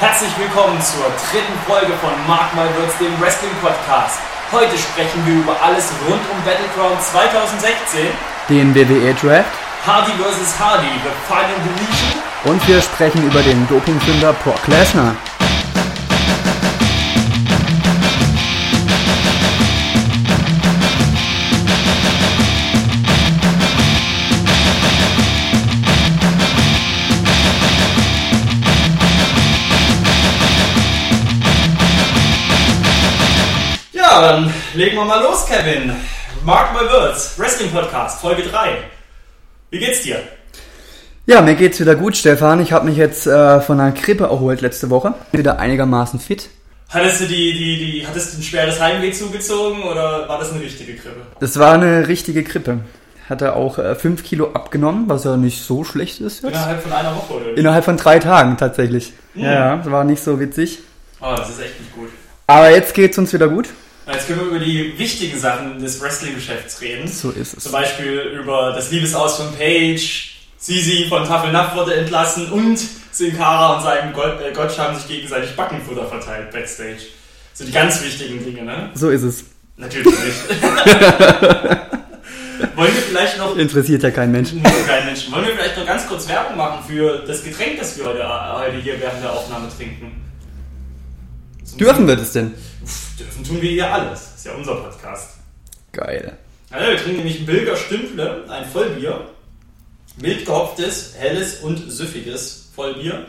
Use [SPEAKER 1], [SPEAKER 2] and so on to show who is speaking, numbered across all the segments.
[SPEAKER 1] Herzlich willkommen zur dritten Folge von Mark My Words, dem Wrestling Podcast. Heute sprechen wir über alles rund um Battleground 2016,
[SPEAKER 2] den WWE Draft
[SPEAKER 1] Hardy vs. Hardy, The Final Deletion
[SPEAKER 2] und wir sprechen über den Dopingfinder Brock Lesnar.
[SPEAKER 1] Ja, dann legen wir mal los, Kevin. Mark My Words, Wrestling Podcast, Folge 3. Wie geht's dir?
[SPEAKER 2] Ja, mir geht's wieder gut, Stefan. Ich habe mich jetzt äh, von einer Grippe erholt letzte Woche. Bin wieder einigermaßen fit.
[SPEAKER 1] Hattest du die, die, die, hattest du ein schweres Heimweh zugezogen oder war das eine richtige Grippe?
[SPEAKER 2] Das war eine richtige Grippe. Hatte auch 5 äh, Kilo abgenommen, was ja nicht so schlecht ist
[SPEAKER 1] jetzt. Innerhalb von einer Woche, oder?
[SPEAKER 2] Innerhalb von drei Tagen tatsächlich. Mhm. Ja, das war nicht so witzig.
[SPEAKER 1] Oh, das ist echt nicht gut.
[SPEAKER 2] Aber jetzt geht's uns wieder gut.
[SPEAKER 1] Jetzt können wir über die wichtigen Sachen des Wrestling-Geschäfts reden.
[SPEAKER 2] So ist es.
[SPEAKER 1] Zum Beispiel über das Liebesaus von Paige, Sisi von Tafelnaff wurde entlassen und Sin Cara und sein Gott, äh, Gott haben sich gegenseitig Backenfutter verteilt backstage. So die ganz wichtigen Dinge, ne?
[SPEAKER 2] So ist es.
[SPEAKER 1] Natürlich nicht. Wollen wir vielleicht noch.
[SPEAKER 2] Interessiert ja keinen Menschen.
[SPEAKER 1] Keinen Menschen. Wollen wir vielleicht noch ganz kurz Werbung machen für das Getränk, das wir heute, heute hier während der Aufnahme trinken?
[SPEAKER 2] Dürfen wir das denn?
[SPEAKER 1] Dürfen tun wir hier alles. Das ist ja unser Podcast.
[SPEAKER 2] Geil.
[SPEAKER 1] Also, wir trinken nämlich ein Bilger Stümple, ein Vollbier. Mild gehopftes, helles und süffiges Vollbier.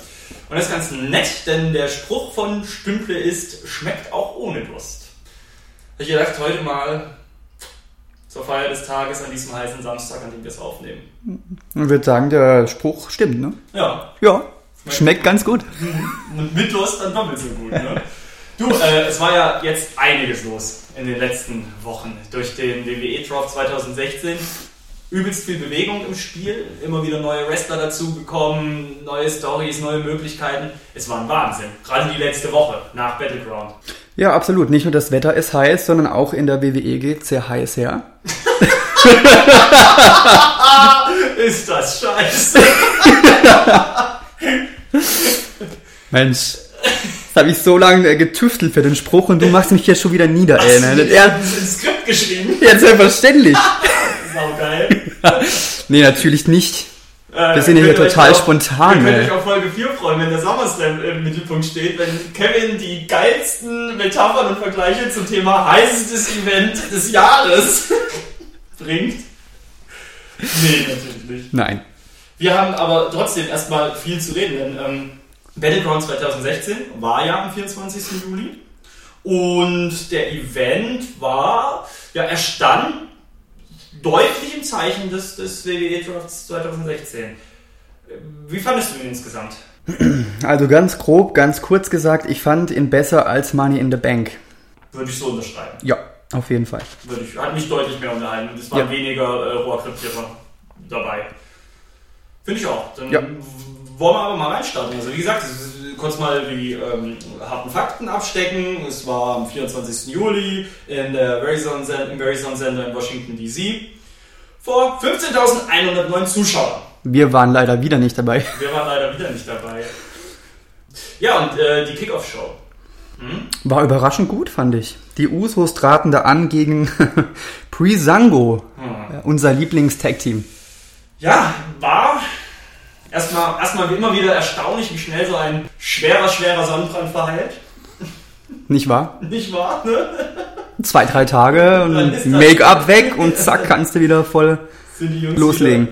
[SPEAKER 1] Und das ist ganz nett, denn der Spruch von Stümple ist, schmeckt auch ohne Durst. Ich gedacht, heute mal zur Feier des Tages an diesem heißen Samstag, an dem wir es aufnehmen.
[SPEAKER 2] Ich würde sagen, der Spruch stimmt, ne?
[SPEAKER 1] Ja.
[SPEAKER 2] Ja. Schmeckt, schmeckt ganz gut.
[SPEAKER 1] Und mit Durst dann doppelt so gut, ne? Du, äh, es war ja jetzt einiges los in den letzten Wochen. Durch den WWE Draft 2016 übelst viel Bewegung im Spiel, immer wieder neue Wrestler dazugekommen, neue Stories, neue Möglichkeiten. Es war ein Wahnsinn. Gerade die letzte Woche nach Battleground.
[SPEAKER 2] Ja, absolut. Nicht nur das Wetter ist heiß, sondern auch in der WWE geht sehr heiß her.
[SPEAKER 1] ist das scheiße.
[SPEAKER 2] Mensch, da habe ich so lange äh, getüftelt für den Spruch und du machst mich jetzt schon wieder nieder, ey.
[SPEAKER 1] Ne? Hast du er, ein Skript geschrieben?
[SPEAKER 2] Ja, selbstverständlich.
[SPEAKER 1] Sau geil.
[SPEAKER 2] nee, natürlich nicht. Äh, wir sind ja hier total auch, spontan.
[SPEAKER 1] Wir können euch auf Folge 4 freuen, wenn der SummerSlam im Mittelpunkt steht, wenn Kevin die geilsten Metaphern und Vergleiche zum Thema heißestes Event des Jahres bringt. Nee, natürlich nicht.
[SPEAKER 2] Nein.
[SPEAKER 1] Wir haben aber trotzdem erstmal viel zu reden, denn ähm, Battleground 2016 war ja am 24. Juli. Und der Event war, ja, er stand deutlich im Zeichen des, des WWE Drafts 2016. Wie fandest du ihn insgesamt?
[SPEAKER 2] Also ganz grob, ganz kurz gesagt, ich fand ihn besser als Money in the Bank.
[SPEAKER 1] Würde ich so unterschreiben.
[SPEAKER 2] Ja, auf jeden Fall.
[SPEAKER 1] Würde ich, hat mich deutlich mehr unterhalten und es war ja. weniger äh, Rohrkrepierer dabei. Finde ich auch. Dann ja wollen wir aber mal reinstarten. Also wie gesagt, kurz mal die ähm, harten Fakten abstecken. Es war am 24. Juli in der Verizon im Verizon Sender in Washington DC vor 15.109 Zuschauern.
[SPEAKER 2] Wir waren leider wieder nicht dabei.
[SPEAKER 1] Wir waren leider wieder nicht dabei. Ja, und äh, die Kickoff-Show.
[SPEAKER 2] Hm? War überraschend gut, fand ich. Die Usos traten da an gegen Prisango, hm. unser Lieblings-Tag-Team.
[SPEAKER 1] Ja, war erstmal, erstmal wie immer wieder erstaunlich, wie schnell so ein schwerer, schwerer Sonnenbrand verheilt.
[SPEAKER 2] Nicht wahr?
[SPEAKER 1] Nicht wahr, ne?
[SPEAKER 2] Zwei, drei Tage und Make-up weg und zack, kannst du wieder voll loslegen.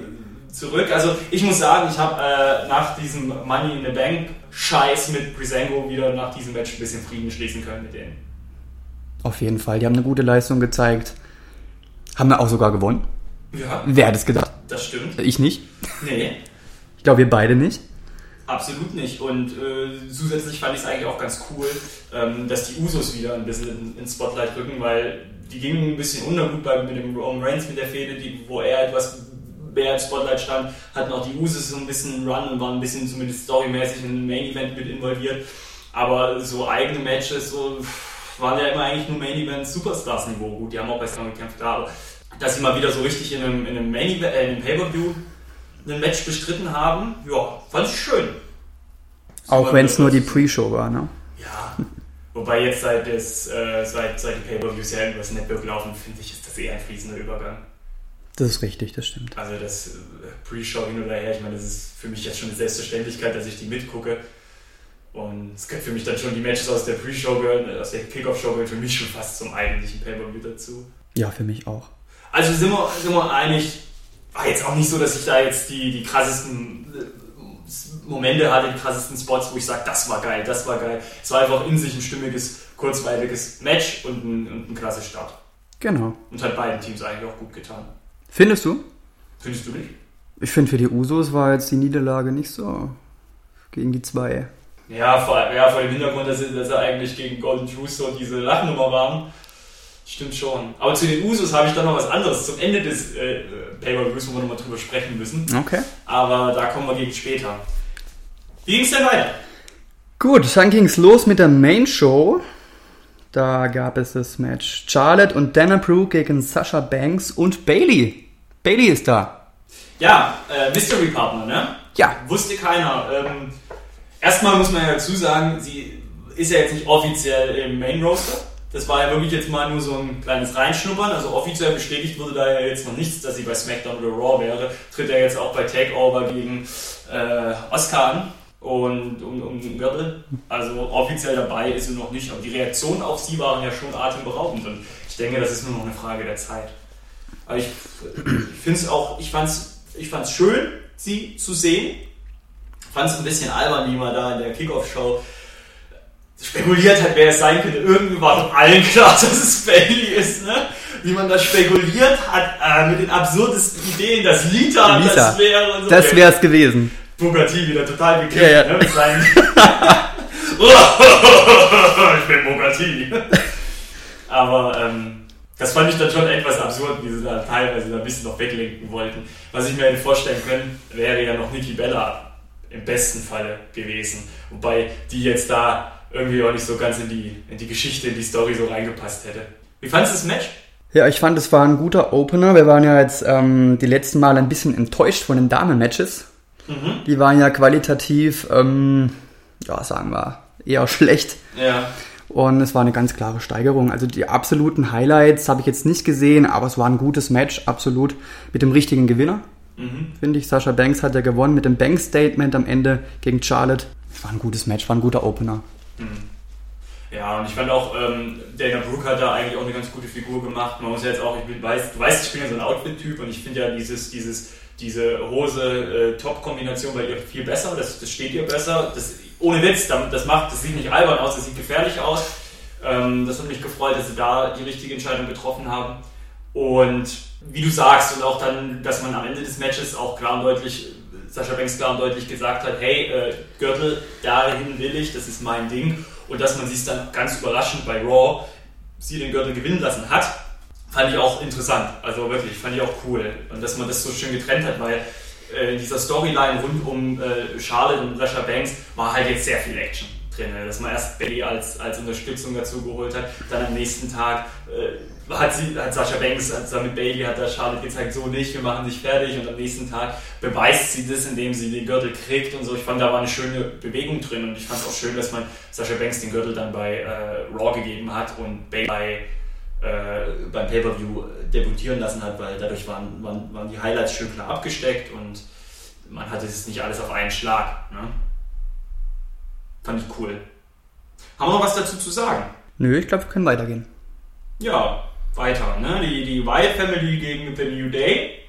[SPEAKER 1] Zurück. Also ich muss sagen, ich habe äh, nach diesem Money in the Bank Scheiß mit Brisango wieder nach diesem Match ein bisschen Frieden schließen können mit denen.
[SPEAKER 2] Auf jeden Fall, die haben eine gute Leistung gezeigt. Haben wir auch sogar gewonnen.
[SPEAKER 1] Ja.
[SPEAKER 2] Wer hätte es gedacht?
[SPEAKER 1] Das stimmt.
[SPEAKER 2] Ich nicht.
[SPEAKER 1] Nee.
[SPEAKER 2] Ich glaube, wir beide nicht.
[SPEAKER 1] Absolut nicht. Und äh, zusätzlich fand ich es eigentlich auch ganz cool, ähm, dass die Usos wieder ein bisschen ins Spotlight rücken, weil die gingen ein bisschen ungut bei, mit dem Roman Reigns mit der Fehde, die, wo er etwas mehr im Spotlight stand, hatten auch die Usos so ein bisschen Run und waren ein bisschen zumindest storymäßig in den Main Event mit involviert. Aber so eigene Matches so, waren ja immer eigentlich nur Main Event Superstars Niveau. Gut, die haben auch bei SmackDown gekämpft, aber dass sie mal wieder so richtig in einem, in einem Main Event, äh, in einem Pay-Per-View ein Match bestritten haben, ja, fand ich schön.
[SPEAKER 2] Auch wenn es nur die Pre-Show war, ne?
[SPEAKER 1] Ja. Wobei jetzt seit, des, äh, seit, seit die Pay-Per-Views ja über das Network laufen, finde ich, ist das eher ein fließender Übergang.
[SPEAKER 2] Das ist richtig, das stimmt.
[SPEAKER 1] Also das äh, Pre-Show hin oder her, ich meine, das ist für mich jetzt schon eine Selbstverständlichkeit, dass ich die mitgucke. Und es gibt für mich dann schon die Matches aus der Pre-Show gehören, aus der Kickoff-Show gehören für mich schon fast zum eigentlichen Pay-Per-View dazu.
[SPEAKER 2] Ja, für mich auch.
[SPEAKER 1] Also sind wir, sind wir einig, war jetzt auch nicht so, dass ich da jetzt die, die krassesten äh, Momente hatte, die krassesten Spots, wo ich sage, das war geil, das war geil. Es war einfach in sich ein stimmiges, kurzweiliges Match und ein, und ein klasse Start.
[SPEAKER 2] Genau.
[SPEAKER 1] Und hat beiden Teams eigentlich auch gut getan.
[SPEAKER 2] Findest du?
[SPEAKER 1] Findest du nicht?
[SPEAKER 2] Ich finde, für die Usos war jetzt die Niederlage nicht so gegen die zwei.
[SPEAKER 1] Ja, vor, ja, vor dem Hintergrund, dass sie, dass sie eigentlich gegen Golden Juice so diese Lachnummer waren. Stimmt schon. Aber zu den Usos habe ich dann noch was anderes zum Ende des äh, Pay-Per-Views, wo wir nochmal drüber sprechen müssen.
[SPEAKER 2] Okay.
[SPEAKER 1] Aber da kommen wir gegen später. Wie ging es denn weiter?
[SPEAKER 2] Gut, dann ging es los mit der Main Show. Da gab es das Match Charlotte und Dana Brooke gegen Sasha Banks und Bailey. Bailey ist da.
[SPEAKER 1] Ja, äh, Mystery Partner, ne?
[SPEAKER 2] Ja.
[SPEAKER 1] Wusste keiner. Ähm, erstmal muss man ja dazu sagen, sie ist ja jetzt nicht offiziell im Main Roster. Das war ja wirklich jetzt mal nur so ein kleines Reinschnuppern. Also offiziell bestätigt wurde da ja jetzt noch nichts, dass sie bei SmackDown oder Raw wäre. Tritt er jetzt auch bei Takeover gegen äh, Oscar an und um, um Gürtel. Also offiziell dabei ist sie noch nicht. Aber die Reaktionen auf sie waren ja schon atemberaubend. Und ich denke, das ist nur noch eine Frage der Zeit. Aber ich, ich finde es auch, ich fand es ich fand's schön, sie zu sehen. Fand es ein bisschen albern, wie man da in der Kickoff-Show spekuliert hat, wer es sein könnte. Irgendwie war doch allen klar, dass es Bailey ist, ne? Wie man da spekuliert hat, äh, mit den absurdesten Ideen, dass Lita,
[SPEAKER 2] Lita.
[SPEAKER 1] das wäre und so.
[SPEAKER 2] Das wäre es gewesen.
[SPEAKER 1] Booker T wieder total gekippt,
[SPEAKER 2] Ja, ja.
[SPEAKER 1] ne? Mit seinen ich bin Booker T. Aber ähm, das fand ich dann schon etwas absurd, wie sie da teilweise da ein bisschen noch weglenken wollten. Was ich mir hätte vorstellen können, wäre ja noch Nikki Bella im besten Falle gewesen. Wobei die jetzt da irgendwie auch nicht so ganz in die, in die Geschichte, in die Story so reingepasst hätte. Wie fandest du das Match?
[SPEAKER 2] Ja, ich fand, es war ein guter Opener. Wir waren ja jetzt ähm, die letzten Mal ein bisschen enttäuscht von den Damen-Matches. Die waren ja qualitativ, ähm, ja, sagen wir, eher schlecht.
[SPEAKER 1] Ja.
[SPEAKER 2] Und es war eine ganz klare Steigerung. Also die absoluten Highlights habe ich jetzt nicht gesehen, aber es war ein gutes Match, absolut. Mit dem richtigen Gewinner, finde ich. Sascha Banks hat ja gewonnen mit dem Banks-Statement am Ende gegen Charlotte. Es war ein gutes Match, war ein guter Opener.
[SPEAKER 1] Ja, und ich fand auch, ähm, Dana Brooke hat da eigentlich auch eine ganz gute Figur gemacht. Man muss ja jetzt auch, ich bin, weiß, du weißt, ich bin ja so ein Outfit-Typ und ich finde ja dieses, dieses, diese Hose-Top-Kombination bei ihr viel besser. Das, das steht ihr besser. Das, ohne Witz, das das macht, das sieht nicht albern aus, das sieht gefährlich aus. Ähm, das hat mich gefreut, dass sie da die richtige Entscheidung getroffen haben. Und wie du sagst, und auch dann, dass man am Ende des Matches auch klar und deutlich, Sascha Banks klar und deutlich gesagt hat, hey, äh, Gürtel, dahin will ich, das ist mein Ding. Und dass man es dann ganz überraschend bei Raw sie den Gürtel gewinnen lassen hat, fand ich auch interessant. Also wirklich, fand ich auch cool. Und dass man das so schön getrennt hat, weil äh, in dieser Storyline rund um äh, Charlotte und Sascha Banks war halt jetzt sehr viel Action drin. Dass man erst Bailey als, als Unterstützung dazu geholt hat, dann am nächsten Tag äh, hat, sie, hat Sascha Banks zusammen mit Bailey hat da Charlotte gezeigt, so nicht, wir machen dich fertig und am nächsten Tag beweist sie das, indem sie den Gürtel kriegt und so. Ich fand, da war eine schöne Bewegung drin und ich fand es auch schön, dass man Sascha Banks den Gürtel dann bei äh, Raw gegeben hat und Bailey bei äh, beim Pay-Per-View debütieren lassen hat, weil dadurch waren, waren, waren die Highlights schön klar abgesteckt und man hatte es nicht alles auf einen Schlag. Ne? Fand ich cool. Haben wir noch was dazu zu sagen?
[SPEAKER 2] Nö, ich glaube, wir können weitergehen.
[SPEAKER 1] Ja, weiter. Ne? Die, die Wyatt Family gegen The New Day.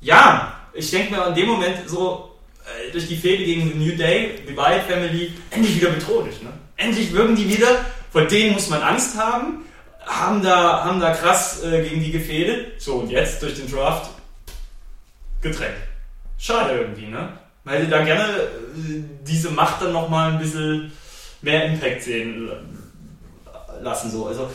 [SPEAKER 1] Ja, ich denke mir in dem Moment so, äh, durch die Fehde gegen The New Day, die Wyatt Family, endlich wieder bedrohlich. Ne? Endlich wirken die wieder, vor denen muss man Angst haben, haben da, haben da krass äh, gegen die gefehdet. So, und jetzt durch den Draft getrennt. Schade irgendwie, ne? Weil sie da gerne äh, diese Macht dann nochmal ein bisschen mehr Impact sehen lassen. So. Also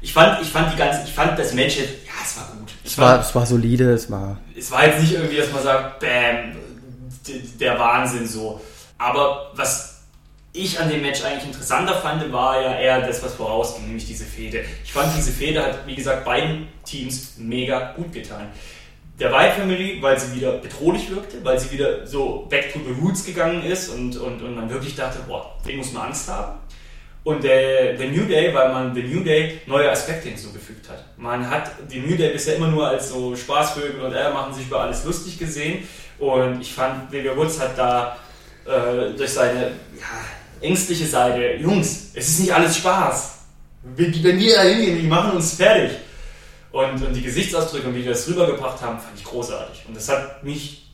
[SPEAKER 1] ich fand, ich fand die ganze, ich fand das Match jetzt, ja, es war gut.
[SPEAKER 2] Es war, es war solide, es war.
[SPEAKER 1] Es war jetzt nicht irgendwie, dass man sagt, bam, der Wahnsinn so. Aber was ich an dem Match eigentlich interessanter fand, war ja eher das, was vorausging, nämlich diese Fehde. Ich fand, diese Fehde hat, wie gesagt, beiden Teams mega gut getan. der White Family, weil sie wieder bedrohlich wirkte, weil sie wieder so back to the roots gegangen ist und, und, und man wirklich dachte, boah, den muss man Angst haben. Und der, der New Day, weil man The New Day neue Aspekte hinzugefügt hat. Man hat die New Day bisher immer nur als so Spaßvögel und er machen sich über alles lustig gesehen. Und ich fand, Xavier Woods hat da äh, durch seine ja, ängstliche Seite, Jungs, es ist nicht alles Spaß. Wenn wir da hingehen, die machen uns fertig. Und, und die Gesichtsausdrücke, wie die das rübergebracht haben, fand ich großartig. Und das hat mich,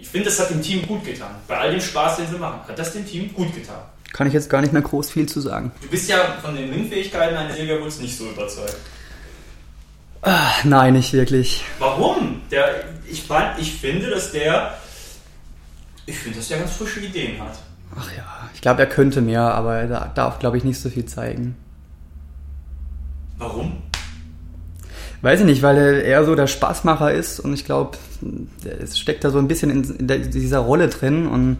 [SPEAKER 1] ich finde, das hat dem Team gut getan. Bei all dem Spaß, den sie machen, hat das dem Team gut getan.
[SPEAKER 2] Kann ich jetzt gar nicht mehr groß viel zu sagen.
[SPEAKER 1] Du bist ja von den Ringfähigkeiten eines Woods nicht so überzeugt.
[SPEAKER 2] Ach, nein, nicht wirklich.
[SPEAKER 1] Warum? Der, ich, fand, ich finde, dass der, ich finde, dass der ganz frische Ideen hat.
[SPEAKER 2] Ach ja, ich glaube, er könnte mehr, aber er darf, glaube ich, nicht so viel zeigen.
[SPEAKER 1] Warum?
[SPEAKER 2] Weiß ich nicht, weil er eher so der Spaßmacher ist und ich glaube, es steckt da so ein bisschen in, in dieser Rolle drin und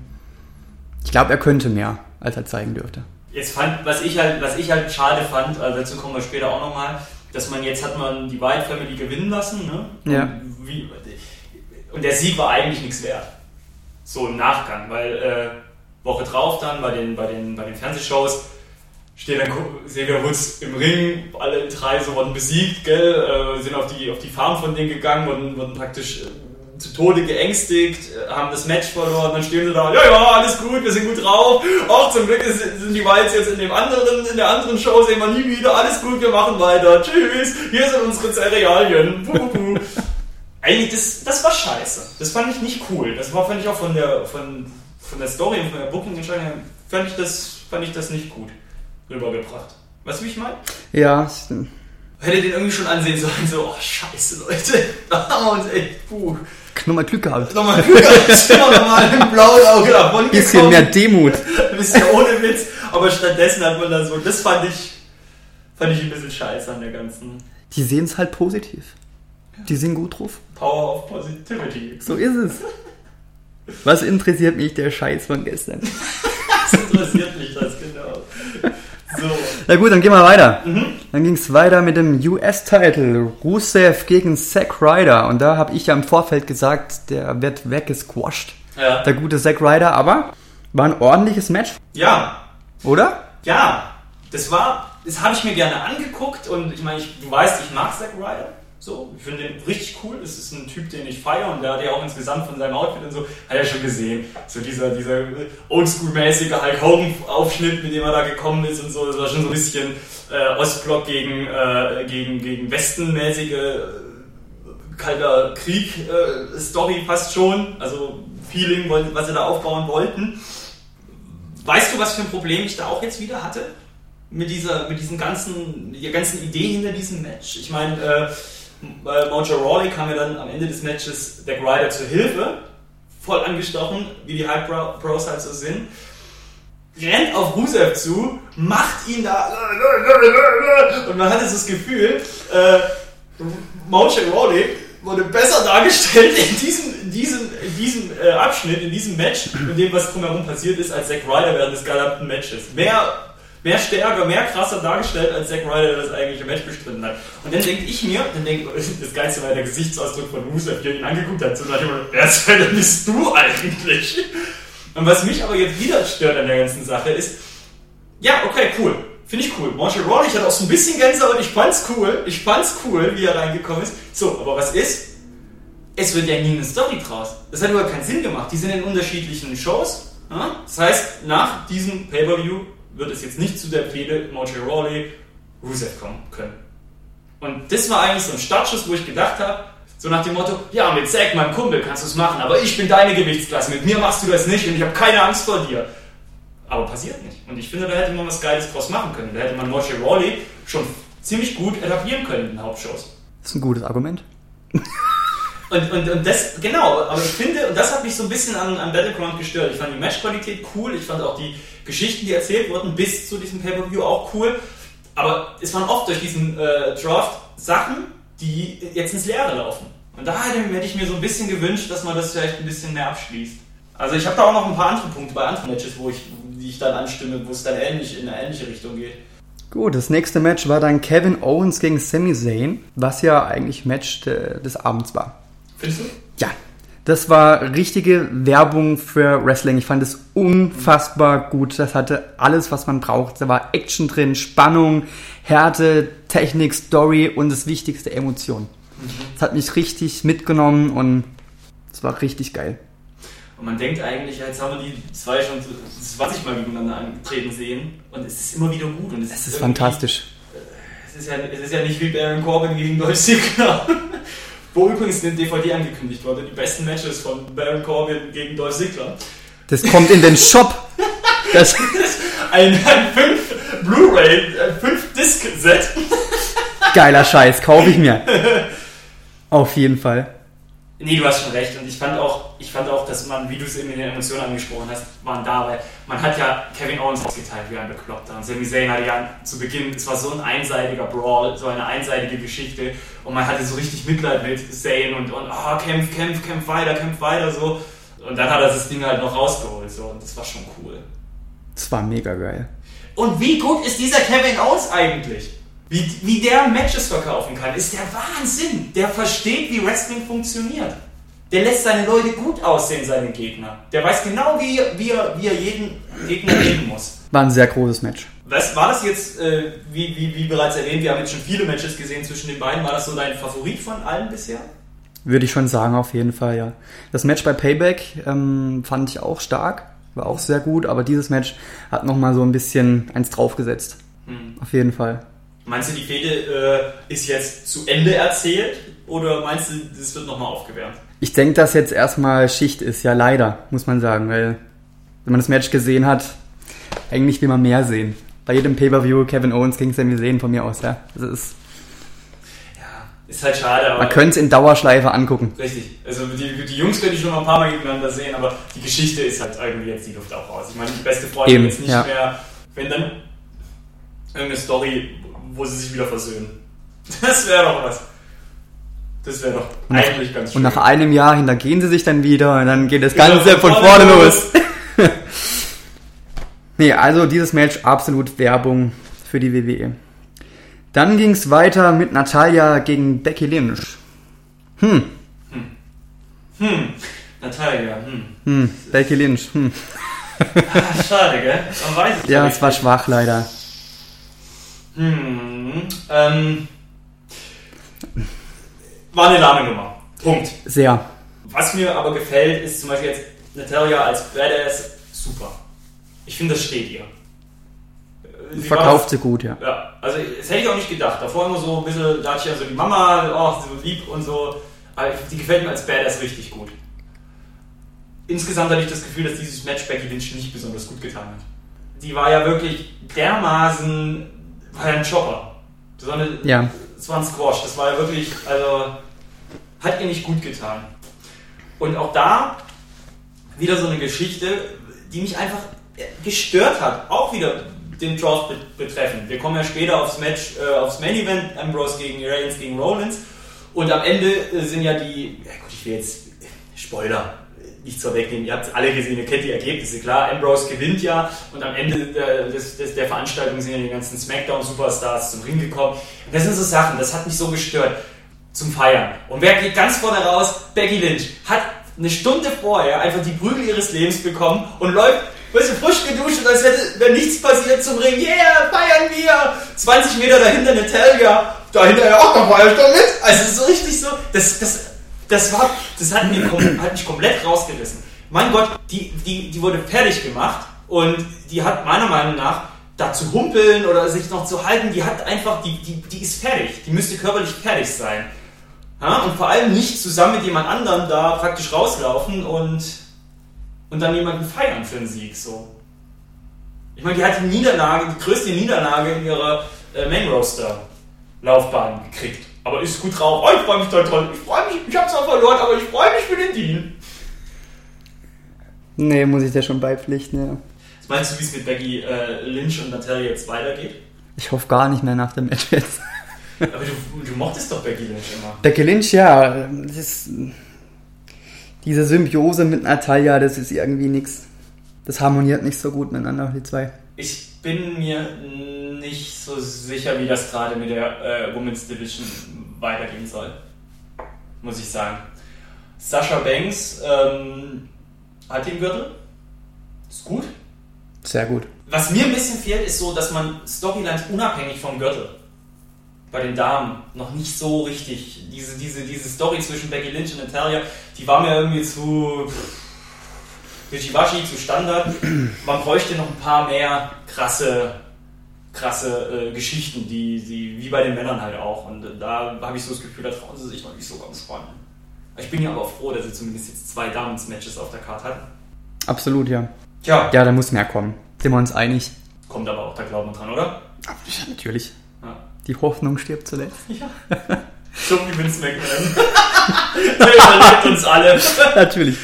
[SPEAKER 2] ich glaube, er könnte mehr, als er zeigen dürfte.
[SPEAKER 1] Jetzt fand, was ich halt, was ich halt schade fand, also dazu kommen wir später auch nochmal, dass man jetzt hat man die White Family gewinnen lassen, ne?
[SPEAKER 2] Ja.
[SPEAKER 1] Und, wie, und der Sieg war eigentlich nichts wert. So im Nachgang, weil äh, Woche drauf dann bei den, bei den, bei den Fernsehshows steht dann Xavier Woods im Ring, alle drei so wurden besiegt, gell, äh, sind auf die, auf die Farm von denen gegangen, wurden, wurden praktisch äh, zu Tode geängstigt, äh, haben das Match verloren, dann stehen sie da, ja, ja, alles gut, wir sind gut drauf, auch zum Glück sind die Whites jetzt in dem anderen, in der anderen Show, sehen wir nie wieder, alles gut, wir machen weiter, tschüss, hier sind unsere Cerealien, puh, puh. Eigentlich, das, das war scheiße. Das fand ich nicht cool. Das war, fand ich auch von der, von, von der Story und von der Booking-Entscheidung, fand ich das, fand ich das nicht gut rübergebracht. Weißt du, wie ich meine?
[SPEAKER 2] Ja, stimmt.
[SPEAKER 1] Hätte den irgendwie schon ansehen sollen, so, oh, scheiße, Leute. Da haben wir uns echt, puh.
[SPEAKER 2] Nochmal Glück gehabt.
[SPEAKER 1] Nochmal Glück gehabt, wir nochmal im blauen Auge davon
[SPEAKER 2] Bisschen mehr Demut.
[SPEAKER 1] Ein bisschen ohne Witz. Aber stattdessen hat man dann so, das fand ich, fand ich ein bisschen scheiße an der ganzen.
[SPEAKER 2] Die sehen es halt positiv. Die sind gut drauf.
[SPEAKER 1] Power of Positivity.
[SPEAKER 2] So ist es. Was interessiert mich der Scheiß von gestern?
[SPEAKER 1] das interessiert mich das, genau.
[SPEAKER 2] So. Na gut, dann gehen wir weiter. Mhm. Dann ging es weiter mit dem US-Title Rusev gegen Zack Ryder. Und da habe ich ja im Vorfeld gesagt, der wird weggesquashed.
[SPEAKER 1] Ja.
[SPEAKER 2] Der gute Zack Ryder, aber war ein ordentliches Match.
[SPEAKER 1] Ja.
[SPEAKER 2] Oder?
[SPEAKER 1] Ja. Das war, das habe ich mir gerne angeguckt und ich meine, ich, du weißt, ich mag Zack Ryder. So, ich finde den richtig cool. Das ist ein Typ, den ich feiere und der hat ja auch insgesamt von seinem Outfit und so, hat er schon gesehen. So dieser, dieser oldschool-mäßige Hulk Hogan-Aufschnitt, mit dem er da gekommen ist und so. Das war schon so ein bisschen äh, Ostblock gegen, äh, gegen, gegen Westenmäßige äh, kalter Krieg-Story äh, fast schon. Also Feeling, was sie da aufbauen wollten. Weißt du, was für ein Problem ich da auch jetzt wieder hatte? Mit dieser, mit diesen ganzen, der ganzen Idee hinter diesem Match. Ich meine, äh, äh, Mojo Rawley kam ja dann am Ende des Matches der Ryder zur Hilfe, voll angestochen, wie die Hype Bros halt so sind. Rennt auf Rusev zu, macht ihn da und man hatte so das Gefühl, äh, Mojo Rawley wurde besser dargestellt in diesem, in diesem, in diesem äh, Abschnitt, in diesem Match, mit dem, was drumherum passiert ist, als Zack Ryder während des gesamten Matches. Mehr mehr stärker, mehr krasser dargestellt, als Zack Ryder das eigentliche Match bestritten hat. Und dann denke ich mir, dann denke das Geilste war der Gesichtsausdruck von Rusev, der ihn angeguckt hat, so nach dem wer Hölle bist du eigentlich? Und was mich aber jetzt wieder stört an der ganzen Sache ist, ja, okay, cool. Finde ich cool. Marshall Rawley hat auch so ein bisschen Gänsehaut. Ich fand's cool. Ich fand's cool, wie er reingekommen ist. So, aber was ist? Es wird ja nie eine Story draus. Das hat überhaupt keinen Sinn gemacht. Die sind in unterschiedlichen Shows. Das heißt, nach diesem Pay-Per-View wird es jetzt nicht zu der Fehde Mojo Rawley, Rusev kommen können. Und das war eigentlich so ein Startschuss, wo ich gedacht habe, so nach dem Motto, ja, mit Zack, meinem Kumpel, kannst du es machen, aber ich bin deine Gewichtsklasse, mit mir machst du das nicht und ich habe keine Angst vor dir. Aber passiert nicht. Und ich finde, da hätte man was Geiles draus machen können. Da hätte man Mojo Rawley schon ziemlich gut etablieren können in den Hauptshows.
[SPEAKER 2] Das ist ein gutes Argument.
[SPEAKER 1] Und, und, und das, genau, aber ich finde, und das hat mich so ein bisschen an, an Battleground gestört. Ich fand die Matchqualität cool, ich fand auch die Geschichten, die erzählt wurden, bis zu diesem Pay-Per-View auch cool. Aber es waren oft durch diesen äh, Draft Sachen, die jetzt ins Leere laufen. Und da hätte ich mir so ein bisschen gewünscht, dass man das vielleicht ein bisschen mehr abschließt. Also ich habe da auch noch ein paar andere Punkte bei anderen Matches, wo ich, die ich dann anstimme, wo es dann ähnlich in eine ähnliche Richtung geht.
[SPEAKER 2] Gut, das nächste Match war dann Kevin Owens gegen Sami Zayn, was ja eigentlich Match de, des Abends war
[SPEAKER 1] Findest du?
[SPEAKER 2] Ja. Das war richtige Werbung für Wrestling. Ich fand es unfassbar gut. Das hatte alles, was man braucht. Da war Action drin, Spannung, Härte, Technik, Story und das Wichtigste, Emotion. Es mhm. hat mich richtig mitgenommen und es war richtig geil.
[SPEAKER 1] Und man denkt eigentlich, jetzt haben wir die zwei schon 20 Mal gegeneinander angetreten sehen und es ist immer wieder gut. Und
[SPEAKER 2] es, es ist, ist fantastisch.
[SPEAKER 1] Es ist, ja, es ist ja nicht wie Baron Corbin gegen Dolph Ziggler. Wo übrigens eine DVD angekündigt wurde, die besten Matches von Baron Corbin gegen Dolph Ziggler.
[SPEAKER 2] Das kommt in den Shop.
[SPEAKER 1] Das ein, ein 5 Blu-ray, 5 Disc Set.
[SPEAKER 2] Geiler Scheiß, kaufe ich mir. Auf jeden Fall.
[SPEAKER 1] Nee, du hast schon recht. Und ich fand auch, ich fand auch, dass man, wie du es eben in den Emotionen angesprochen hast, waren da, weil man hat ja Kevin Owens ausgeteilt wie ein Bekloppter. Und Sami Zayn hatte ja zu Beginn, es war so ein einseitiger Brawl, so eine einseitige Geschichte. Und man hatte so richtig Mitleid mit Zayn und, und oh, kämpf, kämpf, kämpf weiter, kämpf weiter, so. Und dann hat er das Ding halt noch rausgeholt, so. Und das war schon cool.
[SPEAKER 2] Das war mega geil.
[SPEAKER 1] Und wie gut ist dieser Kevin Owens eigentlich? Wie, wie der Matches verkaufen kann, ist der Wahnsinn. Der versteht, wie Wrestling funktioniert. Der lässt seine Leute gut aussehen, seine Gegner. Der weiß genau, wie, wie, er, wie er jeden Gegner reden muss.
[SPEAKER 2] War ein sehr großes Match.
[SPEAKER 1] Was war das jetzt, äh, wie, wie, wie bereits erwähnt, wir haben jetzt schon viele Matches gesehen zwischen den beiden. War das so dein Favorit von allen bisher?
[SPEAKER 2] Würde ich schon sagen, auf jeden Fall, ja. Das Match bei Payback ähm, fand ich auch stark, war auch sehr gut, aber dieses Match hat nochmal so ein bisschen eins draufgesetzt. Hm. Auf jeden Fall.
[SPEAKER 1] Meinst du, die Fehde äh, ist jetzt zu Ende erzählt oder meinst du, das wird nochmal aufgewärmt?
[SPEAKER 2] Ich denke, dass jetzt erstmal Schicht ist, ja leider, muss man sagen, weil wenn man das Match gesehen hat, eigentlich will man mehr sehen. Bei jedem Pay-Per-View Kevin Owens gegen Sami sehen von mir aus, ja. Das ist
[SPEAKER 1] ja, ist halt schade.
[SPEAKER 2] man könnte es in Dauerschleife angucken.
[SPEAKER 1] Richtig. Also die, die Jungs könnte ich schon mal ein paar Mal gegeneinander sehen, aber die Geschichte ist halt irgendwie jetzt die Luft auch raus. Ich meine, die beste Freundin ist nicht ja. mehr, wenn dann irgendeine Story, wo sie sich wieder versöhnen. Das wäre doch was. Das wäre doch und eigentlich nach, ganz
[SPEAKER 2] schön. Und nach einem Jahr hintergehen sie sich dann wieder und dann geht das Ganze von vorne los. nee, also dieses Match absolut Werbung für die WWE. Dann ging es weiter mit Natalia gegen Becky Lynch.
[SPEAKER 1] Hm. Hm. Hm. Natalia, hm.
[SPEAKER 2] Hm. Becky Lynch, hm.
[SPEAKER 1] ah, schade, gell? Man weiß es
[SPEAKER 2] Ja, es war schwach leider.
[SPEAKER 1] Hm, ähm, war eine lahme Nummer. Punkt.
[SPEAKER 2] Sehr.
[SPEAKER 1] Was mir aber gefällt, ist zum Beispiel jetzt Natalia als Badass super. Ich finde, das steht ihr.
[SPEAKER 2] Sie Verkauft sie gut, ja.
[SPEAKER 1] Ja, also das hätte ich auch nicht gedacht. Davor immer so ein bisschen, da hatte ich ja so die Mama, oh, so lieb und so. Aber die gefällt mir als Badass richtig gut. Insgesamt hatte ich das Gefühl, dass dieses Match Becky Lynch nicht besonders gut getan hat. Die war ja wirklich dermaßen war ja ein Chopper. Das war, eine, ja. das war ein Squash. Das war ja wirklich, also hat ihr nicht gut getan. Und auch da wieder so eine Geschichte, die mich einfach gestört hat. Auch wieder den Draft betreffend. Wir kommen ja später aufs Match, äh, aufs Main Event, Ambrose gegen Reigns gegen Rollins. Und am Ende äh, sind ja die, ja gut, ich will jetzt Spoiler, nichts vorwegnehmen, ihr habt alle gesehen, ihr kennt die Ergebnisse. Klar, Ambrose gewinnt ja und am Ende der, des, des, der Veranstaltung sind ja die ganzen SmackDown-Superstars zum Ring gekommen. Das sind so Sachen, das hat mich so gestört zum Feiern. Und wer geht ganz vorne raus? Becky Lynch hat eine Stunde vorher einfach die Prügel ihres Lebens bekommen und läuft weißt du, frisch geduscht und als hätte wäre nichts passiert zum Ring. Yeah, feiern wir! 20 Meter dahinter Natalia, dahinter ja auch noch feier ich doch mit. Also so richtig so, das, das das war, das hat, mich, hat mich komplett rausgerissen. Mein Gott, die, die, die wurde fertig gemacht und die hat meiner Meinung nach da zu humpeln oder sich noch zu halten, die hat einfach, die, die, die ist fertig. Die müsste körperlich fertig sein. Ja, und vor allem nicht zusammen mit jemand anderem da praktisch rauslaufen und, und dann jemanden feiern für einen Sieg. So. Ich meine, die hat die Niederlage, die größte Niederlage in ihrer äh, Main Roaster Laufbahn gekriegt. Aber ist gut drauf. Oh, ich freue mich toll, toll. Ich freue mich, ich habe zwar verloren, aber ich freue mich für den Deal.
[SPEAKER 2] Nee, muss ich dir schon beipflichten, ja.
[SPEAKER 1] Was meinst du, wie es mit Becky äh, Lynch und Natalia jetzt weitergeht?
[SPEAKER 2] Ich hoffe gar nicht mehr nach dem Match jetzt.
[SPEAKER 1] aber du, du mochtest doch Becky Lynch immer.
[SPEAKER 2] Becky Lynch, ja. Ist, diese Symbiose mit Natalia, das ist irgendwie nichts. Das harmoniert nicht so gut miteinander, die zwei.
[SPEAKER 1] Ich bin mir nicht so sicher, wie das gerade mit der äh, Women's Division weitergehen soll. Muss ich sagen. Sascha Banks ähm, hat den Gürtel. Ist gut.
[SPEAKER 2] Sehr gut.
[SPEAKER 1] Was mir ein bisschen fehlt, ist so, dass man Storylines unabhängig vom Gürtel bei den Damen noch nicht so richtig. Diese, diese, diese Story zwischen Becky Lynch und Natalia, die war mir irgendwie zu wischiwaschi, zu Standard. Man bräuchte noch ein paar mehr krasse, krasse äh, Geschichten, die, die, wie bei den Männern halt auch. Und äh, da habe ich so das Gefühl, da trauen sie sich noch nicht so ganz ran. Ich bin ja aber froh, dass sie zumindest jetzt zwei Damen-Matches auf der Karte hatten.
[SPEAKER 2] Absolut, ja.
[SPEAKER 1] Tja.
[SPEAKER 2] Ja, da muss mehr kommen. Sind wir uns einig?
[SPEAKER 1] Kommt aber auch der Glauben dran, oder?
[SPEAKER 2] Ja, natürlich. Ja. Die Hoffnung stirbt zuletzt.
[SPEAKER 1] Ja. So wie Vince McMahon. der überlebt uns alle.
[SPEAKER 2] Natürlich.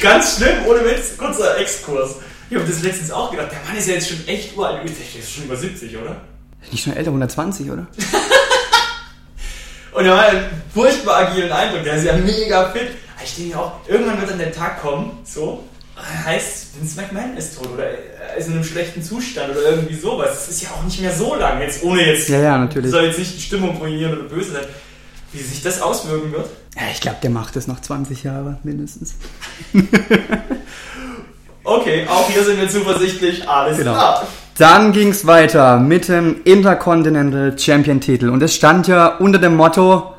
[SPEAKER 1] Ganz schlimm, ohne Witz, kurzer Exkurs. Ich habe das letztens auch gedacht, der Mann ist ja jetzt schon echt uralt. Der ist schon über 70, oder?
[SPEAKER 2] Nicht schon älter, 120, oder?
[SPEAKER 1] und er war einen furchtbar agilen Eindruck. Der ist ja mega fit. Ich denke auch, irgendwann wird dann der Tag kommen, so, heißt, Vince McMahon ist tot oder ist in einem schlechten Zustand oder irgendwie sowas. Das ist ja auch nicht mehr so lang, jetzt ohne jetzt,
[SPEAKER 2] ja, ja, natürlich.
[SPEAKER 1] soll jetzt nicht die Stimmung ruinieren oder böse sein. Wie sich das auswirken wird?
[SPEAKER 2] Ja, ich glaube, der macht es noch 20 Jahre mindestens.
[SPEAKER 1] okay, auch hier sind wir zuversichtlich, alles genau. klar.
[SPEAKER 2] Dann ging es weiter mit dem Intercontinental Champion Titel und es stand ja unter dem Motto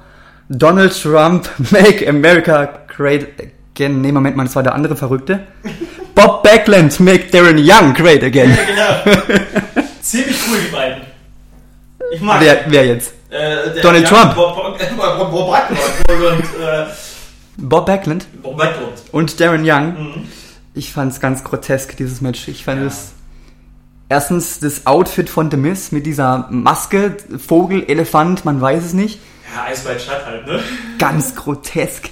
[SPEAKER 2] Donald Trump Make America Great Again. Nee, Moment mal, das war der andere Verrückte. Bob Backlund Make Darren Young Great Again.
[SPEAKER 1] Ja, genau. Ziemlich cool, die beiden.
[SPEAKER 2] Ich mag Wer, wer jetzt? Äh, Donald Trump. Bob, Bob, Bob, Backlund und, äh, Bob Backlund.
[SPEAKER 1] Bob Backlund.
[SPEAKER 2] Und Darren Young. Mhm. Ich fand es ganz grotesk, dieses Match. Ich fand ja. es erstens das Outfit von The Miz mit dieser Maske, Vogel, Elefant, man weiß es nicht.
[SPEAKER 1] Ja, Eisweit Stadt halt, ne?
[SPEAKER 2] Ganz grotesk.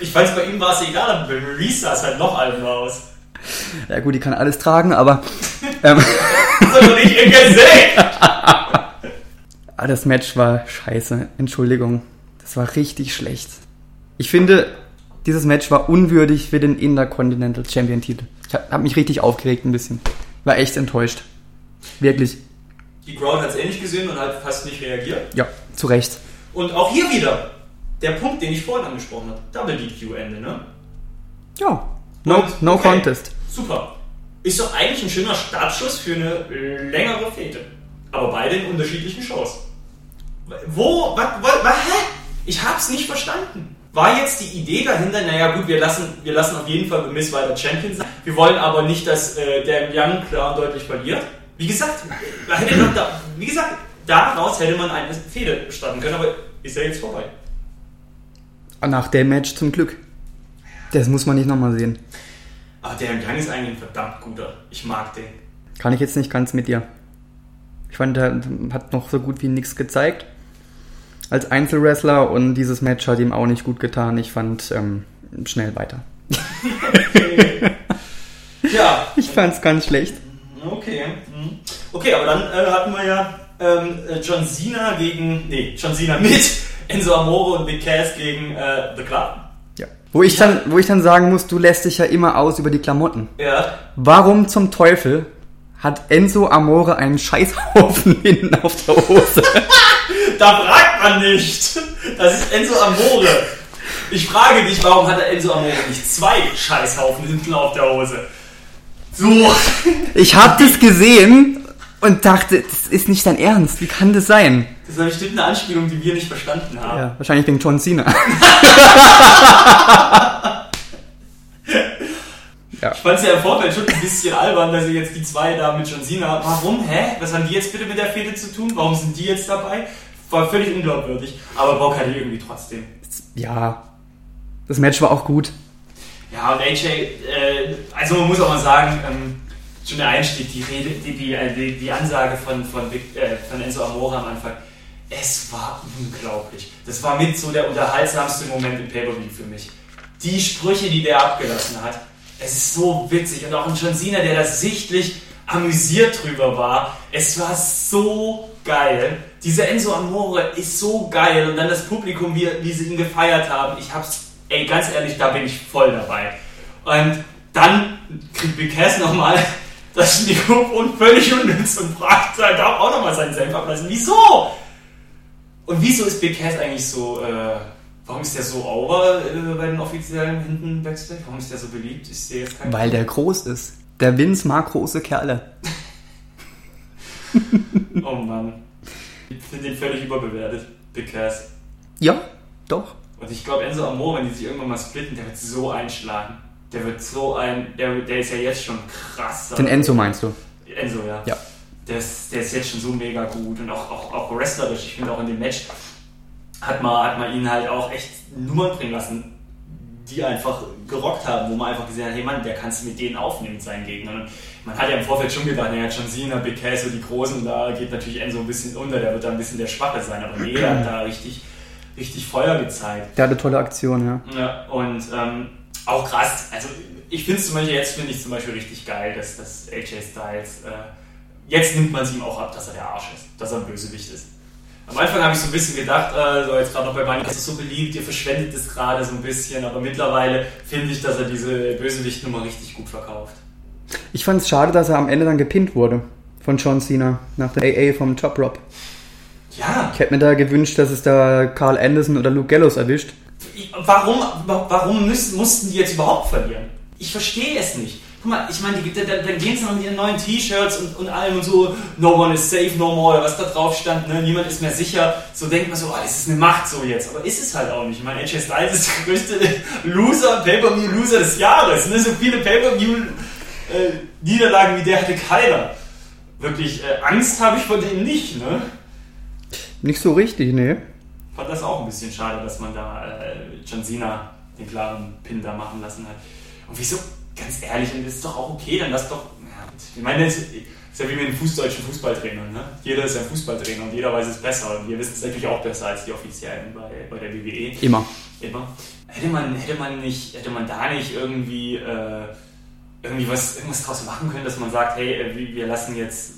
[SPEAKER 1] Ich weiß, bei ihm war es egal, aber bei Maurice sah es halt noch albern aus.
[SPEAKER 2] Ja gut, die kann alles tragen, aber... Ähm,
[SPEAKER 1] Hast du nicht gesehen?
[SPEAKER 2] Ah, das Match war scheiße. Entschuldigung. Das war richtig schlecht. Ich finde, dieses Match war unwürdig für den Intercontinental Champion Titel. Ich habe mich richtig aufgeregt ein bisschen. War echt enttäuscht. Wirklich.
[SPEAKER 1] Die Crowd hat es ähnlich gesehen und hat fast nicht reagiert.
[SPEAKER 2] Ja, zu Recht.
[SPEAKER 1] Und auch hier wieder der Punkt, den ich vorhin angesprochen habe. Double DQ-Ende, ne?
[SPEAKER 2] Ja. No, und, no okay, contest.
[SPEAKER 1] Super. Ist doch eigentlich ein schöner Startschuss für eine längere Fete. Aber beide in unterschiedlichen Shows. Wo? Was? was, was hä? Ich hab's nicht verstanden. War jetzt die Idee dahinter, naja gut, wir lassen, wir lassen auf jeden Fall Miss weiter Champion sein. Wir wollen aber nicht, dass äh, der Young klar und deutlich verliert. Wie gesagt, hätte man da, wie gesagt, daraus hätte man eine Fehde starten können, aber ist ja jetzt vorbei.
[SPEAKER 2] Nach dem Match zum Glück. Das muss man nicht nochmal sehen.
[SPEAKER 1] Aber der Young ist eigentlich ein verdammt guter. Ich mag den.
[SPEAKER 2] Kann ich jetzt nicht ganz mit dir. Ich fand, er hat noch so gut wie nichts gezeigt als Einzelwrestler und dieses Match hat ihm auch nicht gut getan. Ich fand ähm, schnell weiter.
[SPEAKER 1] Okay. ja.
[SPEAKER 2] Ich fand es ganz schlecht.
[SPEAKER 1] Okay. Mhm. Okay, aber dann äh, hatten wir ja ähm, John Cena gegen, nee, John Cena mit Enzo Amore und Big Cass gegen äh, The Club.
[SPEAKER 2] Ja. Wo ich, dann, wo ich dann sagen muss, du lässt dich ja immer aus über die Klamotten.
[SPEAKER 1] Ja.
[SPEAKER 2] Warum zum Teufel hat Enzo Amore einen Scheißhaufen hinten auf der Hose?
[SPEAKER 1] da fragt man nicht. Das ist Enzo Amore. Ich frage dich, warum hat der Enzo Amore nicht zwei Scheißhaufen hinten auf der Hose? So.
[SPEAKER 2] Ich habe das gesehen und dachte, das ist nicht dein Ernst. Wie kann das sein?
[SPEAKER 1] Das war bestimmt eine Anspielung, die wir nicht verstanden haben.
[SPEAKER 2] Ja, wahrscheinlich wegen John Cena.
[SPEAKER 1] Ja. Ich fand es ja im Vorfeld schon ein bisschen albern, dass sie jetzt die zwei da mit John Cena haben. Warum? Hä? Was haben die jetzt bitte mit der Fehde zu tun? Warum sind die jetzt dabei? War völlig unglaubwürdig. Aber Bock hatte irgendwie trotzdem.
[SPEAKER 2] Ja. Das Match war auch gut.
[SPEAKER 1] Ja, und AJ, äh, also man muss auch mal sagen, ähm, schon der Einstieg, die Rede, die, die, äh, die, Ansage von, von, äh, von Enzo Amore am Anfang, es war unglaublich. Das war mit so der unterhaltsamste Moment im Pay-Per-View für mich. Die Sprüche, die der abgelassen hat, es ist so witzig. Und auch ein John Cena, der da sichtlich amüsiert drüber war. Es war so geil. Dieser Enzo Amore ist so geil. Und dann das Publikum, wie, wie sie ihn gefeiert haben. Ich hab's, ey, ganz ehrlich, da bin ich voll dabei. Und dann kriegt Big nochmal das Mikrofon völlig unnütz und fragt, er darf auch nochmal seinen Senf ablassen. Wieso? Und wieso ist Big Cass eigentlich so, äh, Warum ist der so over äh, bei den Offiziellen hinten Backstage? Warum ist der so beliebt? Ich sehe jetzt
[SPEAKER 2] keinen. Weil der groß ist. Der Vince mag große Kerle.
[SPEAKER 1] oh Mann. Ich finde den völlig überbewertet, Big Cass.
[SPEAKER 2] Ja, doch.
[SPEAKER 1] Und ich glaube, Enzo Amore, wenn die sich irgendwann mal splitten, der wird so einschlagen. Der wird so ein. Der, der ist ja jetzt schon krass.
[SPEAKER 2] Den Enzo meinst du?
[SPEAKER 1] Enzo, ja.
[SPEAKER 2] Ja.
[SPEAKER 1] Der ist, der ist jetzt schon so mega gut und auch, auch, auch wrestlerisch. Ich finde auch in dem Match hat man, hat man ihn halt auch echt Nummern bringen lassen, die einfach gerockt haben, wo man einfach gesehen hat, hey Mann, der kannst du mit denen aufnehmen, mit seinen Gegnern. Und man hat ja im Vorfeld schon gedacht, naja, John Cena, Big Cass, so die Großen, da geht natürlich Enzo ein bisschen unter, der wird da ein bisschen der Schwache sein, aber nee, der hat da richtig, richtig Feuer gezeigt.
[SPEAKER 2] Der hat eine tolle Aktion, ja.
[SPEAKER 1] Ja, und ähm, auch krass, also ich finde es zum Beispiel, jetzt finde ich zum Beispiel richtig geil, dass, dass AJ Styles, äh, jetzt nimmt man es ihm auch ab, dass er der Arsch ist, dass er ein Bösewicht ist. Am Anfang habe ich so ein bisschen gedacht, äh, so jetzt gerade noch bei Bunny, das ist so beliebt, ihr verschwendet es gerade so ein bisschen, aber mittlerweile finde ich, dass er diese Bösewicht-Nummer richtig gut verkauft.
[SPEAKER 2] Ich fand es schade, dass er am Ende dann gepinnt wurde von John Cena nach der AA vom Top Rob.
[SPEAKER 1] Ja.
[SPEAKER 2] Ich hätte mir da gewünscht, dass es da Carl Anderson oder Luke Gallows erwischt.
[SPEAKER 1] Warum, warum müssen, mussten die jetzt überhaupt verlieren? Ich verstehe es nicht guck mal, ich meine, dann, dann gehen sie noch mit ihren neuen T-Shirts und, und allem und so, no one is safe no more, was da drauf stand, ne? niemand ist mehr sicher. So denkt man so, oh, es ist eine Macht so jetzt. Aber ist es halt auch nicht. Ich meine, AJ Styles ist der größte Loser, Pay-Per-View-Loser des Jahres. Ne? So viele Pay-Per-View-Niederlagen wie der hatte keiner. Wirklich, äh, Angst habe ich vor dem nicht, ne?
[SPEAKER 2] Nicht so richtig, ne?
[SPEAKER 1] Fand das auch ein bisschen schade, dass man da äh, John Cena den klaren Pin da machen lassen hat. Und wieso ganz ehrlich, das ist doch auch okay, dann lass doch. Ja, ich meine, das ist ja wie mit den fußdeutschen Fußballtrainern. Ne? Jeder ist ein Fußballtrainer und jeder weiß es besser. Und wir wissen es natürlich auch besser als die Offiziellen bei, bei der WWE.
[SPEAKER 2] Immer.
[SPEAKER 1] Immer. Hätte man, hätte man, nicht, hätte man da nicht irgendwie, äh, irgendwie was, irgendwas draus machen können, dass man sagt, hey, äh, wir lassen jetzt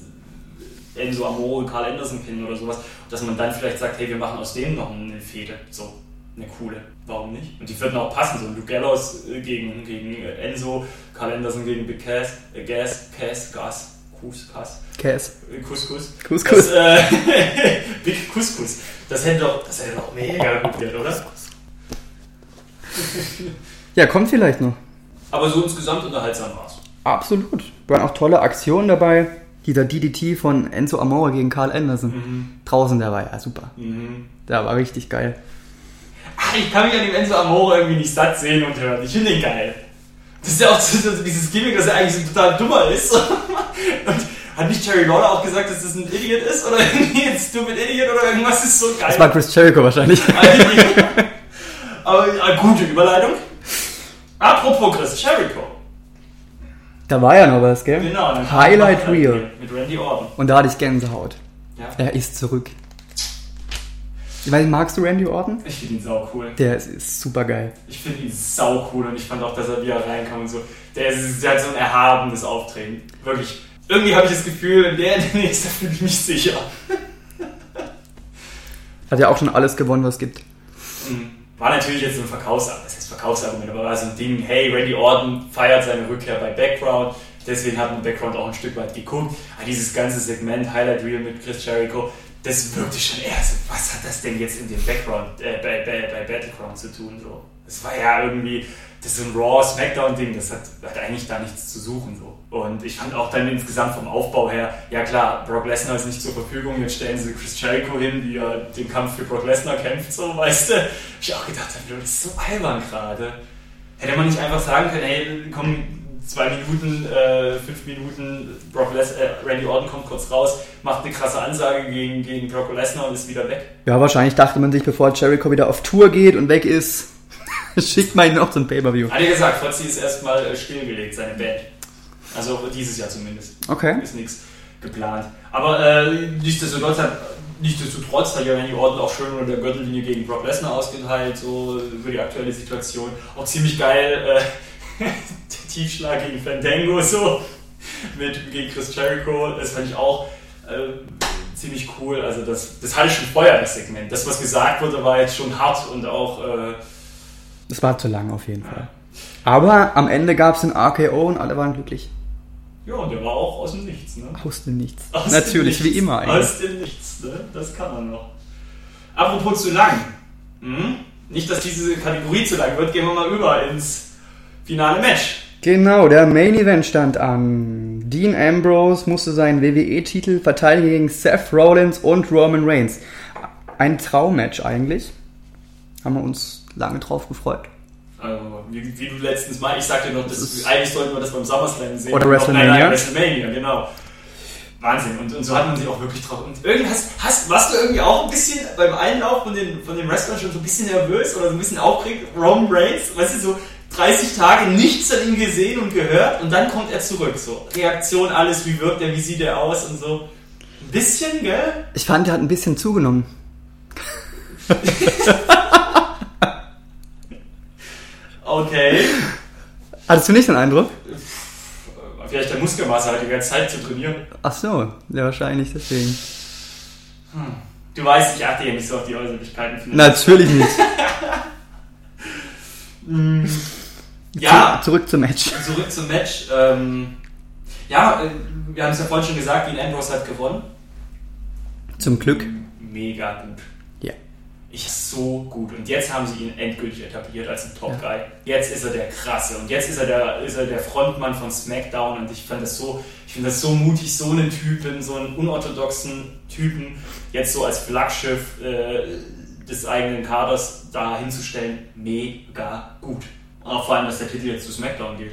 [SPEAKER 1] Enzo Amore, Karl Anderson pinnen oder sowas, dass man dann vielleicht sagt, hey, wir machen aus dem noch eine Fehde. So, eine coole. Warum nicht? Und die würden auch passen, so Luke Gallows äh, gegen, gegen äh, Enzo, Carl Anderson gegen Big Cass, äh, Gas, Cass, Gas, Kus, Cass.
[SPEAKER 2] Cass.
[SPEAKER 1] Äh, Couscous.
[SPEAKER 2] Couscous.
[SPEAKER 1] Das, äh, Big Couscous. Das hätte doch, das hätte doch mega gut werden, oder?
[SPEAKER 2] ja, kommt vielleicht noch.
[SPEAKER 1] Aber so insgesamt unterhaltsam war's.
[SPEAKER 2] Absolut. Waren auch tolle Aktionen dabei. Dieser DDT von Enzo Amore gegen Carl Anderson. Mhm. Draußen, der war ja super. Mhm. Der war richtig geil.
[SPEAKER 1] Ich kann mich an dem Enzo Amore irgendwie nicht satt sehen und hören. Ich finde den geil. Das ist ja auch so, dieses Gimmick, dass er eigentlich so total dummer ist. und hat nicht Jerry Lawler auch gesagt, dass das ein Idiot ist? Oder irgendwie ein Stupid Idiot oder irgendwas ist so geil?
[SPEAKER 2] Das war Chris Jericho wahrscheinlich.
[SPEAKER 1] Aber eine gute Überleitung. Apropos Chris Jericho.
[SPEAKER 2] Da war ja noch was, gell?
[SPEAKER 1] Genau.
[SPEAKER 2] Highlight Reel.
[SPEAKER 1] Mit Randy Orton.
[SPEAKER 2] Und da hatte ich Gänsehaut.
[SPEAKER 1] Ja.
[SPEAKER 2] Er ist zurück. Weiß, magst du Randy Orton?
[SPEAKER 1] Ich finde ihn sau cool.
[SPEAKER 2] Der ist, ist super geil.
[SPEAKER 1] Ich finde ihn sau cool und ich fand auch, dass er wieder reinkam und so. Der, ist, der hat so ein erhabenes Auftreten. Wirklich. Irgendwie habe ich das Gefühl, wenn der in der nächste fühle ich mich sicher.
[SPEAKER 2] Hat ja auch schon alles gewonnen, was es gibt.
[SPEAKER 1] Mhm. War natürlich jetzt ein Verkaufsargument, das heißt Verkaufsargument, aber war so ein Ding, hey, Randy Orton feiert seine Rückkehr bei Background, deswegen hat man Background auch ein Stück weit geguckt. Aber dieses ganze Segment, Highlight Reel mit Chris Jericho, das wirkte schon eher so, was hat das denn jetzt in dem Background, äh, bei, bei, bei Battleground zu tun? So. Das war ja irgendwie, das ist so ein Raw Smackdown-Ding, das hat, hat eigentlich da nichts zu suchen. So. Und ich fand auch dann insgesamt vom Aufbau her, ja klar, Brock Lesnar ist nicht zur Verfügung, jetzt stellen sie Chris Jericho hin, die ja den Kampf für Brock Lesnar kämpft, so, weißt du. Ich auch gedacht das ist so albern gerade. Hätte man nicht einfach sagen können, hey, komm, zwei Minuten, äh, fünf Minuten, Brock Les äh, Randy Orton kommt kurz raus, macht eine krasse Ansage gegen, gegen Brock Lesnar und ist wieder weg.
[SPEAKER 2] Ja, wahrscheinlich dachte man sich, bevor Jericho wieder auf Tour geht und weg ist, schickt man ihn noch zum Pay-Per-View.
[SPEAKER 1] Hat er gesagt, Fotzi ist erstmal äh, stillgelegt, seine Band. Also dieses Jahr zumindest.
[SPEAKER 2] Okay.
[SPEAKER 1] Ist nichts geplant. Aber äh, nichtsdestotrotz hat Nichtsdestotrotz hat ja Randy Orton auch schön unter der Gürtellinie gegen Brock Lesnar ausgeteilt, so über die aktuelle Situation. Auch ziemlich geil, äh, Tiefschlag gegen Fandango so mit gegen Chris Jericho. Das fand ich auch äh, ziemlich cool. Also das, das hatte schon vorher das Segment. Das, was gesagt wurde, war jetzt schon hart und auch. Äh,
[SPEAKER 2] das war zu lang auf jeden ja. Fall. Aber am Ende gab es ein RKO und alle waren glücklich.
[SPEAKER 1] Ja, und der war auch aus dem Nichts, ne?
[SPEAKER 2] Aus dem Nichts.
[SPEAKER 1] Aus
[SPEAKER 2] Natürlich,
[SPEAKER 1] dem Nichts.
[SPEAKER 2] wie immer
[SPEAKER 1] eigentlich. Aus dem Nichts, ne? Das kann man noch. Apropos zu lang. Hm? nicht, dass diese Kategorie zu lang wird, gehen wir mal über ins finale Match.
[SPEAKER 2] Genau, der Main Event stand an. Dean Ambrose musste seinen WWE-Titel verteidigen gegen Seth Rollins und Roman Reigns. Ein Traummatch eigentlich. Haben wir uns lange drauf gefreut.
[SPEAKER 1] Also, wie, wie, du letztens mal, ich sagte noch, das ist, eigentlich sollten wir das beim SummerSlam sehen.
[SPEAKER 2] Oder WrestleMania. Nein,
[SPEAKER 1] WrestleMania, genau. Wahnsinn. Und, und so hat man sich auch wirklich drauf. Und irgendwie hast, hast, warst du irgendwie auch ein bisschen beim Einlauf von den, von den Wrestlern schon so ein bisschen nervös oder so ein bisschen aufgeregt? Roman Reigns, weißt du, so 30 Tage nichts an ihm gesehen und gehört und dann kommt er zurück. So, Reaktion, alles, wie wirkt er, wie sieht er aus und so. Ein bisschen, gell?
[SPEAKER 2] Ich fand, er hat ein bisschen zugenommen.
[SPEAKER 1] okay.
[SPEAKER 2] Hattest du nicht den Eindruck?
[SPEAKER 1] Vielleicht der Muskelmasse halt die ganze Zeit zu trainieren.
[SPEAKER 2] Ach so, ja, wahrscheinlich deswegen.
[SPEAKER 1] Hm. Du weißt, ich achte ja nicht so auf die Äußerlichkeiten.
[SPEAKER 2] Natürlich nicht.
[SPEAKER 1] Ja.
[SPEAKER 2] Zu, zurück zum Match.
[SPEAKER 1] Zurück zum Match. Ähm, ja, äh, wir haben es ja vorhin schon gesagt, Dean Ambrose hat gewonnen.
[SPEAKER 2] Zum Glück.
[SPEAKER 1] Mega gut.
[SPEAKER 2] Ja.
[SPEAKER 1] Ich so gut. Und jetzt haben sie ihn endgültig etabliert als ein Top-Guy. Ja. Jetzt ist er der krasse. Und jetzt ist er der, ist er der Frontmann von SmackDown. Und ich fand das so, ich finde das so mutig, so einen Typen, so einen unorthodoxen Typen, jetzt so als Flaggschiff äh, des eigenen Kaders da hinzustellen, mega gut. Auch vor allem, dass der Titel jetzt zu SmackDown geht.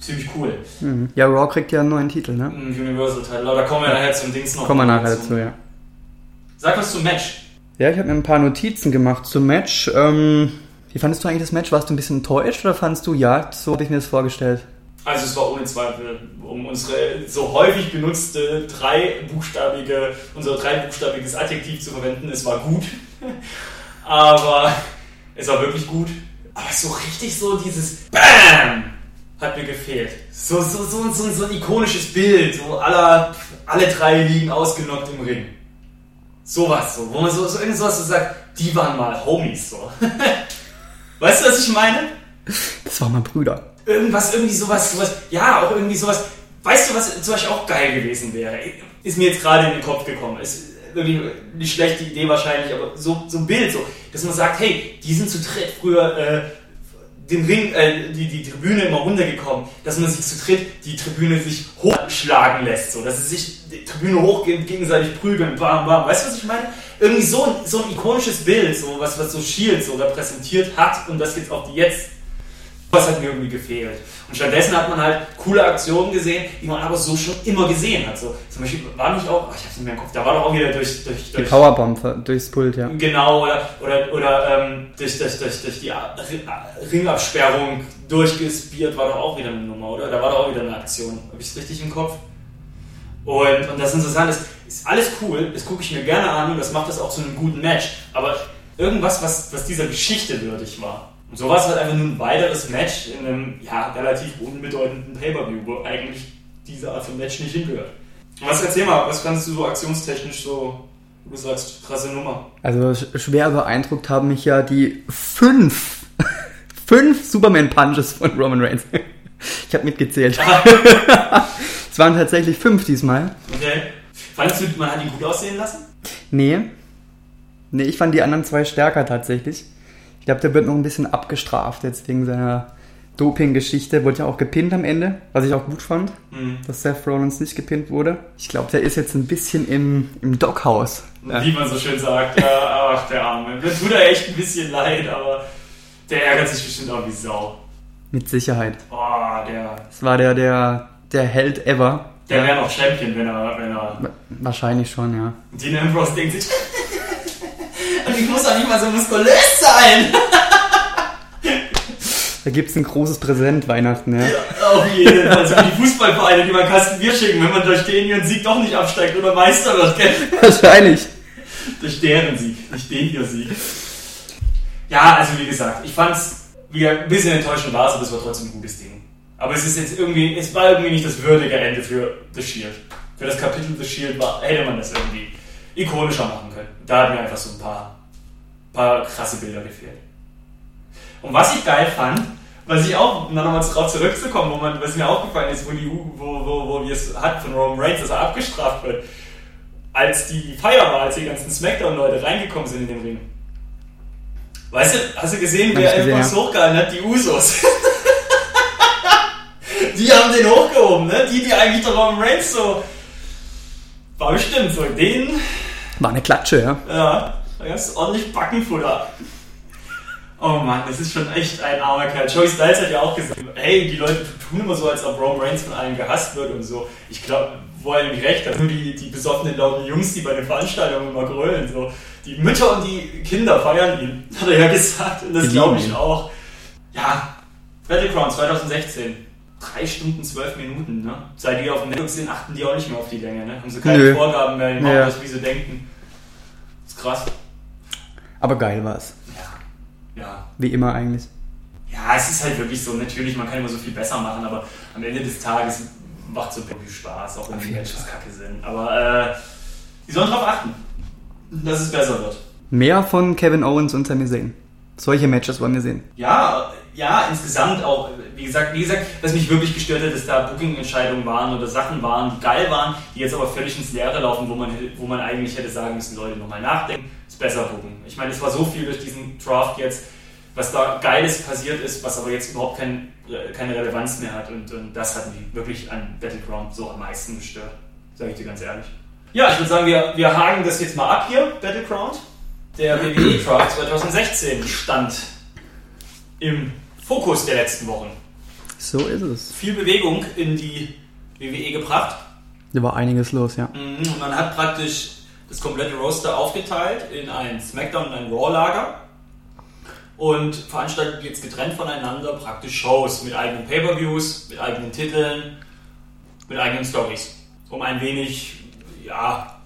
[SPEAKER 1] Ziemlich cool.
[SPEAKER 2] Mhm. Ja, Raw kriegt ja einen neuen Titel, ne?
[SPEAKER 1] Universal Title. Da kommen wir nachher zum Dings noch.
[SPEAKER 2] Kommen wir nachher dazu, ja.
[SPEAKER 1] Sag was zum Match.
[SPEAKER 2] Ja, ich habe mir ein paar Notizen gemacht zum Match. Ähm, wie fandest du eigentlich das Match? Warst du ein bisschen enttäuscht oder fandest du, ja, so habe ich mir das vorgestellt?
[SPEAKER 1] Also es war ohne Zweifel um unsere so häufig benutzte dreibuchstabige, unser dreibuchstabiges Adjektiv zu verwenden, es war gut. Aber es war wirklich gut. Aber so richtig so dieses BAM hat mir gefehlt. So, so, so, so, so ein ikonisches Bild, so aller, alle drei liegen ausgenockt im Ring. Sowas so, wo man so, so irgendwas so sagt, die waren mal Homies so. weißt du, was ich meine?
[SPEAKER 2] Das waren mal Brüder.
[SPEAKER 1] Irgendwas, irgendwie sowas, sowas, ja, auch irgendwie sowas. Weißt du, was zum Beispiel auch geil gewesen wäre? Ist mir jetzt gerade in den Kopf gekommen. Ist irgendwie eine schlechte Idee wahrscheinlich, aber so, so ein Bild, so, dass man sagt, hey, die sind zu dritt früher äh, den Ring, äh, die, die Tribüne immer runtergekommen, dass man sich zu dritt die Tribüne sich hochschlagen lässt, so, dass sie sich die Tribüne hochgehen, gegenseitig prügeln, bam, bam. Weißt du, was ich meine? Irgendwie so ein, so ein ikonisches Bild, so was, was so Shield so repräsentiert hat und das jetzt auch die jetzt was hat mir irgendwie gefehlt. Und stattdessen hat man halt coole Aktionen gesehen, die man aber so schon immer gesehen hat. So, zum Beispiel war nicht auch, ach, ich hab's nicht mehr im Kopf, da war doch auch wieder durch. durch,
[SPEAKER 2] durch die Powerbomb durchs Pult, ja.
[SPEAKER 1] Genau, oder, oder, oder ähm, durch, durch, durch, durch die Ringabsperrung durchgespiert, war doch auch wieder eine Nummer, oder? Da war doch auch wieder eine Aktion. Habe ich es richtig im Kopf? Und, und das Interessante ist, ist alles cool, das gucke ich mir gerne an und das macht das auch zu einem guten Match. Aber irgendwas, was, was dieser Geschichte würdig war und so war es halt einfach nur ein weiteres Match in einem ja, relativ unbedeutenden Pay-Per-View, wo eigentlich diese Art von Match nicht hingehört. Was erzähl mal, was kannst du so aktionstechnisch so, du sagst, krasse Nummer?
[SPEAKER 2] Also schwer beeindruckt haben mich ja die fünf, fünf Superman-Punches von Roman Reigns. Ich habe mitgezählt. es waren tatsächlich fünf diesmal.
[SPEAKER 1] Okay. Fandest du, man hat ihn gut aussehen lassen?
[SPEAKER 2] Nee. Nee, ich fand die anderen zwei stärker tatsächlich. Ich glaube, der wird noch ein bisschen abgestraft jetzt wegen seiner Doping-Geschichte. Wurde ja auch gepinnt am Ende, was ich auch gut fand, mhm. dass Seth Rollins nicht gepinnt wurde. Ich glaube, der ist jetzt ein bisschen im, im Doghouse.
[SPEAKER 1] Wie man so schön sagt. Ja, ach, der Arme. Mir tut er echt ein bisschen leid, aber der ärgert sich bestimmt auch wie Sau.
[SPEAKER 2] Mit Sicherheit.
[SPEAKER 1] Oh, der.
[SPEAKER 2] Das war der, der, der Held ever.
[SPEAKER 1] Der wäre noch Champion, wenn er, wenn er.
[SPEAKER 2] Wahrscheinlich schon, ja.
[SPEAKER 1] Dean Ambrose denkt sich. Und ich muss auch nicht mal so muskulös sein.
[SPEAKER 2] Da gibt es ein großes Präsent Weihnachten, ja.
[SPEAKER 1] ja auf jeden Fall. Also die Fußballvereine, die mal Kasten Bier schicken, wenn man durch den ihren Sieg doch nicht absteigt oder Meister wird, gell?
[SPEAKER 2] Wahrscheinlich.
[SPEAKER 1] Durch deren Sieg, nicht den ihr Sieg. Ja, also wie gesagt, ich fand's wie ein bisschen enttäuschend war es, aber es war trotzdem ein gutes Ding. Aber es ist jetzt irgendwie, es war irgendwie nicht das würdige Ende für The Shield. Für das Kapitel The Shield war, hätte man das irgendwie ikonischer machen können. Da hat mir einfach so ein paar, paar krasse Bilder gefehlt. Und was ich geil fand, was ich auch, um nochmal drauf zurückzukommen, wo man, was mir aufgefallen ist, wo, die, wo, wo, wo wir es hatten von Roman Reigns, dass er abgestraft wird, als die Feier war, als die ganzen Smackdown-Leute reingekommen sind in den Ring, Weißt du, hast du gesehen, wer irgendwas hochgehalten hat? Die Usos. die haben den hochgehoben, ne? Die, die eigentlich der Roman Reigns so. War bestimmt so. Den.
[SPEAKER 2] War eine Klatsche, ja.
[SPEAKER 1] Ja, da gab es ordentlich Backenfutter. Oh Mann, das ist schon echt ein armer Kerl. Joey Styles hat ja auch gesagt, hey, die Leute tun immer so, als ob Roman Reigns von allen gehasst wird und so. Ich glaube, wo er nämlich recht hat, nur die, die besoffenen lauten Jungs, die bei den Veranstaltungen immer grölen, so. Die Mütter und die Kinder feiern ihn, hat er ja gesagt. Und das glaube ich auch. Ja, Battleground 2016. Drei Stunden, zwölf Minuten, ne? Seit die auf dem Netflix sind, achten die auch nicht mehr auf die Länge, ne? Haben sie keine Nö. Vorgaben mehr, die machen ja. das, wie sie denken. Das ist krass.
[SPEAKER 2] Aber geil war es.
[SPEAKER 1] Ja. Ja.
[SPEAKER 2] Wie immer eigentlich.
[SPEAKER 1] Ja, es ist halt wirklich so, natürlich, man kann immer so viel besser machen, aber am Ende des Tages macht so viel Spaß, auch wenn die Matches kacke sind. Aber äh, die sollen darauf achten, dass es besser wird.
[SPEAKER 2] Mehr von Kevin Owens und Sami Zayn. Solche Matches wollen wir sehen.
[SPEAKER 1] Ja, ja, insgesamt auch, wie gesagt, wie gesagt, was mich wirklich gestört hat, dass da Booking-Entscheidungen waren oder Sachen waren, die geil waren, die jetzt aber völlig ins Leere laufen, wo man, wo man eigentlich hätte sagen müssen, Leute, nochmal nachdenken, besser booken. Ich meine, es war so viel durch diesen Draft jetzt, was da Geiles passiert ist, was aber jetzt überhaupt kein, keine Relevanz mehr hat. Und, und das hat mich wirklich an Battleground so am meisten gestört. Sage ich dir ganz ehrlich. Ja, ich würde sagen, wir, wir haken das jetzt mal ab hier, Battleground. Der WWE Draft 2016 stand im Fokus der letzten Wochen.
[SPEAKER 2] So ist es.
[SPEAKER 1] Viel Bewegung in die WWE gebracht.
[SPEAKER 2] Da war einiges los, ja.
[SPEAKER 1] Mhm, man hat praktisch das komplette Roster aufgeteilt in ein SmackDown und ein Raw-Lager und veranstaltet jetzt getrennt voneinander praktisch Shows mit eigenen Pay-Per-Views, mit eigenen Titeln, mit eigenen Stories, um ein wenig ja,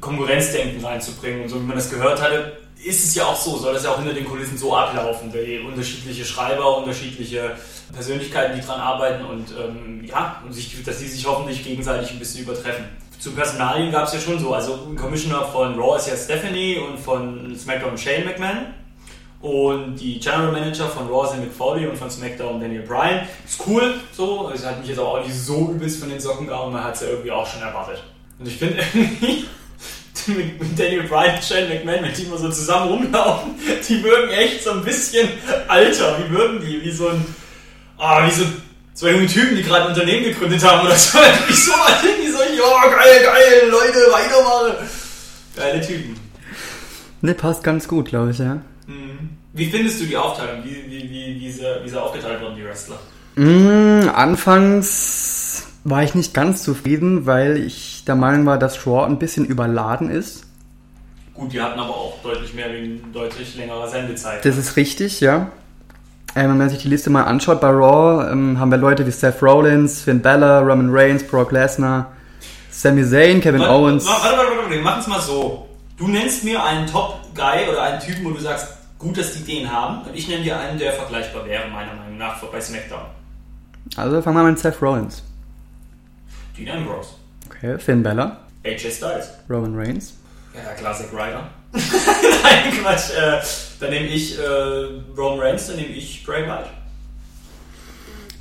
[SPEAKER 1] Konkurrenzdenken reinzubringen. Und so wie man das gehört hatte, ist es ja auch so, soll das ja auch hinter den Kulissen so ablaufen, weil unterschiedliche Schreiber, unterschiedliche Persönlichkeiten, die dran arbeiten und ähm, ja, und sich, dass die sich hoffentlich gegenseitig ein bisschen übertreffen. Zu Personalien gab es ja schon so, also ein Commissioner von Raw ist ja Stephanie und von SmackDown Shane McMahon. Und die General Manager von Raw sind Mick und von SmackDown Daniel Bryan. Ist cool, so. Es hat mich jetzt auch nicht so übelst von den Socken gehauen, man hat es ja irgendwie auch schon erwartet. Und ich finde irgendwie, mit, Daniel Bryan und Shane McMahon, wenn die immer so zusammen rumlaufen, die wirken echt so ein bisschen alter. Wie wirken die? Wie so ein, ah, wie so zwei junge Typen, die gerade ein Unternehmen gegründet haben oder so. Wie so, so, ja, geil, geil, Leute, weitermachen. Geile Typen.
[SPEAKER 2] Ne, passt ganz gut, glaube ich, ja.
[SPEAKER 1] Wie findest du die Aufteilung? Wie, wie, wie, wie, sie, wie sie aufgeteilt wurden, die Wrestler?
[SPEAKER 2] Mm, anfangs war ich nicht ganz zufrieden, weil ich der Meinung war, dass Raw ein bisschen überladen ist.
[SPEAKER 1] Gut, die hatten aber auch deutlich mehr wegen deutlich längerer Sendezeit.
[SPEAKER 2] Das ist richtig, ja. Ähm, wenn man sich die Liste mal anschaut bei Raw, ähm, haben wir Leute wie Seth Rollins, Finn Balor, Roman Reigns, Brock Lesnar, Sami Zayn, Kevin warte, Owens.
[SPEAKER 1] Warte, warte, warte, warte, machen es mal so. Du nennst mir einen Top-Guy oder einen Typen, wo du sagst, gut, dass die den haben. Und ich nenne dir einen, der vergleichbar wäre, meiner Meinung nach, bei SmackDown.
[SPEAKER 2] Also fangen wir mal mit Seth Rollins.
[SPEAKER 1] Dean Ambrose.
[SPEAKER 2] Okay, Finn Balor.
[SPEAKER 1] AJ Styles.
[SPEAKER 2] Roman Reigns.
[SPEAKER 1] Ja, Classic Rider. Nein, Quatsch. Äh, dann nehme ich äh, Roman Reigns, dann nehme ich Bray Wyatt.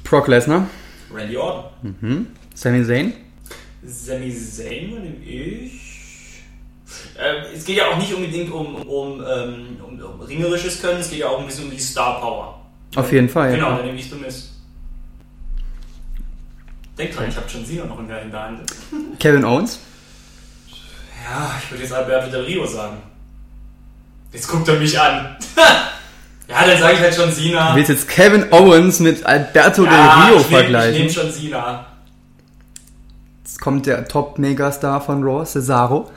[SPEAKER 2] Brock Lesnar.
[SPEAKER 1] Randy Orton.
[SPEAKER 2] Mhm. Sami Zayn.
[SPEAKER 1] Sami Zayn, nehme ich äh, es geht ja auch nicht unbedingt um, um, ähm, um, um, ringerisches Können, es geht ja auch ein bisschen um die Star Power.
[SPEAKER 2] Auf jeden Fall.
[SPEAKER 1] Genau, ja. dann nehme ich The Miss. Denk dran, ich habe schon Sina noch in der, in der Hand.
[SPEAKER 2] Kevin Owens?
[SPEAKER 1] Ja, ich würde jetzt Alberto Del Rio sagen. Jetzt guckt er mich an. ja, dann sage ich halt schon Sina.
[SPEAKER 2] Du willst jetzt Kevin Owens mit Alberto ja, Del Rio ich nehm, vergleichen? Ich
[SPEAKER 1] nehme schon Sina.
[SPEAKER 2] Jetzt kommt der Top-Megastar von Raw, Cesaro.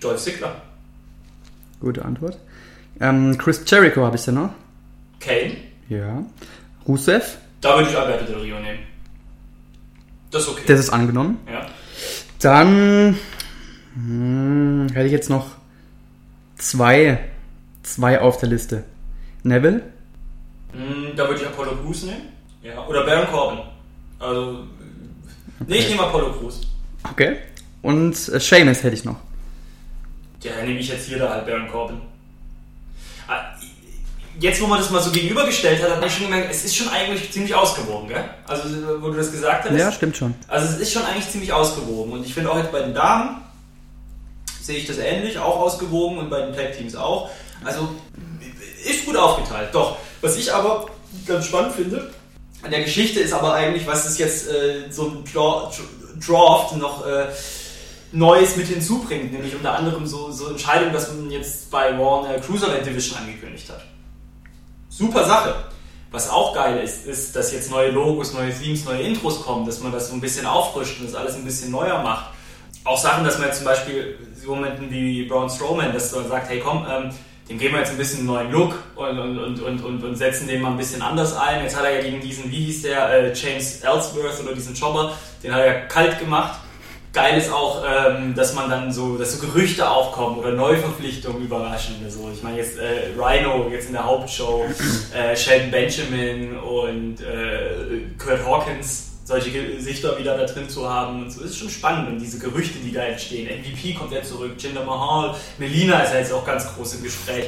[SPEAKER 1] Joy Sigler.
[SPEAKER 2] Gute Antwort. Ähm, Chris Jericho habe ich da noch.
[SPEAKER 1] Kane.
[SPEAKER 2] Ja. Rusev.
[SPEAKER 1] Da würde ich Alberto Del Rio nehmen. Das ist okay.
[SPEAKER 2] Das ist angenommen.
[SPEAKER 1] Ja.
[SPEAKER 2] Dann hm, hätte ich jetzt noch zwei, zwei auf der Liste. Neville.
[SPEAKER 1] Hm, da würde ich Apollo Crews nehmen. Ja. Oder Baron Corbin. Also. Okay. Nee, ich nehme Apollo Crews.
[SPEAKER 2] Okay. Und äh, Seamus hätte ich noch.
[SPEAKER 1] Ja, nehme ich jetzt hier da halt Baron Corbin. Ah, jetzt, wo man das mal so gegenübergestellt hat, hat man schon gemerkt, es ist schon eigentlich ziemlich ausgewogen, gell? Also, wo du das gesagt hast.
[SPEAKER 2] Ja, stimmt schon.
[SPEAKER 1] Also, es ist schon eigentlich ziemlich ausgewogen. Und ich finde auch jetzt bei den Damen, sehe ich das ähnlich, auch ausgewogen und bei den Tag Teams auch. Also ist gut aufgeteilt. Doch, was ich aber ganz spannend finde, an der Geschichte ist aber eigentlich, was ist jetzt äh, so ein Draft noch äh, Neues mit hinzubringt, nämlich unter anderem so, so Entscheidungen, dass man jetzt bei Warner Cruiserweight Division angekündigt hat. Super Sache. Was auch geil ist, ist, dass jetzt neue Logos, neue Themes, neue Intros kommen, dass man das so ein bisschen auffrischt und das alles ein bisschen neuer macht. Auch Sachen, dass man jetzt zum Beispiel so Momenten wie Braun Strowman, dass man sagt, hey komm, ähm, dem geben wir jetzt ein bisschen einen neuen Look und, und, und, und, und, setzen den mal ein bisschen anders ein. Jetzt hat er ja gegen diesen, wie hieß der, äh, James Ellsworth oder diesen Jobber, den hat er kalt gemacht geil ist auch, ähm, dass man dann so, dass so Gerüchte aufkommen oder Neuverpflichtungen überraschende. So. Ich meine jetzt äh, Rhino jetzt in der Hauptshow, äh, Sheldon Benjamin und äh, Kurt Hawkins, solche Gesichter wieder da drin zu haben und so. ist schon spannend und diese Gerüchte, die da entstehen. MVP kommt ja zurück, Jinder Mahal, Melina ist ja jetzt auch ganz groß im Gespräch.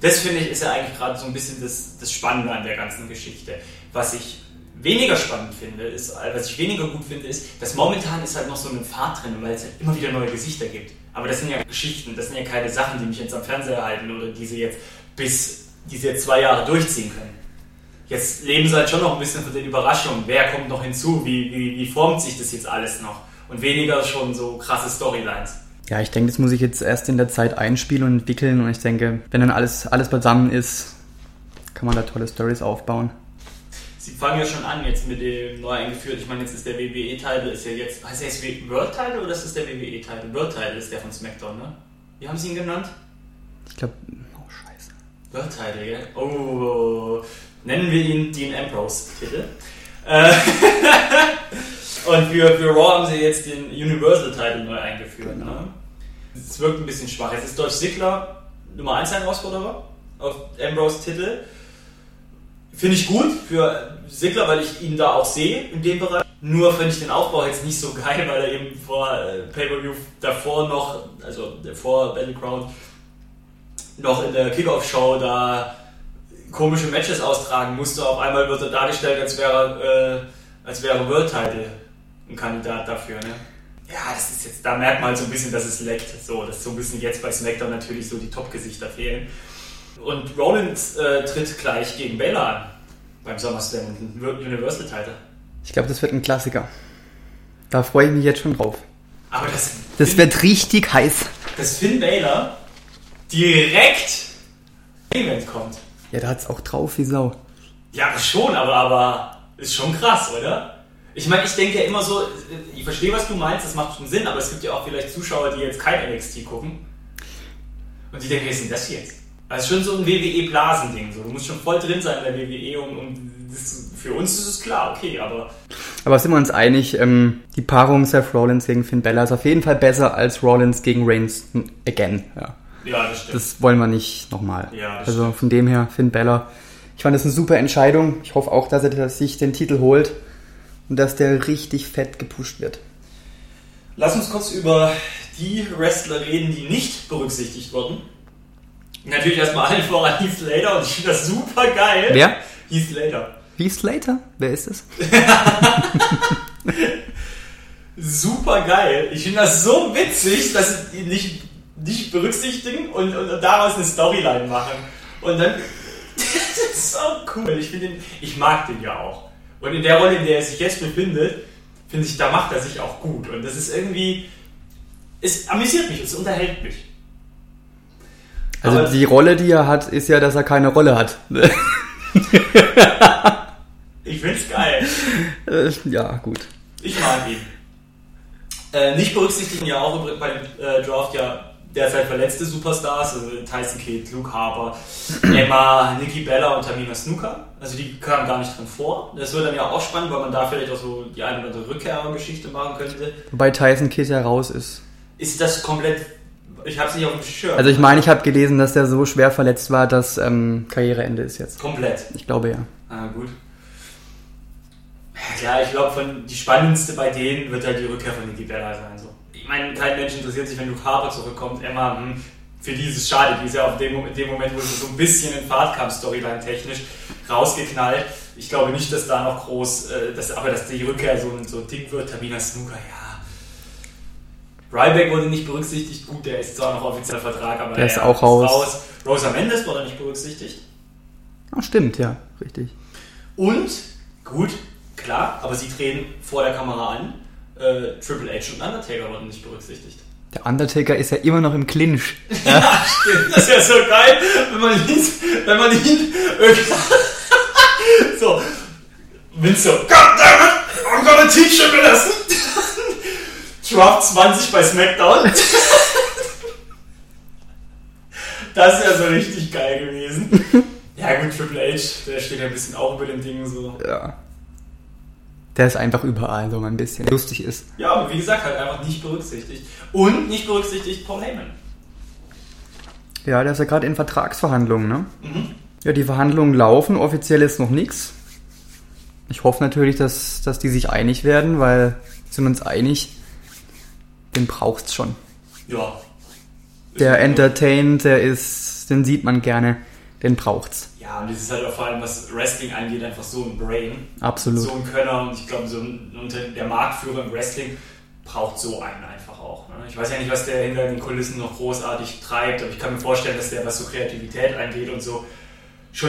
[SPEAKER 1] Das finde ich ist ja eigentlich gerade so ein bisschen das, das Spannende an der ganzen Geschichte. Was ich weniger spannend finde, ist, was ich weniger gut finde, ist, dass momentan ist halt noch so eine Fahrt drin, weil es halt immer wieder neue Gesichter gibt. Aber das sind ja Geschichten, das sind ja keine Sachen, die mich jetzt am Fernseher halten oder die sie jetzt bis diese jetzt zwei Jahre durchziehen können. Jetzt leben sie halt schon noch ein bisschen von den Überraschungen. Wer kommt noch hinzu? Wie, wie, wie formt sich das jetzt alles noch? Und weniger schon so krasse Storylines.
[SPEAKER 2] Ja, ich denke, das muss ich jetzt erst in der Zeit einspielen und entwickeln. Und ich denke, wenn dann alles, alles beisammen ist, kann man da tolle Stories aufbauen.
[SPEAKER 1] Sie fangen ja schon an jetzt mit dem neu eingeführt. Ich meine, jetzt ist der WWE-Title, ist ja jetzt, heißt der jetzt World-Title oder ist das der WWE-Title? World-Title ist der von SmackDown, ne? Wie haben Sie ihn genannt?
[SPEAKER 2] Ich glaube, oh scheiße.
[SPEAKER 1] World-Title, gell? Oh, nennen wir ihn Dean Ambrose-Titel. Äh, und für, für Raw haben sie jetzt den Universal-Title neu eingeführt. Ne? Es wirkt ein bisschen schwach. Jetzt ist Dolph Ziggler Nummer 1 Herausforderer auf Ambrose-Titel. Finde ich gut für Sigler, weil ich ihn da auch sehe in dem Bereich. Nur finde ich den Aufbau jetzt nicht so geil, weil er eben vor äh, Pay-Per-View davor noch, also vor Battleground, noch in der Kickoff-Show da komische Matches austragen musste. Auf einmal wird er dargestellt, als wäre, äh, als wäre World Title ein Kandidat dafür. Ne? Ja, das ist jetzt, da merkt man halt so ein bisschen, dass es leckt. So, dass so ein bisschen jetzt bei SmackDown natürlich so die Top-Gesichter fehlen. Und Rollins äh, tritt gleich gegen Baylor an beim SummerSlam und Universal Title.
[SPEAKER 2] Ich glaube, das wird ein Klassiker. Da freue ich mich jetzt schon drauf.
[SPEAKER 1] Aber das,
[SPEAKER 2] das Finn, wird richtig heiß.
[SPEAKER 1] Dass Finn Baylor direkt Event kommt.
[SPEAKER 2] Ja, da hat es auch drauf wie Sau.
[SPEAKER 1] Ja, schon, aber, aber ist schon krass, oder? Ich meine, ich denke ja immer so, ich verstehe, was du meinst, das macht schon Sinn, aber es gibt ja auch vielleicht Zuschauer, die jetzt kein NXT gucken. Und die denken, was ist denn das jetzt? Das ist schon so ein WWE-Blasending. So. Du musst schon voll drin sein in der WWE und, und das, für uns ist es klar, okay, aber.
[SPEAKER 2] Aber sind wir uns einig, ähm, die Paarung Seth Rollins gegen Finn Bella ist auf jeden Fall besser als Rollins gegen Reigns again. Ja,
[SPEAKER 1] ja das stimmt.
[SPEAKER 2] Das wollen wir nicht nochmal.
[SPEAKER 1] Ja,
[SPEAKER 2] also stimmt. von dem her, Finn Bella. Ich fand das eine super Entscheidung. Ich hoffe auch, dass er sich den Titel holt und dass der richtig fett gepusht wird.
[SPEAKER 1] Lass uns kurz über die Wrestler reden, die nicht berücksichtigt wurden. Natürlich erstmal allen voran Heath Slater und ich finde das super geil.
[SPEAKER 2] Wer?
[SPEAKER 1] Heath Slater.
[SPEAKER 2] Heath Slater? Wer ist es?
[SPEAKER 1] super geil. Ich finde das so witzig, dass nicht, nicht berücksichtigen und, und, und daraus eine Storyline machen. Und dann. das ist so cool. Ich, den, ich mag den ja auch. Und in der Rolle, in der er sich jetzt befindet, finde ich, da macht er sich auch gut. Und das ist irgendwie. Es amüsiert mich, es unterhält mich.
[SPEAKER 2] Also Aber die Rolle, die er hat, ist ja, dass er keine Rolle hat.
[SPEAKER 1] ich find's geil.
[SPEAKER 2] Äh, ja, gut.
[SPEAKER 1] Ich mag ihn. Äh, nicht berücksichtigen ja auch bei dem äh, Draft ja derzeit verletzte Superstars, also Tyson Kidd, Luke Harper, Emma, Nikki Bella und Tamina Snooker. Also die kamen gar nicht drin vor. Das wird dann ja auch spannend, weil man da vielleicht auch so die eine oder andere Rückkehrgeschichte machen könnte.
[SPEAKER 2] Wobei Tyson Kidd ja raus ist.
[SPEAKER 1] Ist das komplett ich habe es nicht auf dem Schirm.
[SPEAKER 2] Also ich meine, ich habe gelesen, dass der so schwer verletzt war, dass ähm, Karriereende ist jetzt.
[SPEAKER 1] Komplett.
[SPEAKER 2] Ich glaube ja.
[SPEAKER 1] Ah, gut. Ja, ich glaube, die spannendste bei denen wird halt die Rückkehr von Nikki Bella sein. So. Ich meine, kein Mensch interessiert sich, wenn Luke Harper zurückkommt. Emma, hm, für die ist es schade. Die ist ja auf dem, in dem Moment, wo sie so ein bisschen in Fahrt kam, Storyline-technisch, rausgeknallt. Ich glaube nicht, dass da noch groß, äh, dass, aber dass die Rückkehr so, so dick wird. Tamina Snooker, ja Ryback wurde nicht berücksichtigt. Gut, der ist zwar noch offizieller Vertrag, aber
[SPEAKER 2] der ist auch raus. raus.
[SPEAKER 1] Rosa Mendes wurde nicht berücksichtigt.
[SPEAKER 2] Ach, stimmt, ja, richtig.
[SPEAKER 1] Und, gut, klar, aber sie treten vor der Kamera an. Äh, Triple H und Undertaker wurden nicht berücksichtigt.
[SPEAKER 2] Der Undertaker ist ja immer noch im Clinch.
[SPEAKER 1] Ja, ja stimmt. Das ist ja so geil, wenn man ihn, wenn man ihn so, Vince so, Goddammit, I'm gonna teach him a lesson. Draft 20 bei SmackDown. das ist ja so richtig geil gewesen. Ja gut, Triple H, der steht ja ein bisschen auch über den Dingen so.
[SPEAKER 2] Ja. Der ist einfach überall so ein bisschen lustig ist.
[SPEAKER 1] Ja, aber wie gesagt, halt einfach nicht berücksichtigt. Und nicht berücksichtigt Paul Heyman.
[SPEAKER 2] Ja, der ist ja gerade in Vertragsverhandlungen, ne? Mhm. Ja, die Verhandlungen laufen, offiziell ist noch nichts. Ich hoffe natürlich, dass, dass die sich einig werden, weil wir sind uns einig, den braucht's schon.
[SPEAKER 1] Ja.
[SPEAKER 2] Der entertaint, der ist, den sieht man gerne, den braucht's.
[SPEAKER 1] Ja, und das ist halt auch vor allem, was Wrestling angeht, einfach so ein Brain.
[SPEAKER 2] Absolut.
[SPEAKER 1] So ein Könner und ich glaube, so ein, der Marktführer im Wrestling braucht so einen einfach auch. Ne? Ich weiß ja nicht, was der hinter den Kulissen noch großartig treibt, aber ich kann mir vorstellen, dass der, was so Kreativität angeht und so, schon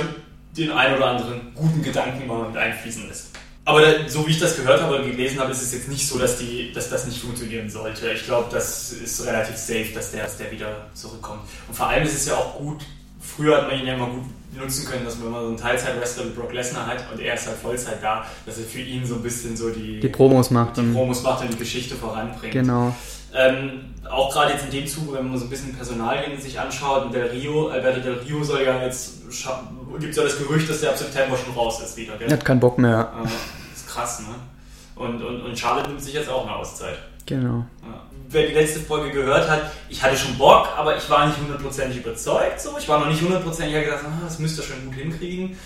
[SPEAKER 1] den ein oder anderen guten Gedanken mal mit einfließen lässt. Aber da, so wie ich das gehört habe und gelesen habe, ist es jetzt nicht so, dass, die, dass das nicht funktionieren sollte. Ich glaube, das ist relativ safe, dass der, dass der wieder zurückkommt. Und vor allem ist es ja auch gut, früher hat man ihn ja immer gut nutzen können, dass wenn man so einen Teilzeit-Wrestler wie Brock Lesnar hat und er ist halt Vollzeit da, dass er für ihn so ein bisschen so die,
[SPEAKER 2] die Promos macht.
[SPEAKER 1] Die Promos macht und die Geschichte voranbringt.
[SPEAKER 2] Genau.
[SPEAKER 1] Ähm, auch gerade jetzt in dem Zuge, wenn man so ein bisschen Personalien sich anschaut, Del Rio, Alberto Del Rio soll ja jetzt, gibt es ja das Gerücht, dass der ab September schon raus ist wieder,
[SPEAKER 2] gell? Er hat keinen Bock mehr.
[SPEAKER 1] Äh, ist krass, ne? Und, und, und Charlotte nimmt sich jetzt auch eine Auszeit.
[SPEAKER 2] Genau.
[SPEAKER 1] Ja. Wer die letzte Folge gehört hat, ich hatte schon Bock, aber ich war nicht hundertprozentig überzeugt. So. Ich war noch nicht hundertprozentig, ich habe gedacht, ah, das müsste er schon gut hinkriegen.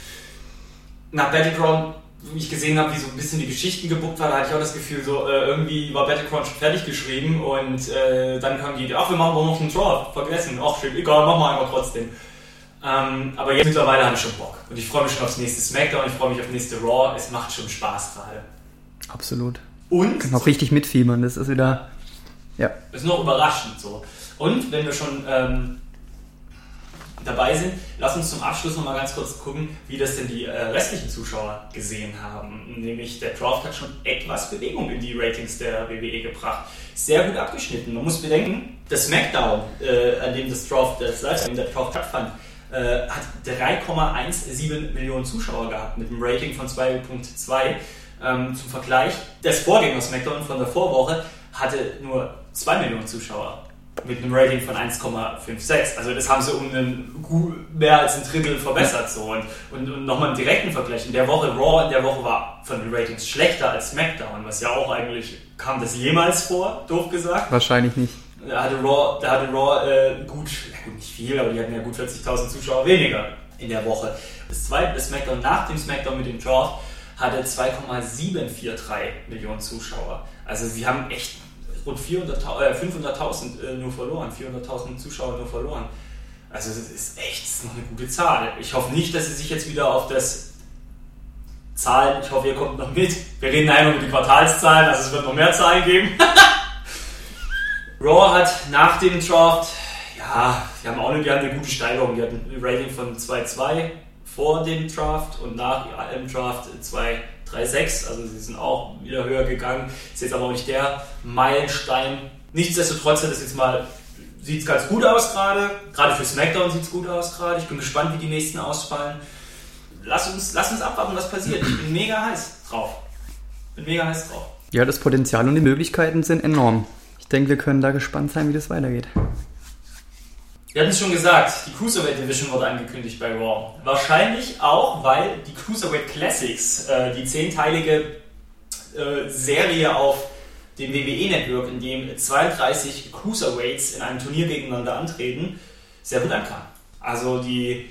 [SPEAKER 1] Nach Battleground wie ich gesehen habe, wie so ein bisschen die Geschichten gebuckt war, da hatte ich auch das Gefühl, so äh, irgendwie war Battleground schon fertig geschrieben und äh, dann kam die Idee, ach, wir machen noch einen Draw, vergessen, ach schön, egal, machen wir einfach trotzdem. Ähm, aber jetzt mittlerweile habe ich schon Bock und ich freue mich schon aufs nächste Smackdown, ich freue mich auf nächste Raw, es macht schon Spaß gerade.
[SPEAKER 2] Absolut.
[SPEAKER 1] Und?
[SPEAKER 2] Kann auch richtig mitfiebern, das ist wieder, ja.
[SPEAKER 1] Ist noch überraschend so. Und wenn wir schon ähm, dabei sind, lass uns zum Abschluss noch mal ganz kurz gucken, wie das denn die äh, restlichen Zuschauer gesehen haben. Nämlich der Draft hat schon etwas Bewegung in die Ratings der WWE gebracht. Sehr gut abgeschnitten. Man muss bedenken, das SmackDown, äh, an dem das Draft, das Livestream der Draft stattfand, äh, hat 3,17 Millionen Zuschauer gehabt mit einem Rating von 2.2. Ähm, zum Vergleich, das Vorgänger SmackDown von der Vorwoche hatte nur 2 Millionen Zuschauer mit einem Rating von 1,56. Also das haben sie um einen, mehr als ein Drittel verbessert. So. Und, und, und nochmal im direkten Vergleich. In der Woche Raw, in der Woche war von den Ratings schlechter als SmackDown, was ja auch eigentlich, kam das jemals vor, doof gesagt?
[SPEAKER 2] Wahrscheinlich nicht.
[SPEAKER 1] Da hatte Raw, da hatte Raw äh, gut, ja gut, nicht viel, aber die hatten ja gut 40.000 Zuschauer weniger in der Woche. Das zweite, das SmackDown nach dem SmackDown mit dem Draft hatte 2,743 Millionen Zuschauer. Also sie haben echt rund 400, äh, 500.000 äh, nur verloren, 400.000 Zuschauer nur verloren. Also das ist echt das ist noch eine gute Zahl. Ich hoffe nicht, dass sie sich jetzt wieder auf das Zahlen, ich hoffe, ihr kommt noch mit. Wir reden einmal über die Quartalszahlen, also es wird noch mehr Zahlen geben. Raw hat nach dem Draft, ja, die haben auch eine, die haben eine gute Steigerung. Die hatten ein Rating von 2,2 vor dem Draft und nach dem Draft 2. 3,6, also sie sind auch wieder höher gegangen. Ist jetzt aber auch nicht der Meilenstein. Nichtsdestotrotz hat es jetzt mal, sieht ganz gut aus gerade. Gerade für SmackDown sieht es gut aus gerade. Ich bin gespannt, wie die nächsten ausfallen. Lass uns, lass uns abwarten, was passiert. Ich bin mega heiß drauf. Bin mega heiß drauf.
[SPEAKER 2] Ja, das Potenzial und die Möglichkeiten sind enorm. Ich denke, wir können da gespannt sein, wie das weitergeht.
[SPEAKER 1] Wir hatten es schon gesagt, die Cruiserweight Division wurde angekündigt bei Raw. Wahrscheinlich auch, weil die Cruiserweight Classics, äh, die zehnteilige äh, Serie auf dem WWE Network, in dem 32 Cruiserweights in einem Turnier gegeneinander antreten, sehr gut ankam. Also die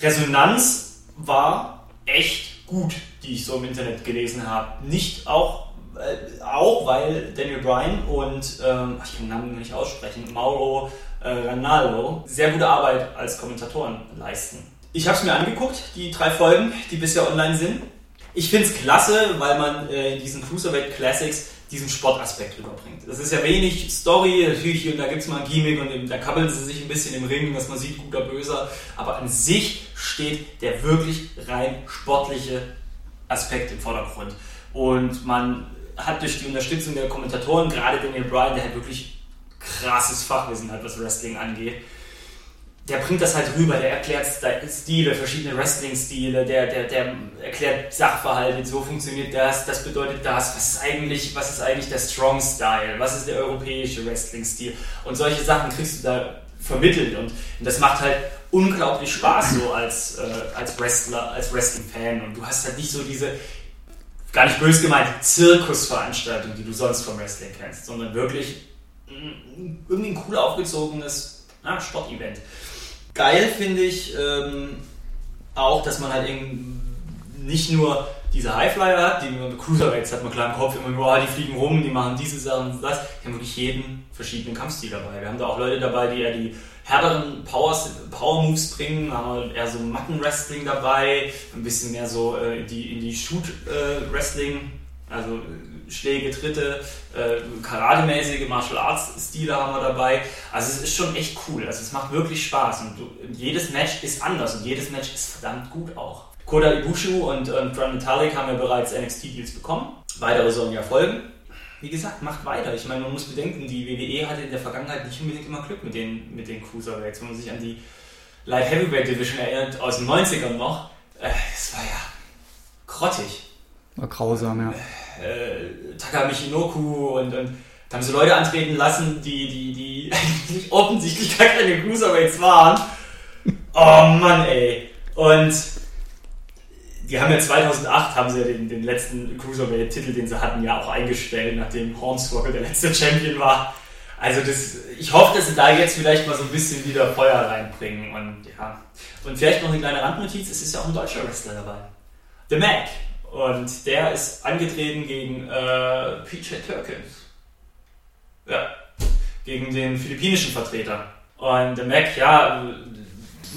[SPEAKER 1] Resonanz war echt gut, die ich so im Internet gelesen habe. Nicht auch, äh, auch weil Daniel Bryan und, ähm, ich kann den Namen nicht aussprechen, Mauro äh, Ranaldo sehr gute Arbeit als Kommentatoren leisten. Ich habe es mir angeguckt, die drei Folgen, die bisher online sind. Ich finde es klasse, weil man äh, in diesen Cruiserweight Classics diesen Sportaspekt rüberbringt. Das ist ja wenig Story, natürlich und da gibt es mal ein Gimmick und da kabbeln sie sich ein bisschen im Ring, dass man sieht, guter, böser, aber an sich steht der wirklich rein sportliche Aspekt im Vordergrund. Und man hat durch die Unterstützung der Kommentatoren, gerade Daniel Bryan, der halt wirklich krasses Fachwissen hat, was Wrestling angeht, der bringt das halt rüber, der erklärt Stile, verschiedene Wrestling-Stile, der, der, der erklärt Sachverhalte, so funktioniert das, das bedeutet das, was ist eigentlich, was ist eigentlich der Strong-Style, was ist der europäische Wrestling-Stil? Und solche Sachen kriegst du da vermittelt und, und das macht halt unglaublich Spaß so als, äh, als Wrestler, als Wrestling-Fan. Und du hast halt nicht so diese, gar nicht böse gemeint, Zirkusveranstaltung, die du sonst vom Wrestling kennst, sondern wirklich irgendwie ein cool aufgezogenes ja, Sportevent. Geil finde ich ähm, auch, dass man halt eben nicht nur diese Highflyer hat, die Cruiserweights hat man klar im Kopf immer nur, ah, die fliegen rum, die machen diese Sachen das. Die haben wirklich jeden verschiedenen Kampfstil dabei. Wir haben da auch Leute dabei, die ja die härteren Powers, Power Moves bringen, haben wir eher so Matten-Wrestling dabei, ein bisschen mehr so äh, in die, in die Shoot-Wrestling, äh, also Schläge, Tritte, äh, Karate-mäßige Martial Arts-Stile haben wir dabei. Also es ist schon echt cool. Also es macht wirklich Spaß und du, jedes Match ist anders und jedes Match ist verdammt gut auch. Koda Ibushu und, Grand Metallic haben ja bereits NXT-Deals bekommen. Weitere sollen ja folgen. Wie gesagt, macht weiter. Ich meine, man muss bedenken, die WWE hatte in der Vergangenheit nicht unbedingt immer Glück mit den, mit den Cruiserweights. Wenn man sich an die Light Heavyweight Division erinnert, aus den 90ern noch, äh, das war ja grottig.
[SPEAKER 2] War grausam, ja.
[SPEAKER 1] Äh, Taka Michinoku und, und da haben sie Leute antreten lassen, die, die, die eigentlich offensichtlich gar keine Cruiserweights waren. Oh Mann, ey. Und die haben ja 2008 haben sie ja den, den letzten Cruiserweight-Titel, den sie hatten, ja auch eingestellt, nachdem Hornswoggle der letzte Champion war. Also das, ich hoffe, dass sie da jetzt vielleicht mal so ein bisschen wieder Feuer reinbringen und ja. Und vielleicht noch eine kleine Randnotiz, es ist ja auch ein deutscher Wrestler dabei. The Mac. Und der ist angetreten gegen äh, PJ Turkins. Ja. Gegen den philippinischen Vertreter. Und The Mac, ja, ein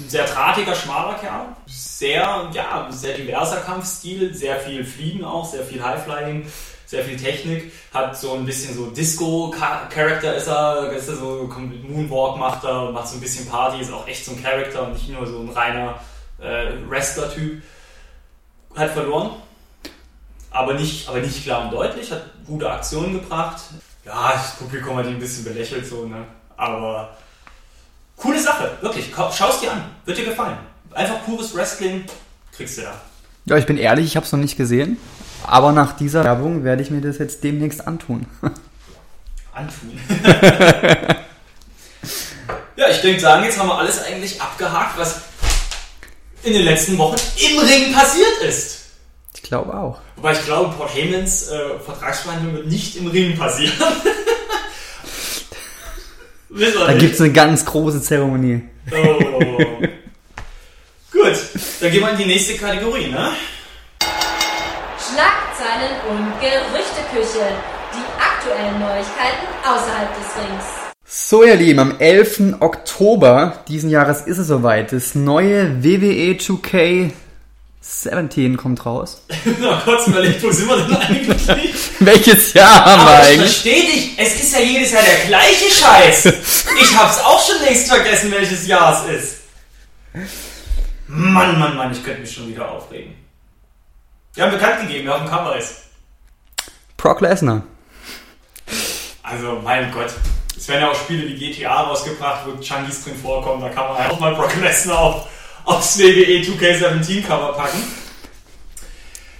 [SPEAKER 1] sehr drahtiger, schmaler Kerl. Sehr, ja, sehr diverser Kampfstil, sehr viel Fliegen auch, sehr viel Highflying, sehr viel Technik. Hat so ein bisschen so Disco-Charakter ist er, ist er so Moonwalk macht er, macht so ein bisschen Party, ist auch echt so ein Charakter und nicht nur so ein reiner äh, Wrestler-Typ. Hat verloren, aber nicht, aber nicht klar und deutlich, hat gute Aktionen gebracht. Ja, das Publikum hat ihn ein bisschen belächelt so, ne? Aber Coole Sache, wirklich. Schau es dir an. Wird dir gefallen. Einfach pures Wrestling kriegst du da.
[SPEAKER 2] Ja, ich bin ehrlich, ich habe es noch nicht gesehen. Aber nach dieser Werbung werde ich mir das jetzt demnächst antun.
[SPEAKER 1] antun? ja, ich denke sagen, jetzt haben wir alles eigentlich abgehakt, was in den letzten Wochen im Ring passiert ist.
[SPEAKER 2] Ich glaube auch.
[SPEAKER 1] Wobei ich glaube, Paul Heymans äh, Vertragsverhandlung wird nicht im Ring passieren.
[SPEAKER 2] Da gibt es eine ganz große Zeremonie. Oh.
[SPEAKER 1] Gut, dann gehen wir in die nächste Kategorie, ne?
[SPEAKER 3] Schlagzeilen und Gerüchteküche. Die aktuellen Neuigkeiten außerhalb des Rings.
[SPEAKER 2] So, ihr Lieben, am 11. Oktober diesen Jahres ist es soweit. Das neue WWE 2K 17 kommt raus.
[SPEAKER 1] Na, kurz überlegt, wo sind wir denn eigentlich?
[SPEAKER 2] Welches Jahr haben
[SPEAKER 1] Aber
[SPEAKER 2] wir
[SPEAKER 1] ich
[SPEAKER 2] eigentlich?
[SPEAKER 1] verstehe dich, es ist ja jedes Jahr der gleiche Scheiß. Ich hab's auch schon längst vergessen, welches Jahr es ist. Mann, Mann, Mann, ich könnte mich schon wieder aufregen. Wir haben bekannt gegeben, wer auf dem Cover ist.
[SPEAKER 2] Brock Lesnar.
[SPEAKER 1] Also, mein Gott. Es werden ja auch Spiele wie GTA rausgebracht, wo Chungies drin vorkommen, da kann man ja auch mal Brock Lesnar auf aufs WWE 2K17 Cover packen.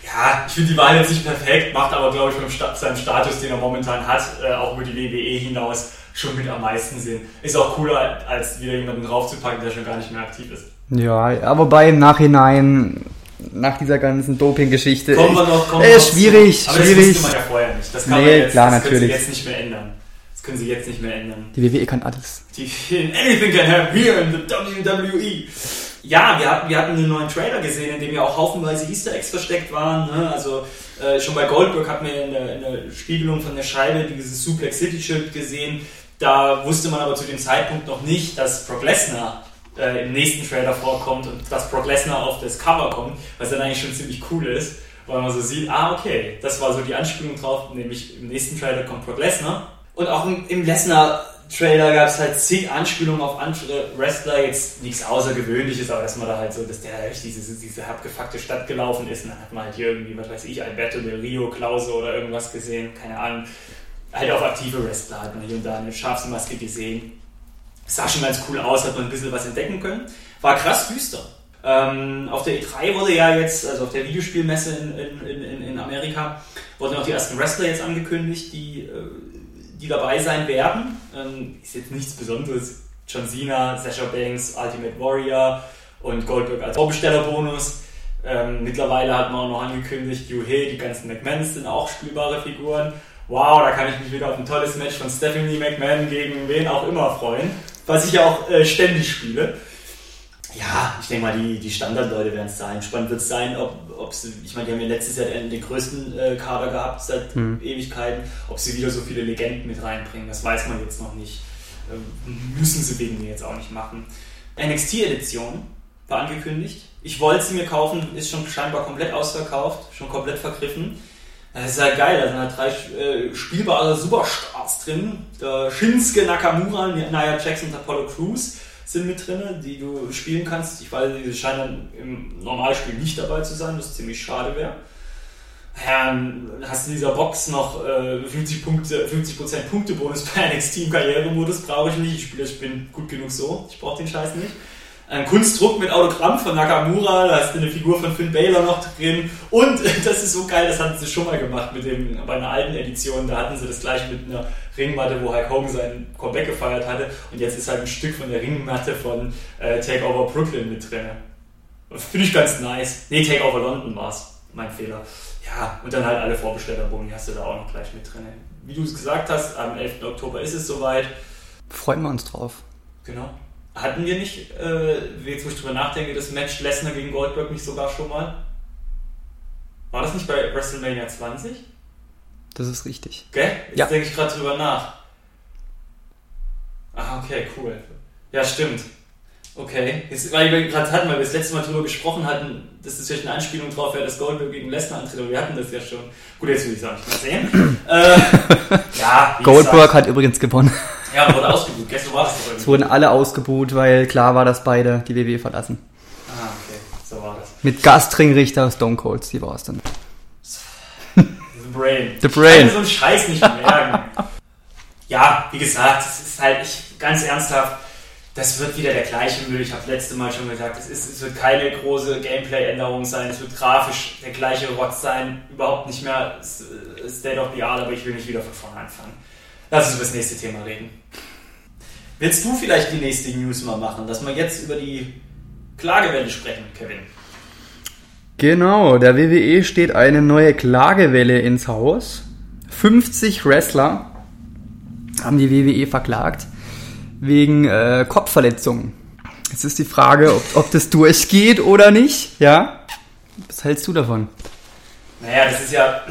[SPEAKER 1] Ja, ich finde die Wahl jetzt nicht perfekt, macht aber, glaube ich, mit seinem Status, den er momentan hat, äh, auch über die WWE hinaus, schon mit am meisten Sinn. Ist auch cooler, als wieder jemanden draufzupacken, der schon gar nicht mehr aktiv ist.
[SPEAKER 2] Ja, aber bei im Nachhinein, nach dieser ganzen Doping-Geschichte.
[SPEAKER 1] Kommen wir noch, kommen
[SPEAKER 2] äh,
[SPEAKER 1] wir noch
[SPEAKER 2] schwierig,
[SPEAKER 1] zu. Aber
[SPEAKER 2] schwierig.
[SPEAKER 1] das wusste man ja vorher nicht. Das kann
[SPEAKER 2] nee,
[SPEAKER 1] man jetzt,
[SPEAKER 2] klar,
[SPEAKER 1] das
[SPEAKER 2] natürlich.
[SPEAKER 1] können sie jetzt nicht mehr ändern. Das können sie jetzt nicht mehr ändern.
[SPEAKER 2] Die WWE kann alles.
[SPEAKER 1] Die, anything can happen here in the WWE ja, wir hatten, wir hatten einen neuen Trailer gesehen, in dem ja auch haufenweise Easter Eggs versteckt waren. Ne? Also äh, schon bei Goldberg hat man in der, in der Spiegelung von der Scheibe dieses Suplex City Schild gesehen. Da wusste man aber zu dem Zeitpunkt noch nicht, dass Brock Lesnar äh, im nächsten Trailer vorkommt und dass Brock Lesnar auf das Cover kommt, was dann eigentlich schon ziemlich cool ist. weil man so sieht, ah, okay, das war so die Anspielung drauf, nämlich im nächsten Trailer kommt Brock Lesnar. Und auch im, im Lesnar-Trailer gab es halt zig Anspielungen auf andere Wrestler, jetzt nichts Außergewöhnliches, aber dass man da halt so, dass der halt diese, diese abgefuckte Stadt gelaufen ist und dann hat man halt hier irgendwie, was weiß ich, Alberto del Rio, Klause oder irgendwas gesehen, keine Ahnung. Halt auch aktive Wrestler hat man hier und da eine Schafsmaske gesehen. Sah schon ganz cool aus, hat man ein bisschen was entdecken können. War krass düster. Ähm, auf der E3 wurde ja jetzt, also auf der Videospielmesse in, in, in, in Amerika, wurden auch die ersten Wrestler jetzt angekündigt, die, äh, die dabei sein werden. Ähm, ist jetzt nichts Besonderes. John Cena, Sasha Banks, Ultimate Warrior und Goldberg als Vorbestellerbonus. Ähm, mittlerweile hat man auch noch angekündigt, Juhe, die ganzen McMahons sind auch spielbare Figuren. Wow, da kann ich mich wieder auf ein tolles Match von Stephanie McMahon gegen wen auch immer freuen, was ich ja auch äh, ständig spiele. Ja, ich denke mal, die, die Standardleute werden es sein. Spannend wird es sein, ob, ob sie, ich meine, die haben ja letztes Jahr den, größten äh, Kader gehabt seit mhm. Ewigkeiten, ob sie wieder so viele Legenden mit reinbringen, das weiß man jetzt noch nicht. Ähm, müssen sie wegen mir jetzt auch nicht machen. NXT-Edition war angekündigt. Ich wollte sie mir kaufen, ist schon scheinbar komplett ausverkauft, schon komplett vergriffen. Das ist halt geil, da sind halt drei äh, spielbare Superstars drin. Der Shinsuke Nakamura, Nia Jackson und Apollo Crews sind mit drin, die du spielen kannst. Ich weiß, die scheinen im Normalspiel nicht dabei zu sein, was ziemlich schade wäre. Ja, hast in dieser Box noch äh, 50 Punkte, 50% Punktebonus bei NXT im Karrieremodus, brauche ich nicht. Ich spiele, ich bin gut genug so, ich brauche den Scheiß nicht ein Kunstdruck mit Autogramm von Nakamura, da hast du eine Figur von Finn Baylor noch drin und das ist so geil, das hatten sie schon mal gemacht mit dem, bei einer alten Edition, da hatten sie das gleich mit einer Ringmatte, wo Hulk Hogan sein Comeback gefeiert hatte und jetzt ist halt ein Stück von der Ringmatte von äh, Takeover Brooklyn mit drin. Finde ich ganz nice. Nee, Takeover London war es, mein Fehler. Ja, und dann halt alle Vorbestellerboni hast du da auch noch gleich mit drin. Wie du es gesagt hast, am 11. Oktober ist es soweit.
[SPEAKER 2] Freuen wir uns drauf.
[SPEAKER 1] Genau. Hatten wir nicht, äh, jetzt wo ich drüber nachdenke, das Match Lesnar gegen Goldberg nicht sogar schon mal? War das nicht bei WrestleMania 20?
[SPEAKER 2] Das ist richtig.
[SPEAKER 1] Gell? Jetzt ja. denke ich gerade drüber nach. Ah, okay, cool. Ja, stimmt. Okay. Jetzt, weil wir gerade hatten, weil wir das letzte Mal drüber gesprochen hatten, dass das vielleicht eine Anspielung drauf wäre, dass Goldberg gegen Lesnar antritt, aber wir hatten das ja schon. Gut, jetzt will ich auch nicht mehr sehen.
[SPEAKER 2] äh, ja, Goldberg gesagt. hat übrigens gewonnen.
[SPEAKER 1] Ja, wurde ausgebucht. Gestern war das
[SPEAKER 2] wurden alle ausgebucht, weil klar war, dass beide die WWE verlassen.
[SPEAKER 1] Ah, okay. So war das.
[SPEAKER 2] Mit Gastringrichter Stone Cold, die war es dann.
[SPEAKER 1] The Brain.
[SPEAKER 2] The Brain.
[SPEAKER 1] Ich kann so einen Scheiß nicht merken. ja, wie gesagt, es ist halt, ich, ganz ernsthaft, das wird wieder der gleiche Müll. Ich habe letzte Mal schon gesagt, es, ist, es wird keine große Gameplay-Änderung sein. Es wird grafisch der gleiche Rotz sein. Überhaupt nicht mehr State of the Art, aber ich will nicht wieder von vorne anfangen. Lass uns über das nächste Thema reden. Willst du vielleicht die nächste News mal machen, dass wir jetzt über die Klagewelle sprechen, Kevin?
[SPEAKER 2] Genau, der WWE steht eine neue Klagewelle ins Haus. 50 Wrestler haben die WWE verklagt wegen äh, Kopfverletzungen. Jetzt ist die Frage, ob, ob das durchgeht oder nicht. Ja? Was hältst du davon?
[SPEAKER 1] Naja, das ist ja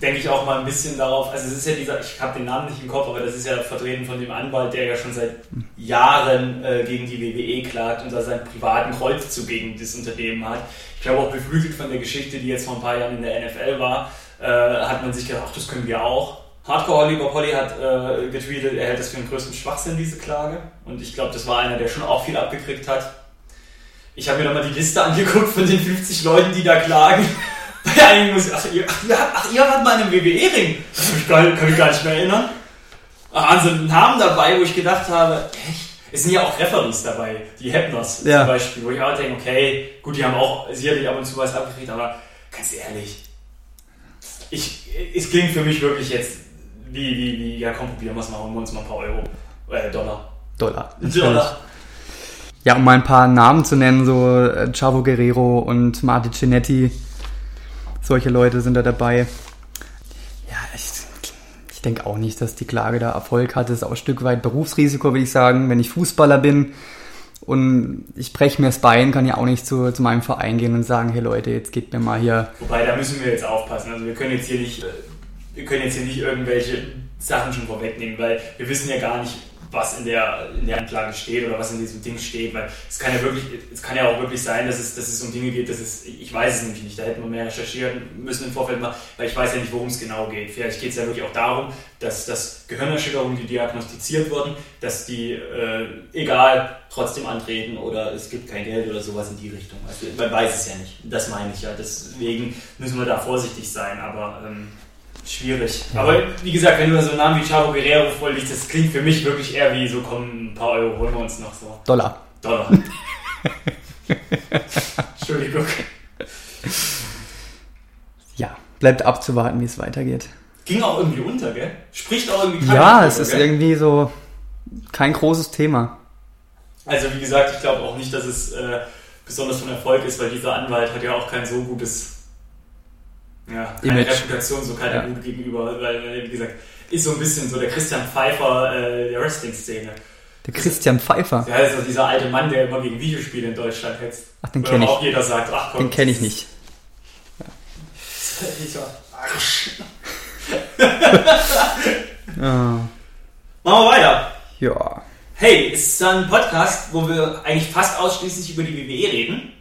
[SPEAKER 1] denke ich auch mal ein bisschen darauf, also es ist ja dieser, ich habe den Namen nicht im Kopf, aber das ist ja vertreten von dem Anwalt, der ja schon seit Jahren äh, gegen die WWE klagt und da seinen privaten Kreuzzug gegen das Unternehmen hat. Ich glaube auch beflügelt von der Geschichte, die jetzt vor ein paar Jahren in der NFL war, äh, hat man sich gedacht, ach, das können wir auch. Hardcore Oliver Polly hat äh, getweetet, er hält das für den größten Schwachsinn, diese Klage. Und ich glaube, das war einer, der schon auch viel abgekriegt hat. Ich habe mir nochmal die Liste angeguckt von den 50 Leuten, die da klagen. Ja, eigentlich muss ich, ach, ihr, ach, ihr wart mal in einem WWE-Ring. Das kann ich gar nicht mehr erinnern. Ach, also Namen dabei, wo ich gedacht habe, echt? Es sind ja auch Referees dabei, die Hepners ja. zum Beispiel, wo ich auch denke, okay, gut, die haben auch sicherlich ab und zu was abgekriegt, aber ganz ehrlich, ich, es klingt für mich wirklich jetzt wie, wie, wie, ja komm, probieren wir es mal, holen wir uns mal ein paar Euro, äh, Dollar.
[SPEAKER 2] Dollar. Dollar. Ja, um mal ein paar Namen zu nennen, so äh, Chavo Guerrero und Marti Cinetti, solche Leute sind da dabei. Ja, ich, ich denke auch nicht, dass die Klage da Erfolg hat. Das ist auch ein Stück weit Berufsrisiko, würde ich sagen. Wenn ich Fußballer bin und ich breche mir das Bein, kann ich auch nicht zu, zu meinem Verein gehen und sagen, hey Leute, jetzt geht mir mal hier.
[SPEAKER 1] Wobei, da müssen wir jetzt aufpassen. Also wir können jetzt hier nicht, wir können jetzt hier nicht irgendwelche Sachen schon vorwegnehmen, weil wir wissen ja gar nicht, was in der, in der Anklage steht oder was in diesem Ding steht, weil es kann ja wirklich, es kann ja auch wirklich sein, dass es, dass es um Dinge geht, dass es, ich weiß es nämlich nicht, da hätten wir mehr recherchieren müssen im Vorfeld mal, weil ich weiß ja nicht, worum es genau geht. Vielleicht geht es ja wirklich auch darum, dass, dass Gehirnerschütterungen, die diagnostiziert wurden, dass die äh, egal trotzdem antreten oder es gibt kein Geld oder sowas in die Richtung. Also, man weiß es ja nicht. Das meine ich ja. Deswegen müssen wir da vorsichtig sein, aber ähm, schwierig. Ja. Aber wie gesagt, wenn du so einen Namen wie Chavo Guerrero vorliest, das klingt für mich wirklich eher wie so, kommen ein paar Euro holen wir uns noch so.
[SPEAKER 2] Dollar.
[SPEAKER 1] Dollar. Entschuldigung.
[SPEAKER 2] Ja, bleibt abzuwarten, wie es weitergeht.
[SPEAKER 1] Ging auch irgendwie unter, gell? Spricht auch irgendwie
[SPEAKER 2] Ja, es ist gell? irgendwie so kein großes Thema.
[SPEAKER 1] Also wie gesagt, ich glaube auch nicht, dass es äh, besonders von Erfolg ist, weil dieser Anwalt hat ja auch kein so gutes ja, keine Image. Reputation so keiner ja. gut gegenüber, weil, wie gesagt, ist so ein bisschen so der Christian Pfeiffer äh, der Wrestling-Szene.
[SPEAKER 2] Der Christian Pfeiffer?
[SPEAKER 1] Ja, ist so dieser alte Mann, der immer gegen Videospiele in Deutschland hetzt.
[SPEAKER 2] Ach, den kenne ich.
[SPEAKER 1] auch jeder sagt, ach komm.
[SPEAKER 2] Den kenne ich nicht.
[SPEAKER 1] Ja. Arsch.
[SPEAKER 2] ja.
[SPEAKER 1] Machen wir weiter.
[SPEAKER 2] Ja.
[SPEAKER 1] Hey, es ist ein Podcast, wo wir eigentlich fast ausschließlich über die WWE reden.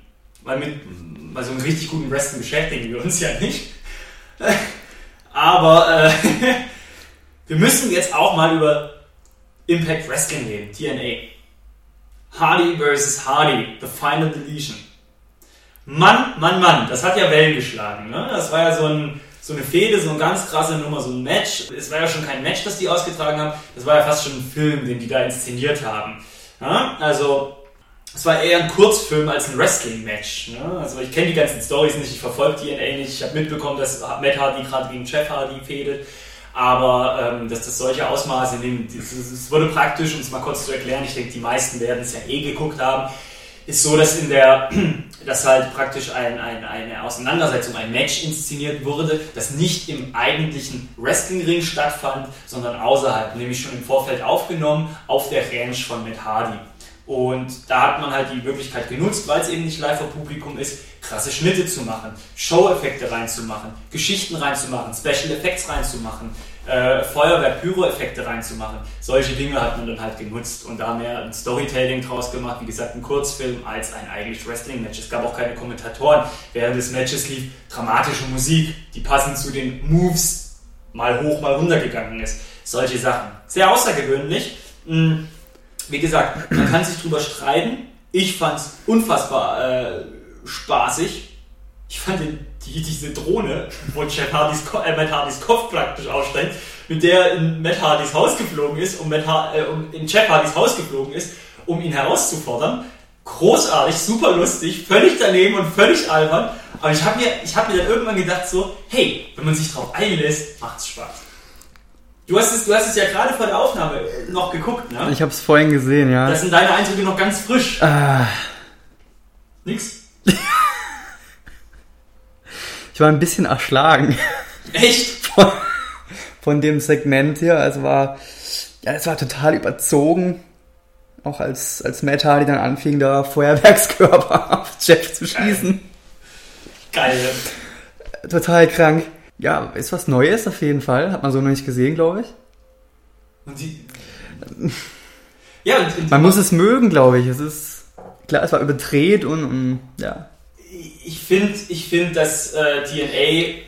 [SPEAKER 1] Weil mit bei so einem richtig guten Wrestling beschäftigen wir uns ja nicht. Aber äh, wir müssen jetzt auch mal über Impact Wrestling reden, TNA. Hardy vs. Hardy, The Final Deletion. Mann, Mann, Mann, das hat ja Wellen geschlagen. Ne? Das war ja so, ein, so eine Fehde, so eine ganz krasse Nummer, so ein Match. Es war ja schon kein Match, das die ausgetragen haben, das war ja fast schon ein Film, den die da inszeniert haben. Ja? Also es war eher ein Kurzfilm als ein Wrestling-Match. Ne? Also ich kenne die ganzen Stories nicht, ich verfolge die nicht. Ich habe mitbekommen, dass Matt Hardy gerade gegen Jeff Hardy fädelt. Aber ähm, dass das solche Ausmaße nimmt, es wurde praktisch, um es mal kurz zu erklären, ich denke, die meisten werden es ja eh geguckt haben, ist so, dass in der, dass halt praktisch ein, ein, eine Auseinandersetzung, ein Match inszeniert wurde, das nicht im eigentlichen Wrestlingring stattfand, sondern außerhalb, nämlich schon im Vorfeld aufgenommen auf der Ranch von Matt Hardy. Und da hat man halt die Möglichkeit genutzt, weil es eben nicht live vor Publikum ist, krasse Schnitte zu machen, Show-Effekte reinzumachen, Geschichten reinzumachen, Special Effects reinzumachen, äh, Feuerwehr, Pyro-Effekte reinzumachen. Solche Dinge hat man dann halt genutzt und da mehr ein Storytelling draus gemacht, wie gesagt, ein Kurzfilm als ein eigentlich Wrestling-Match. Es gab auch keine Kommentatoren. Während des Matches lief dramatische Musik, die passend zu den Moves mal hoch, mal runter gegangen ist. Solche Sachen. Sehr außergewöhnlich. Hm wie gesagt, man kann sich drüber streiten. Ich fand es unfassbar äh, spaßig. Ich fand den, die, diese Drohne, wo Jeff Hardys, äh, Matt Hardys Kopf praktisch aussteigt, mit der in Matt Hardys Haus geflogen ist, um, Matt äh, um in Jeff Hardys Haus geflogen ist, um ihn herauszufordern. Großartig, super lustig, völlig daneben und völlig albern. Aber ich habe mir, hab mir dann irgendwann gedacht so, hey, wenn man sich drauf einlässt, macht's Spaß. Du hast, es, du hast es ja gerade vor der Aufnahme noch geguckt, ne?
[SPEAKER 2] Ich habe es vorhin gesehen, ja.
[SPEAKER 1] Das sind deine Eindrücke noch ganz frisch.
[SPEAKER 2] Ah.
[SPEAKER 1] Nix?
[SPEAKER 2] ich war ein bisschen erschlagen.
[SPEAKER 1] Echt?
[SPEAKER 2] Von, von dem Segment hier. Also war, ja, es war total überzogen. Auch als, als Matt Hardy dann anfing, da Feuerwerkskörper auf Jeff zu schießen.
[SPEAKER 1] Geil.
[SPEAKER 2] Geil. Total krank. Ja, ist was Neues auf jeden Fall. Hat man so noch nicht gesehen, glaube ich.
[SPEAKER 1] Und die. ja, und,
[SPEAKER 2] und man muss es mögen, glaube ich. Es ist klar, es war überdreht und, und ja.
[SPEAKER 1] Ich finde, ich find, dass äh, DNA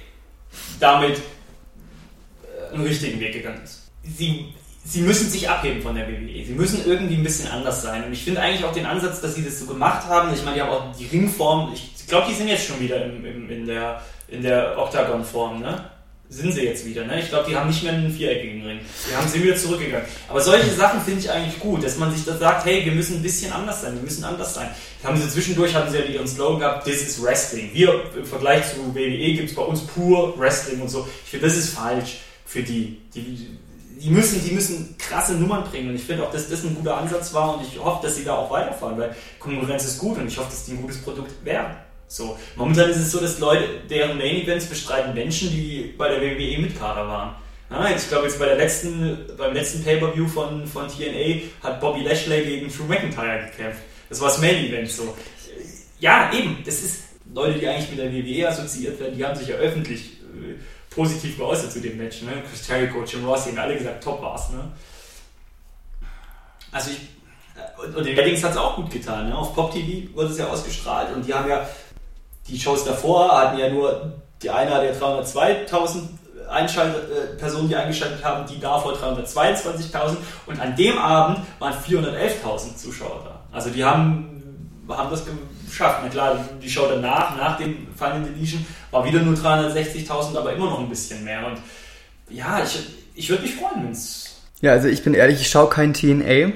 [SPEAKER 1] damit äh, einen richtigen Weg gegangen ist. Sie, sie müssen sich abheben von der WWE. Sie müssen irgendwie ein bisschen anders sein. Und ich finde eigentlich auch den Ansatz, dass sie das so gemacht haben. Ich meine, die haben auch die Ringform. Ich glaube, die sind jetzt schon wieder im, im, in der in der Octagon-Form, ne? Sind sie jetzt wieder, ne? Ich glaube, die haben nicht mehr einen viereckigen Ring. Die haben sie wieder zurückgegangen. Aber solche Sachen finde ich eigentlich gut, dass man sich da sagt, hey, wir müssen ein bisschen anders sein, wir müssen anders sein. Haben sie zwischendurch, haben sie ja ihren Slogan gehabt, this is Wrestling. Wir, im Vergleich zu WWE gibt es bei uns pur Wrestling und so. Ich finde, das ist falsch für die. die die müssen, die müssen krasse Nummern bringen und ich finde auch, dass das ein guter Ansatz war und ich hoffe, dass sie da auch weiterfahren, weil Konkurrenz ist gut und ich hoffe, dass die ein gutes Produkt werden. So, momentan ist es so, dass Leute, deren Main Events bestreiten Menschen, die bei der WWE mit Kader waren. Ja, ich glaube, jetzt bei der letzten, beim letzten Pay-Per-View von, von TNA hat Bobby Lashley gegen Drew McIntyre gekämpft. Das war das Main Event so. Ja, eben, das ist Leute, die eigentlich mit der WWE assoziiert werden, die haben sich ja öffentlich äh, positiv geäußert zu dem Match. Ne? Chris Jericho, Jim Ross, die haben alle gesagt, top war's. Ne? Also ich, und, und den Weddings hat es auch gut getan. Ne? Auf Pop TV wurde es ja ausgestrahlt und die haben ja, die Shows davor hatten ja nur, die eine ja 302.000 Einschalt äh, Personen, die eingeschaltet haben, die davor 322.000 und an dem Abend waren 411.000 Zuschauer da. Also die haben, haben das geschafft. Na klar, die Show danach, nach dem Final Deletion, war wieder nur 360.000, aber immer noch ein bisschen mehr. Und ja, ich, ich würde mich freuen, wenn es.
[SPEAKER 2] Ja, also ich bin ehrlich, ich schaue kein TNA.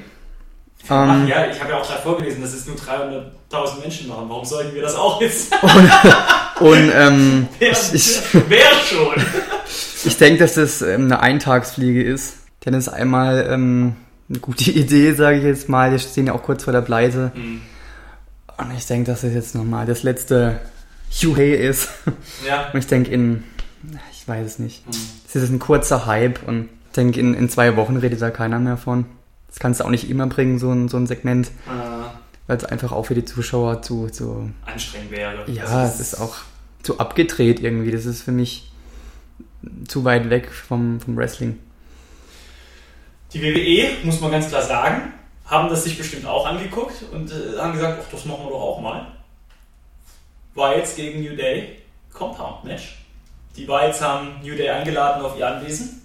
[SPEAKER 1] Ach, ähm, ja, ich habe ja auch gerade vorgelesen, dass es nur 300.000 Menschen machen. Warum sollten wir das auch jetzt?
[SPEAKER 2] und, und ähm,
[SPEAKER 1] wer, ich, wer schon?
[SPEAKER 2] ich denke, dass das ähm, eine Eintagsfliege ist. Denn es ist einmal ähm, eine gute Idee, sage ich jetzt mal. Wir stehen ja auch kurz vor der Pleite. Mhm. Und ich denke, dass es jetzt nochmal das letzte Juhei ist. Ja. Und ich denke, in, ich weiß es nicht. Mhm. Es ist ein kurzer Hype und ich denke, in, in zwei Wochen redet da keiner mehr von. Das kannst du auch nicht immer bringen, so ein, so ein Segment. Ah. Weil es einfach auch für die Zuschauer zu, zu
[SPEAKER 1] anstrengend wäre.
[SPEAKER 2] Ja, es ist auch zu abgedreht irgendwie. Das ist für mich zu weit weg vom, vom Wrestling.
[SPEAKER 1] Die WWE, muss man ganz klar sagen, haben das sich bestimmt auch angeguckt und äh, haben gesagt, ach, das machen wir doch auch mal. War jetzt gegen New Day Compound Match. Die Whites haben New Day eingeladen auf ihr Anwesen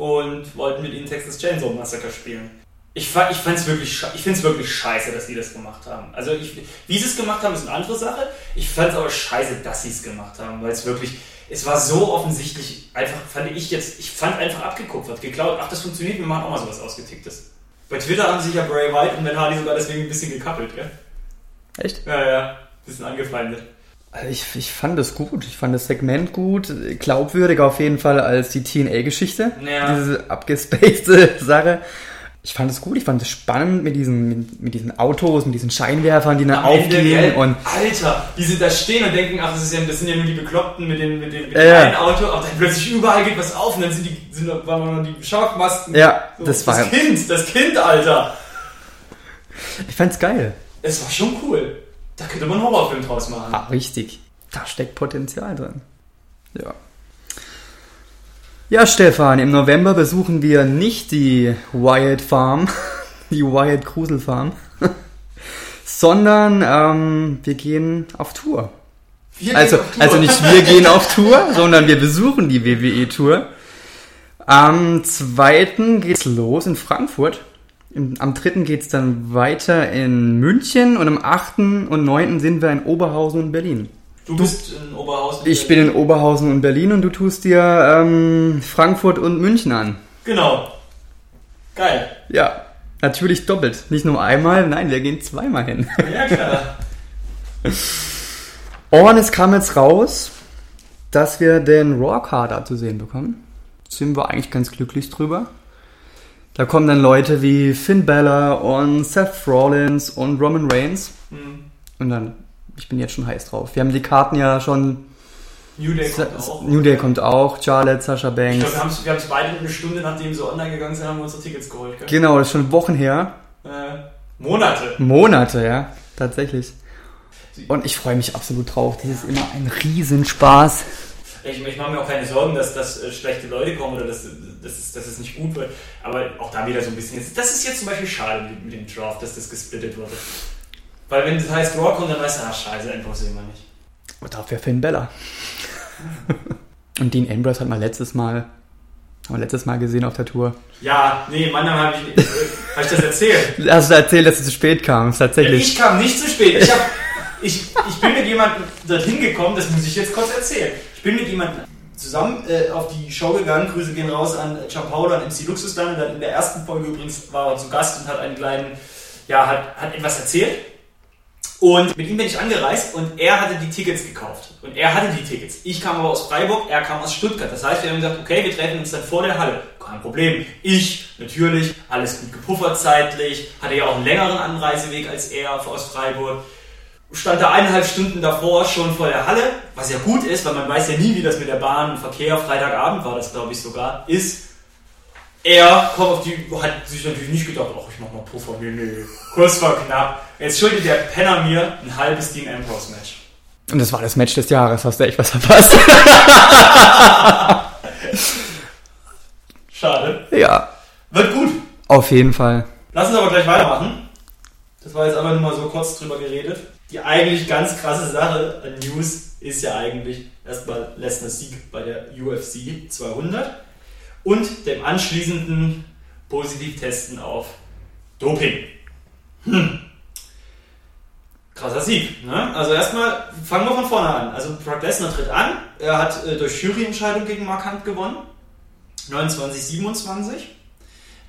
[SPEAKER 1] und wollten mit ihnen Texas Chainsaw Massacre spielen. Ich, ich, fand's wirklich, ich wirklich scheiße, dass die das gemacht haben. Also ich, wie sie es gemacht haben, ist eine andere Sache. Ich fand es aber scheiße, dass sie es gemacht haben, weil es wirklich, es war so offensichtlich, einfach fand ich jetzt, ich fand einfach abgekupfert, geklaut. Ach, das funktioniert, wir machen auch mal sowas ausgeticktes. Bei Twitter haben sich ja Bray White und Ben Hardy sogar deswegen ein bisschen gekappelt, gell?
[SPEAKER 2] Echt?
[SPEAKER 1] Ja, ja, ein bisschen angefeindet.
[SPEAKER 2] Ich, ich fand es gut, ich fand das Segment gut, glaubwürdiger auf jeden Fall als die TNA-Geschichte. Ja. Diese abgespacede Sache. Ich fand es gut, ich fand es spannend mit diesen, mit, mit, diesen Autos, mit diesen Scheinwerfern, die dann aufgehen und.
[SPEAKER 1] Alter, die sind da stehen und denken, ach, das, ist ja, das sind ja nur die Bekloppten mit, den, mit, mit dem äh, einen Auto, aber dann plötzlich überall geht was auf und dann sind die, sind waren die Scharfmasken.
[SPEAKER 2] Ja, so, das war.
[SPEAKER 1] Das Kind, das Kind, Alter.
[SPEAKER 2] Ich fand's geil.
[SPEAKER 1] Es war schon cool. Da könnte man einen Horrorfilm draus machen.
[SPEAKER 2] Ah, richtig. Da steckt Potenzial drin. Ja. Ja, Stefan, im November besuchen wir nicht die Wyatt Farm, die Wyatt Krusel Farm, sondern ähm, wir gehen auf Tour. Wir also, auf Tour. also nicht wir gehen auf Tour, sondern wir besuchen die WWE Tour. Am 2. geht's los in Frankfurt. Am 3. geht's dann weiter in München und am 8. und 9. sind wir in Oberhausen und Berlin.
[SPEAKER 1] Du bist in Oberhausen.
[SPEAKER 2] Ich bin in Oberhausen und Berlin und du tust dir ähm, Frankfurt und München an.
[SPEAKER 1] Genau. Geil.
[SPEAKER 2] Ja, natürlich doppelt. Nicht nur einmal, nein, wir gehen zweimal hin.
[SPEAKER 1] Ja, klar.
[SPEAKER 2] und es kam jetzt raus, dass wir den Raw-Kader zu sehen bekommen. Sind wir eigentlich ganz glücklich drüber. Da kommen dann Leute wie Finn Balor und Seth Rollins und Roman Reigns. Mhm. Und dann ich bin jetzt schon heiß drauf. Wir haben die Karten ja schon.
[SPEAKER 1] New Day kommt auch.
[SPEAKER 2] New Day kommt auch, Charlotte, Sasha Banks. Ich
[SPEAKER 1] glaube, wir haben es beide eine Stunde, nachdem sie online gegangen sind, haben wir unsere Tickets geholt. Gell?
[SPEAKER 2] Genau, das ist schon Wochen her.
[SPEAKER 1] Äh, Monate.
[SPEAKER 2] Monate, ja, tatsächlich. Und ich freue mich absolut drauf. Das ist immer ein Riesenspaß.
[SPEAKER 1] Ich, ich mache mir auch keine Sorgen, dass, dass äh, schlechte Leute kommen oder dass, dass, es, dass es nicht gut wird. Aber auch da wieder so ein bisschen. Das ist jetzt zum Beispiel schade mit, mit dem Draft, dass das gesplittet wurde. Weil wenn das heißt Raw kommt, dann weißt du, ah scheiße, Ambrose sehen wir nicht.
[SPEAKER 2] Und dafür Finn Bella. Und Dean Ambrose hat mal letztes Mal, haben wir letztes Mal gesehen auf der Tour.
[SPEAKER 1] Ja, nee, Mann, habe ich, äh, hab ich das erzählt.
[SPEAKER 2] Hast du erzählt, dass du zu spät kamst, tatsächlich.
[SPEAKER 1] Ja, ich kam nicht zu spät. Ich, hab, ich, ich bin mit jemandem dorthin gekommen, das muss ich jetzt kurz erzählen. Ich bin mit jemandem zusammen äh, auf die Show gegangen. Grüße gehen raus an Ciapaolo und MC Luxus dann. in der ersten Folge übrigens war er zu Gast und hat einen kleinen, ja, hat, hat etwas erzählt. Und mit ihm bin ich angereist und er hatte die Tickets gekauft. Und er hatte die Tickets. Ich kam aber aus Freiburg, er kam aus Stuttgart. Das heißt, wir haben gesagt, okay, wir treffen uns dann vor der Halle. Kein Problem. Ich, natürlich, alles gut gepuffert zeitlich, hatte ja auch einen längeren Anreiseweg als er aus Freiburg. Stand da eineinhalb Stunden davor schon vor der Halle, was ja gut ist, weil man weiß ja nie, wie das mit der Bahn und Verkehr, Freitagabend war das, glaube ich, sogar, ist. Er kommt auf die, hat sich natürlich nicht gedacht, ach, ich mach mal Puffer, nee, nee, Kurs war knapp. Jetzt schuldet der Penner mir ein halbes Dean Ambrose Match.
[SPEAKER 2] Und das war das Match des Jahres, hast du echt was verpasst.
[SPEAKER 1] Schade.
[SPEAKER 2] Ja.
[SPEAKER 1] Wird gut.
[SPEAKER 2] Auf jeden Fall.
[SPEAKER 1] Lass uns aber gleich weitermachen. Das war jetzt einfach nur mal so kurz drüber geredet. Die eigentlich ganz krasse Sache an News ist ja eigentlich erstmal Lesners Sieg bei der UFC 200 und dem anschließenden Positivtesten auf Doping. Hm. Krasser Sieg. Ne? Also erstmal fangen wir von vorne an. Also Brock Lesnar tritt an. Er hat äh, durch Juryentscheidung gegen Mark Hunt gewonnen. 29, 27.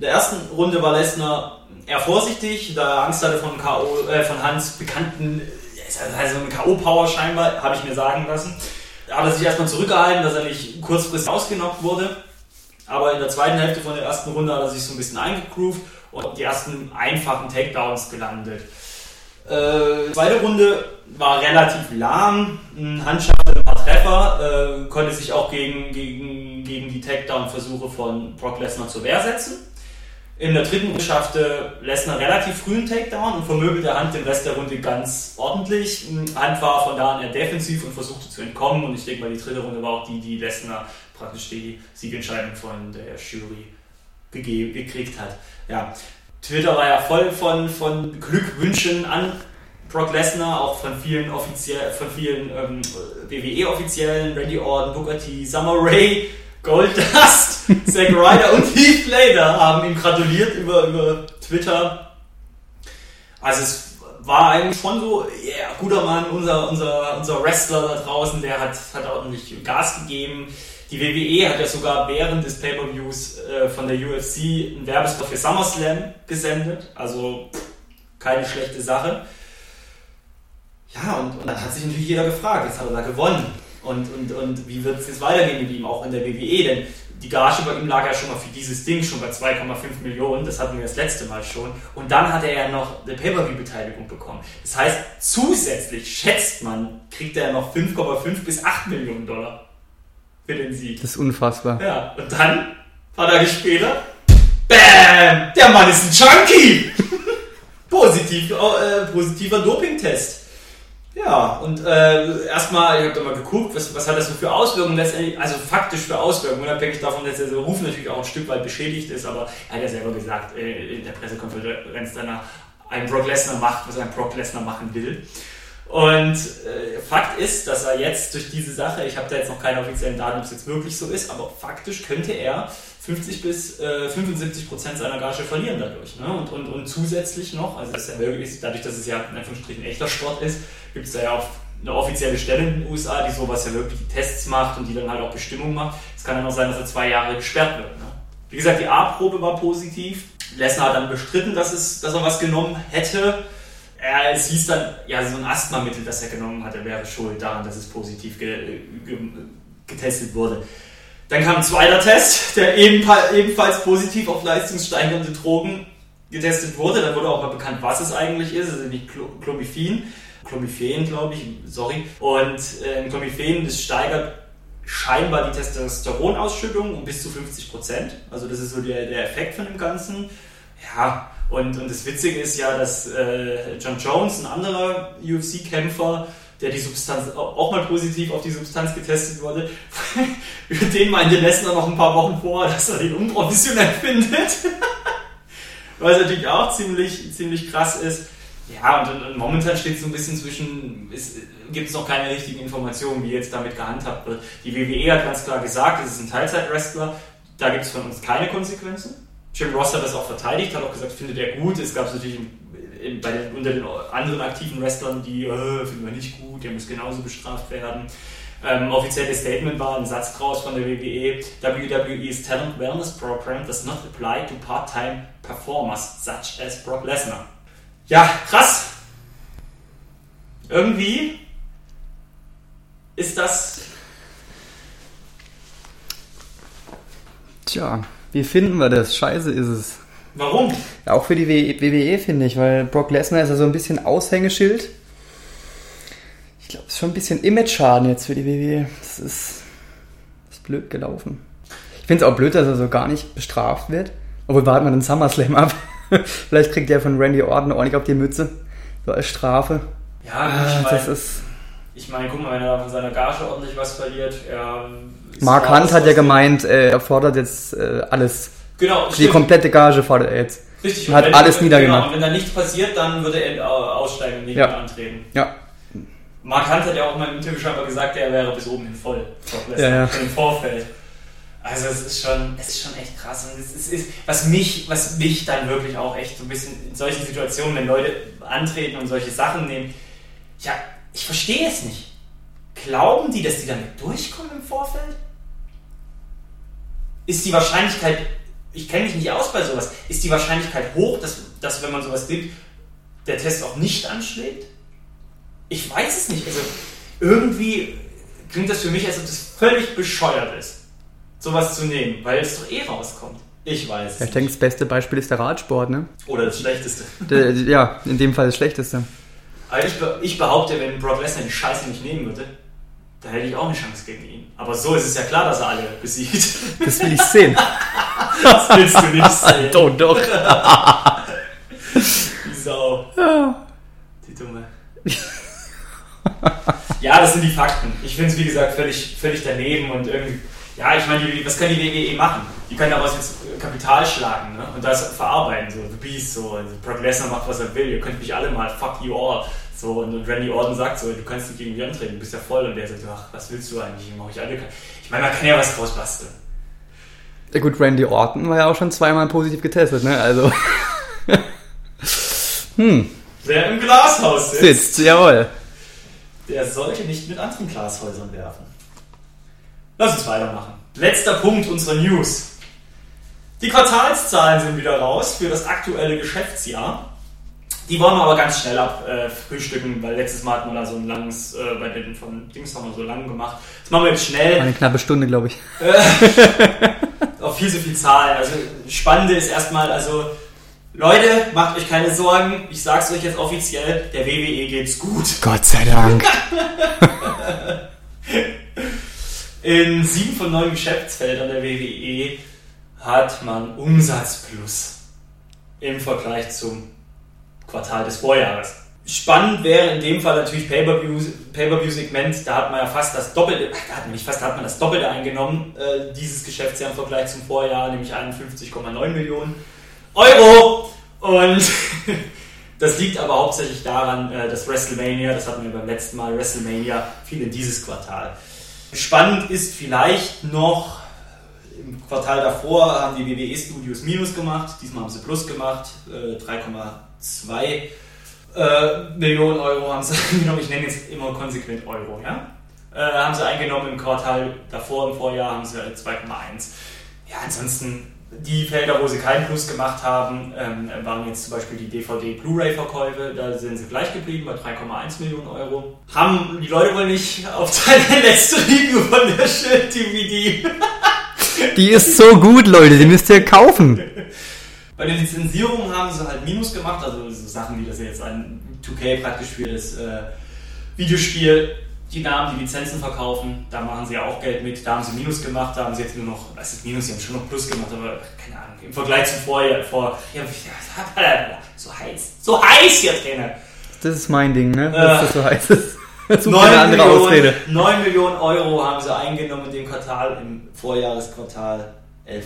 [SPEAKER 1] In der ersten Runde war Lesnar eher vorsichtig, da er Angst hatte von, K.O., äh, von Hans bekannten, also eine K.O.-Power scheinbar, habe ich mir sagen lassen. Da hat er sich erstmal zurückgehalten, dass er nicht kurzfristig ausgenockt wurde. Aber in der zweiten Hälfte von der ersten Runde hat er sich so ein bisschen eingegroovt und die ersten einfachen Takedowns gelandet. Äh, zweite Runde war relativ lahm. Hans schaffte ein paar Treffer, äh, konnte sich auch gegen, gegen, gegen die Takedown-Versuche von Brock Lesnar zur Wehr setzen. In der dritten Runde schaffte Lesnar relativ früh einen Takedown und vermöbelte Hand den Rest der Runde ganz ordentlich. Hand war von da an eher defensiv und versuchte zu entkommen und ich denke mal, die dritte Runde war auch die, die Lesnar praktisch die Siegentscheidung von der Jury gekriegt hat. Ja, Twitter war ja voll von, von Glückwünschen an Brock Lesnar, auch von vielen von vielen ähm, WWE-Offiziellen, Randy Orton, Booker T, Summer Rae, Goldust, Zack Ryder und Heath Slater haben ihm gratuliert über, über Twitter. Also es war eigentlich schon so, yeah, guter Mann, unser, unser, unser Wrestler da draußen, der hat, hat ordentlich Gas gegeben. Die WWE hat ja sogar während des Pay-Per-Views äh, von der UFC einen Werbespot für SummerSlam gesendet. Also keine schlechte Sache. Ja, und, und, dann hat sich natürlich jeder gefragt, jetzt hat er da gewonnen. Und, und, und wie wird es jetzt weitergehen mit ihm, auch in der WWE? Denn die Gage bei ihm lag ja schon mal für dieses Ding schon bei 2,5 Millionen, das hatten wir das letzte Mal schon. Und dann hat er ja noch eine Pay-Per-View-Beteiligung bekommen. Das heißt, zusätzlich schätzt man, kriegt er noch 5,5 bis 8 Millionen Dollar für den Sieg.
[SPEAKER 2] Das ist unfassbar.
[SPEAKER 1] Ja, und dann, ein paar Tage später, BAM! Der Mann ist ein Junkie! Positiv, äh, positiver Dopingtest. Ja, und äh, erstmal, ich habe da mal geguckt, was, was hat das so für Auswirkungen letztendlich, also faktisch für Auswirkungen, unabhängig davon, dass der Ruf natürlich auch ein Stück weit beschädigt ist, aber er hat ja selber gesagt äh, in der Pressekonferenz danach, ein Brock Lesnar macht, was ein Brock Lesnar machen will. Und äh, Fakt ist, dass er jetzt durch diese Sache, ich habe da jetzt noch keine offiziellen Daten, ob es jetzt wirklich so ist, aber faktisch könnte er 50 bis äh, 75 Prozent seiner Gage verlieren dadurch. Ne? Und, und, und zusätzlich noch, also das ist ja wirklich, dadurch, dass es ja in Anführungsstrichen echter Sport ist, gibt es da ja auch eine offizielle Stelle in den USA, die sowas ja wirklich Tests macht und die dann halt auch Bestimmungen macht. Es kann ja noch sein, dass er zwei Jahre gesperrt wird. Ne? Wie gesagt, die A-Probe war positiv. Lesnar hat dann bestritten, dass, es, dass er was genommen hätte er, es hieß dann, ja, so ein Asthmamittel, das er genommen hatte, wäre schuld daran, dass es positiv ge, ge, getestet wurde. Dann kam ein zweiter Test, der ebenfalls positiv auf leistungssteigernde Drogen getestet wurde. Dann wurde auch mal bekannt, was es eigentlich ist. Also nicht Clomiphen, Clomiphen, glaube ich, sorry. Und äh, Clomiphen, das steigert scheinbar die Testosteronausschüttung um bis zu 50 Prozent. Also das ist so der, der Effekt von dem Ganzen. Ja, und, und das Witzige ist ja, dass äh, John Jones, ein anderer UFC-Kämpfer, der die Substanz auch mal positiv auf die Substanz getestet wurde, über den meinte Lesnar noch ein paar Wochen vor, dass er den unprofessionell findet. Was natürlich auch ziemlich, ziemlich krass ist. Ja, und, und momentan steht es so ein bisschen zwischen, gibt es noch keine richtigen Informationen, wie jetzt damit gehandhabt wird. Die WWE hat ganz klar gesagt, es ist ein Teilzeit-Wrestler, da gibt es von uns keine Konsequenzen. Jim Ross hat das auch verteidigt, hat auch gesagt, findet er gut. Es gab es natürlich bei unter den anderen aktiven Wrestlern, die äh, finden wir nicht gut, der muss genauso bestraft werden. Ähm, offizielles Statement war ein Satz draus von der WWE. WWE's Talent Wellness Program does not apply to part-time performers such as Brock Lesnar. Ja, krass. Irgendwie ist das.
[SPEAKER 2] Tja, wie finden wir das? Scheiße ist es.
[SPEAKER 1] Warum?
[SPEAKER 2] Ja, auch für die WWE finde ich, weil Brock Lesnar ist ja so ein bisschen Aushängeschild. Ich glaube, es ist schon ein bisschen Image-Schaden jetzt für die WWE. Das ist, das ist blöd gelaufen. Ich finde es auch blöd, dass er so gar nicht bestraft wird. Obwohl warten wir den SummerSlam ab. Vielleicht kriegt der von Randy Orton nicht auf die Mütze. So als Strafe.
[SPEAKER 1] Ja, ich ah, meine, das ist. Ich meine, guck mal, wenn er von seiner Gage ordentlich was verliert, er
[SPEAKER 2] Mark Hunt hat ja gemeint, äh, er fordert jetzt äh, alles
[SPEAKER 1] Genau.
[SPEAKER 2] Die komplette Gage fordert er jetzt.
[SPEAKER 1] Richtig.
[SPEAKER 2] Und hat
[SPEAKER 1] wenn,
[SPEAKER 2] alles
[SPEAKER 1] genau,
[SPEAKER 2] niedergemacht.
[SPEAKER 1] Und wenn da nichts passiert, dann würde er aussteigen und nicht
[SPEAKER 2] Ja.
[SPEAKER 1] mehr antreten.
[SPEAKER 2] Ja.
[SPEAKER 1] Mark Hunt hat ja auch mal im Interview scheinbar gesagt, er wäre bis oben hin voll.
[SPEAKER 2] Ja, ja.
[SPEAKER 1] Im Vorfeld. Also es ist schon, es ist schon echt krass. Und es ist, es ist, was mich, was mich dann wirklich auch echt so ein bisschen in solchen Situationen, wenn Leute antreten und solche Sachen nehmen, ja, ich verstehe es nicht. Glauben die, dass die damit durchkommen im Vorfeld? Ist die Wahrscheinlichkeit, ich kenne mich nicht aus bei sowas, ist die Wahrscheinlichkeit hoch, dass, dass wenn man sowas gibt, der Test auch nicht anschlägt? Ich weiß es nicht. Also irgendwie klingt das für mich, als ob das völlig bescheuert ist, sowas zu nehmen, weil es doch eh rauskommt. Ich weiß es
[SPEAKER 2] Ich denke, das beste Beispiel ist der Radsport, ne?
[SPEAKER 1] Oder das Schlechteste.
[SPEAKER 2] Der, ja, in dem Fall das Schlechteste.
[SPEAKER 1] Be- ich behaupte, wenn Brock Lesnar die Scheiße nicht nehmen würde, da hätte ich auch eine Chance gegen ihn. Aber so ist es ja klar, dass er alle besiegt.
[SPEAKER 2] Das will ich sehen.
[SPEAKER 1] Das willst du nicht sehen.
[SPEAKER 2] doch, doch.
[SPEAKER 1] Die Sau. Die Dumme. Ja, das sind die Fakten. Ich finde es, wie gesagt, völlig, völlig daneben und irgendwie. Ja, ich meine, was kann die WWE machen? Die können daraus jetzt Kapital schlagen ne? und das verarbeiten, so The Beast, so. Also Brock Lesnar macht, was er will, ihr könnt mich alle mal, fuck you all. So, und Randy Orton sagt so, du kannst nicht gegen mich antreten, du bist ja voll. Und der sagt, ach, was willst du eigentlich? Ich alle. Ich meine, man kann ja was draus basteln.
[SPEAKER 2] Ja gut, Randy Orton war ja auch schon zweimal positiv getestet, ne? Also
[SPEAKER 1] Wer im Glashaus sitzt,
[SPEAKER 2] sitzt, jawohl.
[SPEAKER 1] der sollte nicht mit anderen Glashäusern werfen. Lass uns weitermachen. Letzter Punkt unserer News. Die Quartalszahlen sind wieder raus für das aktuelle Geschäftsjahr. Die wollen wir aber ganz schnell abfrühstücken, weil letztes Mal hatten wir da so ein langes, äh, bei den von Dings haben wir so lang gemacht. Das machen wir jetzt schnell.
[SPEAKER 2] Eine knappe Stunde, glaube ich.
[SPEAKER 1] Auch viel, so viel Zahlen. Also, Spannende ist erstmal, also, Leute, macht euch keine Sorgen. Ich sag's euch jetzt offiziell, der WWE geht's gut.
[SPEAKER 2] Gott sei Dank.
[SPEAKER 1] In sieben von neun Geschäftsfeldern der WWE hat man Umsatzplus im Vergleich zum Quartal des Vorjahres. Spannend wäre in dem Fall natürlich Pay-Per-View- Pay-Per-View-Segment. Da hat man ja fast das Doppelte, da hat nicht fast, hat man das Doppelte eingenommen, äh, dieses Geschäftsjahr im Vergleich zum Vorjahr, nämlich 51,9 Millionen Euro. Und das liegt aber hauptsächlich daran, äh, dass WrestleMania, das hatten wir beim letzten Mal, WrestleMania fiel in dieses Quartal. Spannend ist vielleicht noch, im Quartal davor haben die WWE Studios Minus gemacht, diesmal haben sie Plus gemacht, äh, 3,2 äh, Millionen Euro haben sie eingenommen, ich nenne jetzt immer konsequent Euro, ja? Äh, haben sie eingenommen im Quartal davor, im Vorjahr haben sie 2,1. Ja, ansonsten die Felder, wo sie keinen Plus gemacht haben, ähm, waren jetzt zum Beispiel die DVD-Blu-ray-Verkäufe. Da sind sie gleich geblieben bei 3,1 Millionen Euro. Haben die Leute wohl nicht auf deine letzte Review von der Shit-DVD
[SPEAKER 2] Die ist so gut, Leute, die müsst ihr kaufen.
[SPEAKER 1] Bei den Lizenzierungen haben sie halt Minus gemacht, also so Sachen wie das jetzt ein 2K praktisch für das äh, Videospiel, die Namen, die Lizenzen verkaufen, da machen sie ja auch Geld mit, da haben sie Minus gemacht, da haben sie jetzt nur noch, was ist Minus, sie haben schon noch Plus gemacht, aber keine Ahnung, im Vergleich zum Vorjahr, vor, ja, so heiß, so heiß hier drinnen.
[SPEAKER 2] Das ist mein Ding, ne?
[SPEAKER 1] Äh.
[SPEAKER 2] Dass das so heiß ist. Such dir
[SPEAKER 1] 9
[SPEAKER 2] eine andere
[SPEAKER 1] Millionen,
[SPEAKER 2] Ausrede.
[SPEAKER 1] 9 Millionen Euro haben sie eingenommen in dem Quartal, im Vorjahresquartal 11,3.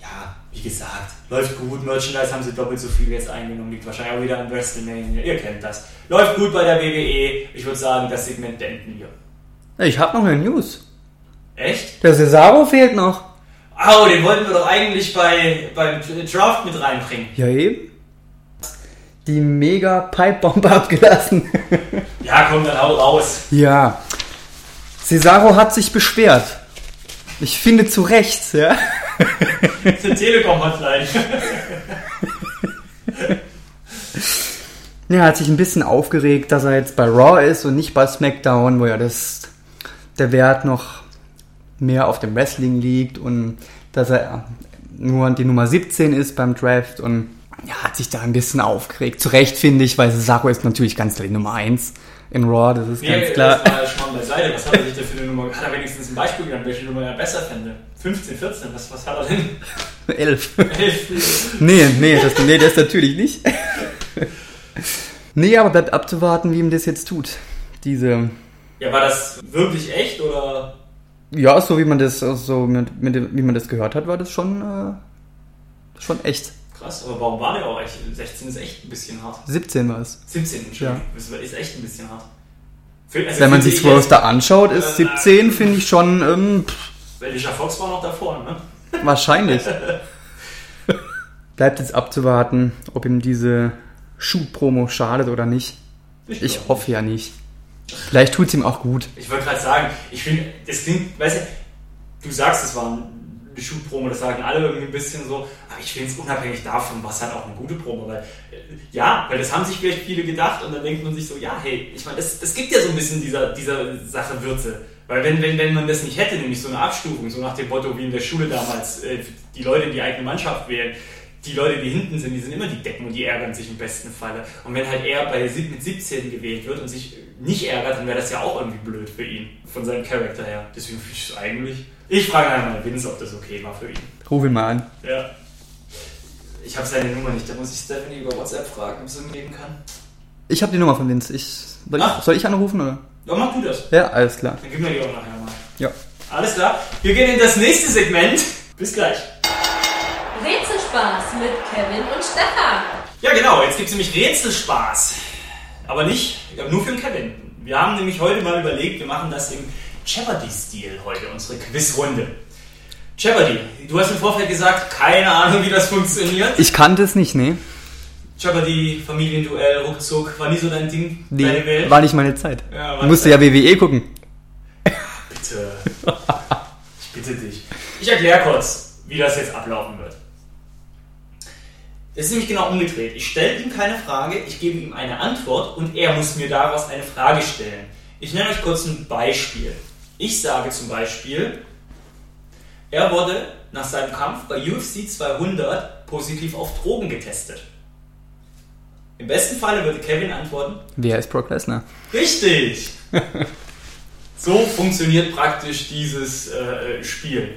[SPEAKER 1] Ja, wie gesagt, läuft gut. Merchandise haben sie doppelt so viel jetzt eingenommen, liegt wahrscheinlich auch wieder an WrestleMania. Ihr kennt das. Läuft gut bei der WWE. Ich würde sagen, das Segment beenden wir.
[SPEAKER 2] Ich habe noch eine News.
[SPEAKER 1] Echt?
[SPEAKER 2] Der Cesaro fehlt noch.
[SPEAKER 1] Oh, den wollten wir doch eigentlich bei, beim Draft mit reinbringen.
[SPEAKER 2] Ja eben. Die mega Pipebombe abgelassen.
[SPEAKER 1] Ja, komm, dann hau raus.
[SPEAKER 2] ja. Cesaro hat sich beschwert. Ich finde zu Recht, ja.
[SPEAKER 1] Das ist eine Telekom-Hotline.
[SPEAKER 2] Ja, er hat sich ein bisschen aufgeregt, dass er jetzt bei Raw ist und nicht bei SmackDown, wo ja das, der Wert noch mehr auf dem Wrestling liegt und dass er nur die Nummer 17 ist beim Draft und ja, hat sich da ein bisschen aufgeregt. Zu Recht finde ich, weil Cesaro ist natürlich ganz klar die Nummer 1 in Raw, das ist
[SPEAKER 1] Nee,
[SPEAKER 2] ganz klar.
[SPEAKER 1] das war Schmarrn beiseite. Was hat er sich da für eine Nummer? Hat er wenigstens ein Beispiel genannt, welche Nummer er besser fände? 15, 14, was, was hat er denn?
[SPEAKER 2] 11.
[SPEAKER 1] 11.
[SPEAKER 2] Nee, nee, das, nee, das natürlich nicht. nee, aber bleibt abzuwarten, wie ihm das jetzt tut. Diese.
[SPEAKER 1] Ja, war das wirklich echt oder?
[SPEAKER 2] Ja, so wie man das, so mit, mit, wie man das gehört hat, war das schon, äh, schon echt.
[SPEAKER 1] Krass, aber warum war der auch echt? 16 ist echt ein bisschen hart.
[SPEAKER 2] 17 war es.
[SPEAKER 1] 17, Entschuldigung. Das ist echt ein bisschen hart. Also
[SPEAKER 2] Wenn man sich Roster anschaut, ist
[SPEAKER 1] Äh,
[SPEAKER 2] 17, finde ich schon, ähm, pff,
[SPEAKER 1] Alicia Fox war noch davor, ne?
[SPEAKER 2] wahrscheinlich. Bleibt jetzt abzuwarten, ob ihm diese Schuhpromo schadet oder nicht. Ich
[SPEAKER 1] glaub
[SPEAKER 2] hoffe ja nicht. Vielleicht tut es ihm auch gut.
[SPEAKER 1] Ich wollte gerade sagen, ich finde, das klingt, weißt du, du sagst, es war eine Shoot-Promo, das sagen alle irgendwie ein bisschen so, aber ich finde es unabhängig davon, was halt auch eine gute Promo, weil, äh, ja, weil das haben sich vielleicht viele gedacht und dann denkt man sich so, ja, hey, ich meine, das, das gibt ja so ein bisschen dieser, dieser Sache Würze. Weil wenn, wenn, wenn man das nicht hätte, nämlich so eine Abstufung, so nach dem Motto wie in der Schule damals, äh, die Leute, die eigene Mannschaft wählen, die Leute, die hinten sind, die sind immer die Decken und die ärgern sich im besten Falle. Und wenn halt er bei mit 17 gewählt wird und sich nicht ärgert, dann wäre das ja auch irgendwie blöd für ihn, von seinem Charakter her. Deswegen finde ich es eigentlich. Ich frage einmal Vince, ob das okay war für ihn.
[SPEAKER 2] Ruf ihn mal an.
[SPEAKER 1] Ja. Ich habe seine Nummer nicht, da muss ich Stephanie über WhatsApp fragen, ob sie ihm geben kann.
[SPEAKER 2] Ich habe die Nummer von Vince. Ich, soll,
[SPEAKER 1] Ah.
[SPEAKER 2] ich, soll ich anrufen oder?
[SPEAKER 1] Ja, mach du das.
[SPEAKER 2] Ja, alles klar.
[SPEAKER 1] Dann gib mir die auch nachher mal.
[SPEAKER 2] Ja.
[SPEAKER 1] Alles klar. Wir gehen in das nächste Segment. Bis gleich.
[SPEAKER 3] Rätselspaß mit Kevin und Stefan.
[SPEAKER 1] Ja, genau, jetzt gibt es nämlich Rätselspaß. Aber nicht, nur für den Kevin. Wir haben nämlich heute mal überlegt, wir machen das im Jeopardy-Stil heute, unsere Quizrunde. Jeopardy, du hast im Vorfeld gesagt, keine Ahnung, wie das funktioniert.
[SPEAKER 2] Ich kannte es nicht, nee.
[SPEAKER 1] Jeopardy, Familienduell, ruckzuck, war nie so dein Ding, deine
[SPEAKER 2] Nee,
[SPEAKER 1] Welt.
[SPEAKER 2] war nicht meine Zeit.
[SPEAKER 1] Ja,
[SPEAKER 2] Du musste ja WWE gucken.
[SPEAKER 1] Bitte. Ich bitte dich. Ich erkläre kurz, wie das jetzt ablaufen wird. Es ist nämlich genau umgedreht. Ich stelle ihm keine Frage, ich gebe ihm eine Antwort und er muss mir daraus eine Frage stellen. Ich nenne euch kurz ein Beispiel. Ich sage zum Beispiel, er wurde nach seinem Kampf bei UFC 200 positiv auf Drogen getestet. Im besten Falle würde Kevin antworten,
[SPEAKER 2] Wer ist Brock Lesnar?
[SPEAKER 1] Richtig! so funktioniert praktisch dieses äh, Spiel.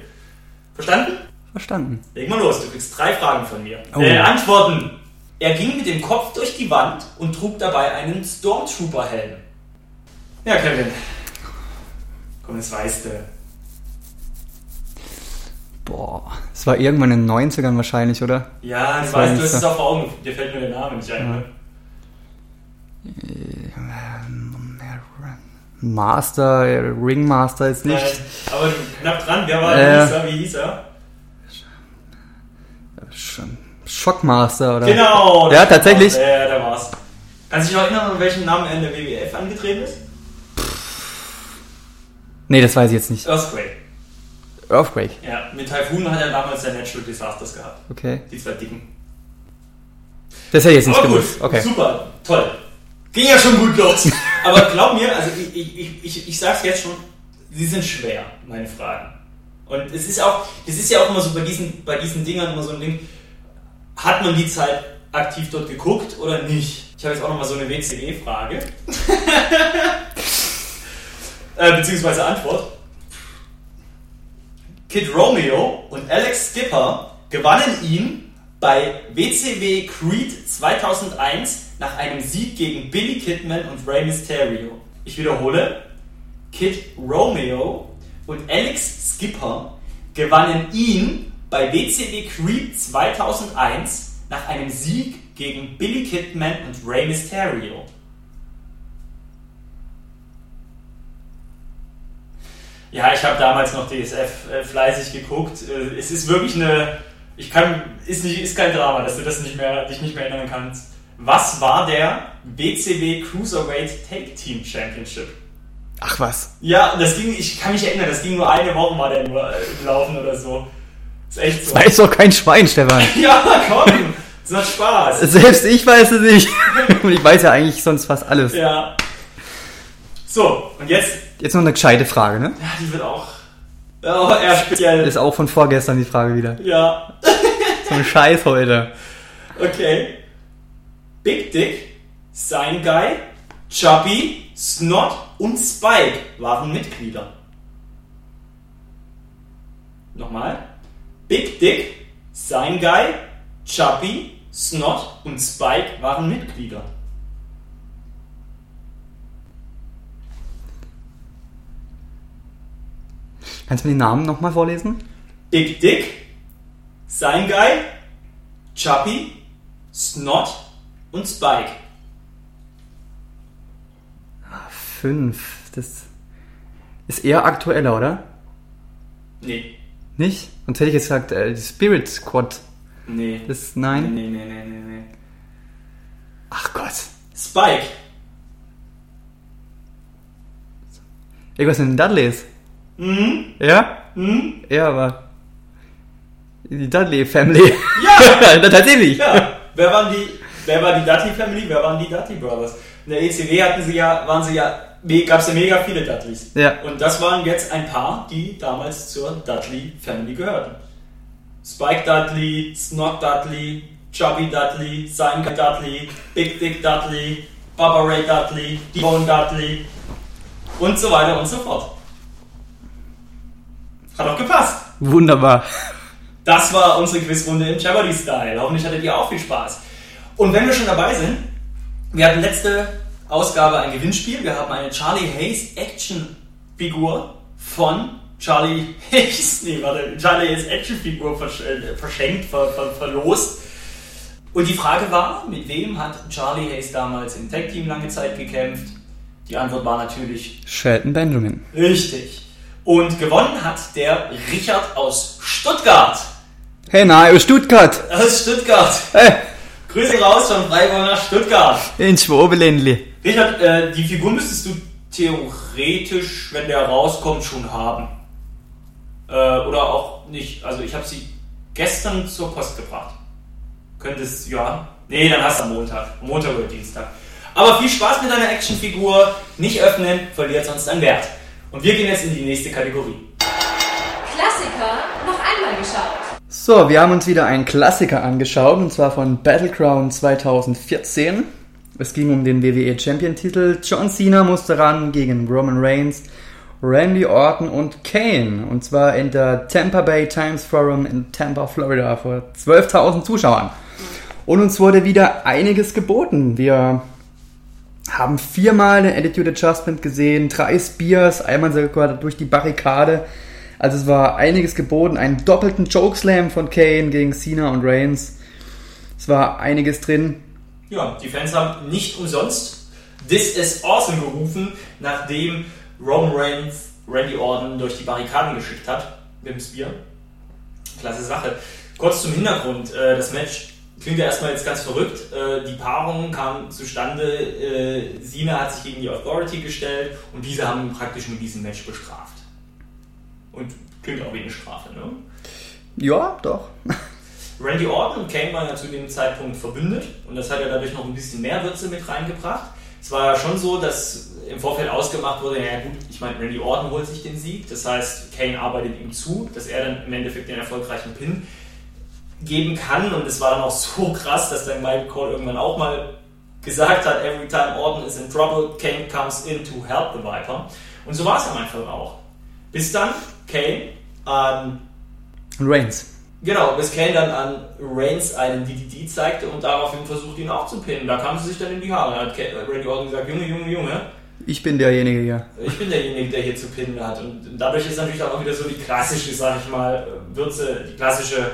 [SPEAKER 1] Verstanden?
[SPEAKER 2] Verstanden.
[SPEAKER 1] Leg mal los, du kriegst drei Fragen von mir.
[SPEAKER 2] Oh.
[SPEAKER 1] Äh, Antworten! Er ging mit dem Kopf durch die Wand und trug dabei einen Stormtrooper-Helm. Ja, Kevin. Komm, das weißt du.
[SPEAKER 2] Boah, es war irgendwann in den 90ern wahrscheinlich, oder?
[SPEAKER 1] Ja,
[SPEAKER 2] war
[SPEAKER 1] weißt, du hast es auch vor Augen. Dir fällt nur der Name nicht ein.
[SPEAKER 2] Ja.
[SPEAKER 1] ne?
[SPEAKER 2] Master, äh, Ringmaster ist nicht.
[SPEAKER 1] Nein, aber knapp dran. Wer war
[SPEAKER 2] Äh.
[SPEAKER 1] äh. hieß er? Wie hieß er?
[SPEAKER 2] Shockmaster oder?
[SPEAKER 1] Genau!
[SPEAKER 2] Ja, tatsächlich.
[SPEAKER 1] Ja, der war's. Kannst du dich noch erinnern, an welchen Namen er in der WWF angetreten ist?
[SPEAKER 2] Nee, das weiß ich jetzt nicht.
[SPEAKER 1] Earthquake.
[SPEAKER 2] Earthquake.
[SPEAKER 1] Ja, mit Typhoon hat er damals sein Natural Disasters gehabt.
[SPEAKER 2] Okay.
[SPEAKER 1] Die zwei dicken.
[SPEAKER 2] Das hätte ich jetzt nicht
[SPEAKER 1] gut,
[SPEAKER 2] gewusst. Okay.
[SPEAKER 1] super, toll. Ging ja schon gut los. Aber glaub mir, also ich, ich, ich, ich, sag's jetzt schon, sie sind schwer, meine Fragen. Und es ist auch, es ist ja auch immer so bei diesen, bei diesen Dingern immer so ein Ding, hat man die Zeit aktiv dort geguckt oder nicht? Ich habe jetzt auch nochmal so eine WCW-Frage. äh, beziehungsweise Antwort. Kid Romeo und Alex Skipper gewannen ihn bei WCW Creed 2001 nach einem Sieg gegen Billy Kidman und Rey Mysterio. Ich wiederhole, Kid Romeo und Alex Skipper gewannen ihn bei WCW Creed 2001 nach einem Sieg gegen Billy Kidman und Rey Mysterio. Ja, ich habe damals noch DSF äh, fleißig geguckt. Äh, es ist wirklich eine. Ich kann. Ist, nicht, ist kein Drama, dass du das nicht mehr, dich nicht mehr erinnern kannst. Was war der WCW Cruiserweight Take Team Championship?
[SPEAKER 2] Ach was.
[SPEAKER 1] Ja, das ging, ich kann mich erinnern, das ging nur eine Woche der nur äh, gelaufen oder so. Ist echt so.
[SPEAKER 2] Weiß doch kein Schwein, Stefan.
[SPEAKER 1] Ja, komm! Es macht Spaß.
[SPEAKER 2] Selbst ich weiß es nicht. Und ich weiß ja eigentlich sonst fast alles.
[SPEAKER 1] Ja. So, und jetzt.
[SPEAKER 2] Jetzt noch eine gescheite Frage, ne?
[SPEAKER 1] Ja, die wird auch. Oh, eher speziell.
[SPEAKER 2] Ist auch von vorgestern die Frage wieder.
[SPEAKER 1] Ja.
[SPEAKER 2] So ein Scheiß heute.
[SPEAKER 1] Okay. Big Dick, Sign Guy, Chubby, Snot und Spike waren Mitglieder. Nochmal. Big Dick, Sign Guy, Chubby, Snot und Spike waren Mitglieder.
[SPEAKER 2] Kannst du mir die Namen nochmal vorlesen?
[SPEAKER 1] Big Dick, Sein Guy, Chuppy, Snot und Spike.
[SPEAKER 2] Ah, fünf. Das ist eher aktueller, oder?
[SPEAKER 1] Nee.
[SPEAKER 2] Nicht? Sonst hätte ich jetzt gesagt, äh, die Spirit Squad.
[SPEAKER 1] Nee.
[SPEAKER 2] Das, nein?
[SPEAKER 1] Nee, nee, nee, nee, nee.
[SPEAKER 2] Ach Gott.
[SPEAKER 1] Spike.
[SPEAKER 2] Irgendwas mit den Dudleys.
[SPEAKER 1] Mhm.
[SPEAKER 2] Ja?
[SPEAKER 1] Mhm.
[SPEAKER 2] Ja, aber. Die Dudley Family.
[SPEAKER 1] Ja!
[SPEAKER 2] Tatsächlich.
[SPEAKER 1] ja. Wer waren die, wer war die Dudley Family? Wer waren die Dudley Brothers? In der ECW hatten sie ja, waren sie ja, gab es ja mega viele Dudleys.
[SPEAKER 2] Ja.
[SPEAKER 1] Und das waren jetzt ein paar, die damals zur Dudley Family gehörten. Spike Dudley, Snot Dudley, Chubby Dudley, Simon Dudley, Big Dick Dudley, Baba Ray Dudley, Devon Dudley und so weiter und so fort. Hat auch gepasst.
[SPEAKER 2] Wunderbar.
[SPEAKER 1] Das war unsere Quizrunde im Jeopardy-Style. Hoffentlich hattet ihr auch viel Spaß. Und wenn wir schon dabei sind, wir hatten letzte Ausgabe ein Gewinnspiel. Wir haben eine Charlie Hayes Action-Figur von Charlie Hayes, nee, warte, Charlie Hayes Action-Figur versch äh, verschenkt, ver ver verlost. Und die Frage war, mit wem hat Charlie Hayes damals im Tag-Team lange Zeit gekämpft? Die Antwort war natürlich
[SPEAKER 2] Shelton Benjamin.
[SPEAKER 1] richtig. Und gewonnen hat der Richard aus Stuttgart.
[SPEAKER 2] Hey, na, aus Stuttgart.
[SPEAKER 1] Aus Stuttgart.
[SPEAKER 2] Hey,
[SPEAKER 1] Grüße raus von Freiburg nach Stuttgart.
[SPEAKER 2] in Schwobeländli.
[SPEAKER 1] Richard, äh, die Figur müsstest du theoretisch, wenn der rauskommt, schon haben. Äh, oder auch nicht. Also ich habe sie gestern zur Post gebracht. Könntest, ja. Nee, dann hast du am Montag. Montag oder Dienstag. Aber viel Spaß mit deiner Actionfigur. Nicht öffnen, verliert sonst an Wert. Und wir gehen jetzt in die nächste Kategorie.
[SPEAKER 3] Klassiker noch einmal geschaut.
[SPEAKER 2] So, wir haben uns wieder einen Klassiker angeschaut, und zwar von Battleground 2014. Es ging um den WWE Champion Titel. John Cena musste ran gegen Roman Reigns, Randy Orton und Kane. Und zwar in der Tampa Bay Times Forum in Tampa, Florida, vor 12.000 Zuschauern. Und uns wurde wieder einiges geboten. Wir haben viermal den Attitude Adjustment gesehen, drei Spears, einmal sogar durch die Barrikade. Also es war einiges geboten, einen doppelten Chokeslam von Kane gegen Cena und Reigns. Es war einiges drin.
[SPEAKER 1] Ja, die Fans haben nicht umsonst This is Awesome gerufen, nachdem Roman Reigns Randy Orton durch die Barrikaden geschickt hat mit dem Spear. Klasse Sache. Kurz zum Hintergrund. äh, Das Match klingt ja erstmal jetzt ganz verrückt. Äh, Die Paarung kam zustande. äh, Cena hat sich gegen die Authority gestellt und diese haben praktisch mit diesem Match bestraft. Und klingt auch wie eine Strafe, ne?
[SPEAKER 2] Ja, doch.
[SPEAKER 1] Randy Orton und Kane waren ja zu dem Zeitpunkt verbündet und das hat ja dadurch noch ein bisschen mehr Würze mit reingebracht. Es war ja schon so, dass im Vorfeld ausgemacht wurde, ja gut, ich meine, Randy Orton holt sich den Sieg, das heißt, Kane arbeitet ihm zu, dass er dann im Endeffekt den erfolgreichen Pin geben kann und es war dann auch so krass, dass dann Michael Cole irgendwann auch mal gesagt hat, every time Orton is in trouble, Kane comes in to help the Viper. Und so war es am Anfang auch. Bis dann Kane an
[SPEAKER 2] Reigns.
[SPEAKER 1] Genau, bis Kane dann an Reigns einen DDT zeigte und daraufhin versucht, ihn auch zu pinnen. Da kam sie sich dann in die Haare. Da hat Kane- Randy Orton gesagt, Junge, Junge, Junge,
[SPEAKER 2] Ich bin derjenige hier.
[SPEAKER 1] ich bin derjenige, der hier zu pinnen hat. Und dadurch ist natürlich auch wieder so die klassische, sag ich mal, Würze, die klassische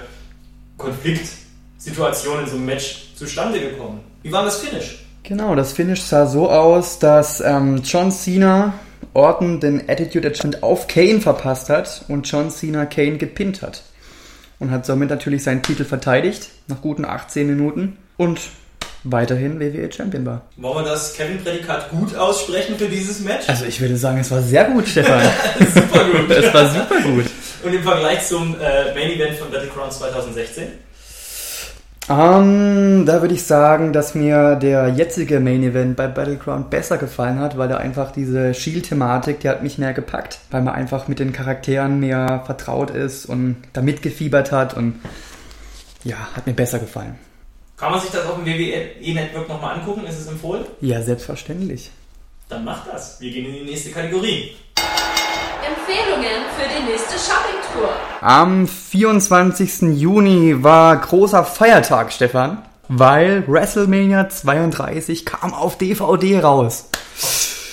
[SPEAKER 1] Konfliktsituation in so einem Match zustande gekommen. Wie war das Finish?
[SPEAKER 2] Genau, das Finish sah so aus, dass ähm, John Cena Orton den Attitude Adjustment auf Kane verpasst hat und John Cena Kane gepinnt hat. Und hat somit natürlich seinen Titel verteidigt, nach guten 18 Minuten. Und weiterhin WWE Champion war.
[SPEAKER 1] Wollen wir das Kevin-Prädikat gut aussprechen für dieses Match?
[SPEAKER 2] Also ich würde sagen, es war sehr gut, Stefan.
[SPEAKER 1] Super gut.
[SPEAKER 2] es war super gut.
[SPEAKER 1] Und im Vergleich zum äh, Main Event von Battleground 2016?
[SPEAKER 2] Ähm, da würde ich sagen, dass mir der jetzige Main Event bei Battleground besser gefallen hat, weil er einfach diese Shield-Thematik, die hat mich mehr gepackt, weil man einfach mit den Charakteren mehr vertraut ist und da mitgefiebert hat und ja, hat mir besser gefallen.
[SPEAKER 1] Kann man sich das auf dem WWE-Network nochmal angucken? Ist es empfohlen?
[SPEAKER 2] Ja, selbstverständlich.
[SPEAKER 1] Dann macht das. Wir gehen in die nächste Kategorie.
[SPEAKER 3] Empfehlungen für die nächste Shoppingtour.
[SPEAKER 2] Am 24. Juni war großer Feiertag, Stefan, weil WrestleMania 32 kam auf DVD raus.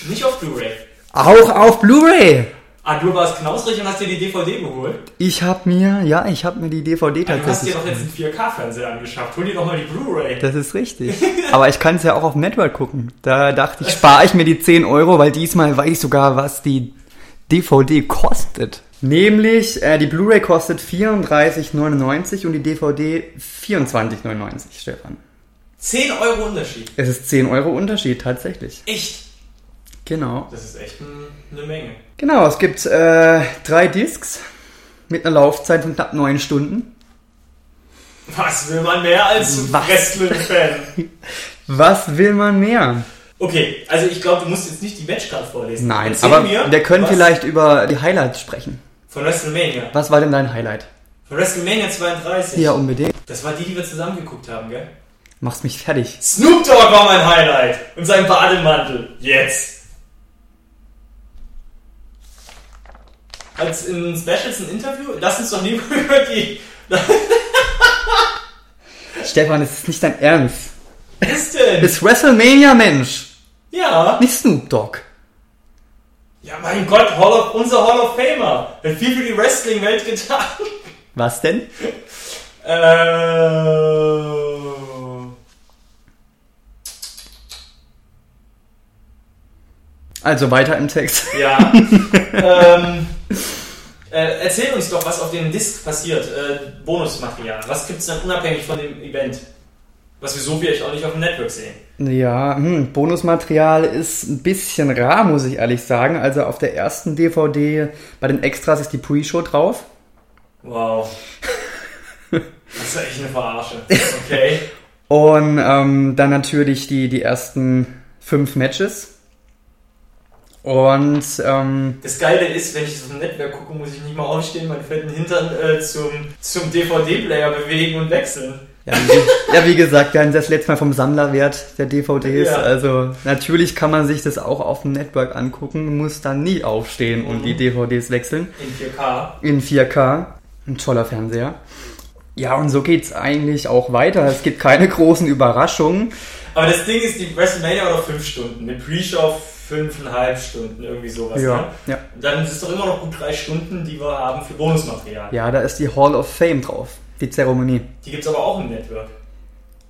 [SPEAKER 1] Nicht auf Blu-ray.
[SPEAKER 2] Auch auf Blu-ray.
[SPEAKER 1] Ah, du warst knausrig und hast dir die DVD geholt?
[SPEAKER 2] Ich hab mir, ja, ich hab mir die DVD
[SPEAKER 1] Ah, du hast dir
[SPEAKER 2] tatsächlich.
[SPEAKER 1] doch jetzt einen 4K-Fernseher angeschafft. Hol dir doch mal die Blu-ray.
[SPEAKER 2] Das ist richtig. Aber ich kann es ja auch auf Network gucken. Da dachte ich, spare ich mir die 10 Euro, weil diesmal weiß ich sogar, was die DVD kostet. Nämlich, äh, die Blu-ray kostet 34,99 und die DVD 24,99, Stefan.
[SPEAKER 1] 10 Euro Unterschied.
[SPEAKER 2] Es ist 10 Euro Unterschied, tatsächlich.
[SPEAKER 1] Echt?
[SPEAKER 2] Genau.
[SPEAKER 1] Das ist echt ein, eine Menge.
[SPEAKER 2] Genau, es gibt äh, drei Discs mit einer Laufzeit von knapp 9 Stunden.
[SPEAKER 1] Was will man mehr als? Wrestling-Fan?
[SPEAKER 2] Was will man mehr?
[SPEAKER 1] Okay, also ich glaube, du musst jetzt nicht die Matchcard vorlesen.
[SPEAKER 2] Nein,
[SPEAKER 1] Erzähl
[SPEAKER 2] aber
[SPEAKER 1] mir,
[SPEAKER 2] wir können
[SPEAKER 1] was
[SPEAKER 2] vielleicht über die Highlights sprechen.
[SPEAKER 1] Von WrestleMania.
[SPEAKER 2] Was war denn dein Highlight?
[SPEAKER 1] Von WrestleMania 32.
[SPEAKER 2] Ja, unbedingt.
[SPEAKER 1] Das war die, die wir zusammen geguckt haben, gell?
[SPEAKER 2] Machst mich fertig.
[SPEAKER 1] Snoop Dogg war mein Highlight. Und sein Bademantel. Jetzt. Als in Specials ein Interview? Lass uns doch lieber über die...
[SPEAKER 2] Stefan, es ist nicht dein Ernst.
[SPEAKER 1] Was ist denn?
[SPEAKER 2] Das ist WrestleMania, Mensch.
[SPEAKER 1] Ja.
[SPEAKER 2] Nicht Snoop Dogg.
[SPEAKER 1] Ja, mein Gott, Hall of, unser Hall of Famer. Hat viel für die Wrestling-Welt getan.
[SPEAKER 2] Was denn?
[SPEAKER 1] Äh...
[SPEAKER 2] Also weiter im Text.
[SPEAKER 1] Ja. ähm, äh, erzähl uns doch, was auf dem Disc passiert. Äh, Bonusmaterial. Was gibt es dann unabhängig von dem Event? Was wir so vielleicht auch nicht auf dem Network sehen.
[SPEAKER 2] Ja, hm, Bonusmaterial ist ein bisschen rar, muss ich ehrlich sagen. Also auf der ersten DVD bei den Extras ist die Pre-Show drauf.
[SPEAKER 1] Wow. Das ist ja echt eine Verarsche. Okay.
[SPEAKER 2] Und ähm, dann natürlich die, die ersten fünf Matches. Und ähm,
[SPEAKER 1] Das Geile ist, wenn ich auf dem Netzwerk gucke, muss ich nicht mal aufstehen, meinen fetten Hintern äh, zum, zum DVD-Player bewegen und wechseln.
[SPEAKER 2] ja, wie, ja, wie gesagt, wir hatten das letzte Mal vom Sammlerwert der DVDs.
[SPEAKER 1] Ja.
[SPEAKER 2] Also natürlich kann man sich das auch auf dem Network angucken, muss dann nie aufstehen und
[SPEAKER 1] Mhm.
[SPEAKER 2] die DVDs wechseln.
[SPEAKER 1] In 4K.
[SPEAKER 2] in 4K. Ein toller Fernseher. Ja, und so geht's eigentlich auch weiter. Es gibt keine großen Überraschungen.
[SPEAKER 1] Aber das Ding ist, die WrestleMania war noch 5 Stunden. Mit Pre-Show 5,5 Stunden, irgendwie sowas.
[SPEAKER 2] Ja,
[SPEAKER 1] Ne?
[SPEAKER 2] ja.
[SPEAKER 1] Dann ist es doch immer noch gut 3 Stunden, die wir haben für Bonusmaterial.
[SPEAKER 2] Ja, da ist die Hall of Fame drauf. Die Zeremonie.
[SPEAKER 1] Die gibt es aber auch im Network.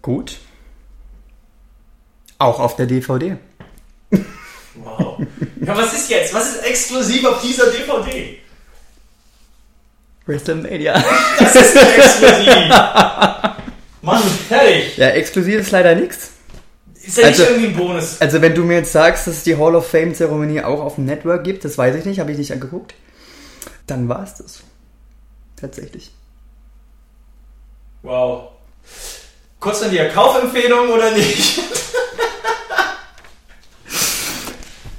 [SPEAKER 2] Gut. Auch auf der DVD.
[SPEAKER 1] Wow. ja, was ist jetzt? Was ist exklusiv auf dieser DVD?
[SPEAKER 2] WrestleMania.
[SPEAKER 1] Das ist nicht exklusiv. Mann, fertig.
[SPEAKER 2] Ja, exklusiv ist leider nichts.
[SPEAKER 1] Ist ja nicht
[SPEAKER 2] Also-
[SPEAKER 1] irgendwie ein Bonus.
[SPEAKER 2] Also wenn du mir jetzt sagst, dass es die Hall of Fame Zeremonie auch auf dem Network gibt, das weiß ich nicht, habe ich nicht angeguckt, dann war es das. Tatsächlich.
[SPEAKER 1] Wow. Kurz von dir, Kaufempfehlung oder nicht?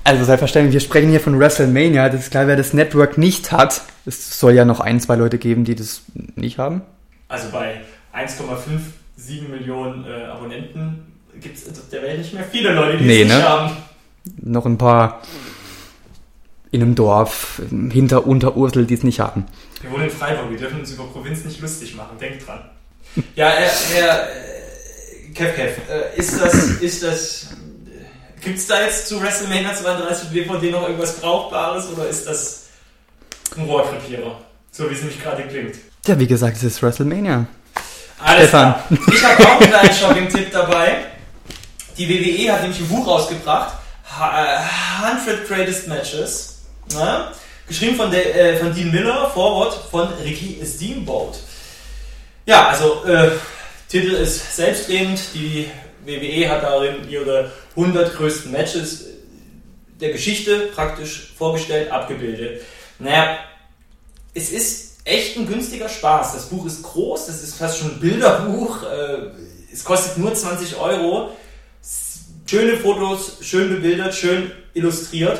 [SPEAKER 2] Also selbstverständlich, wir sprechen hier von WrestleMania. Das ist klar, wer das Network nicht hat. Es soll ja noch ein, zwei Leute geben, die das nicht haben.
[SPEAKER 1] Also bei 1,57 Millionen äh, Abonnenten gibt es auf der Welt nicht mehr viele Leute, die
[SPEAKER 2] Nee,
[SPEAKER 1] es nicht
[SPEAKER 2] ne?
[SPEAKER 1] haben.
[SPEAKER 2] Noch ein paar in einem Dorf hinter Unterursel, die es nicht haben.
[SPEAKER 1] Wir wohnen in Freiburg, wir dürfen uns über Provinz nicht lustig machen, denkt dran. Ja, Herr äh, Kev Kev, äh, ist das, ist das, gibt es da jetzt zu WrestleMania 32 DVD noch irgendwas Brauchbares oder ist das ein Rohrkrepierer? So wie es nämlich gerade klingt.
[SPEAKER 2] Ja, wie gesagt, es ist WrestleMania.
[SPEAKER 1] Alles
[SPEAKER 2] Stefan.
[SPEAKER 1] klar. Ich habe auch einen kleinen Shopping-Tipp dabei. Die WWE hat nämlich ein Buch rausgebracht, Ha- äh, 100 Greatest Matches. Ja? Geschrieben von, der, äh, von Dean Miller, Vorwort von Ricky Steamboat. Ja, also äh, Titel ist selbstredend. Die WWE hat darin ihre 100 größten Matches der Geschichte praktisch vorgestellt, abgebildet. Naja, es ist echt ein günstiger Spaß. Das Buch ist groß, das ist fast schon ein Bilderbuch. Äh, Es kostet nur 20 Euro. Schöne Fotos, schön bebildert, schön illustriert.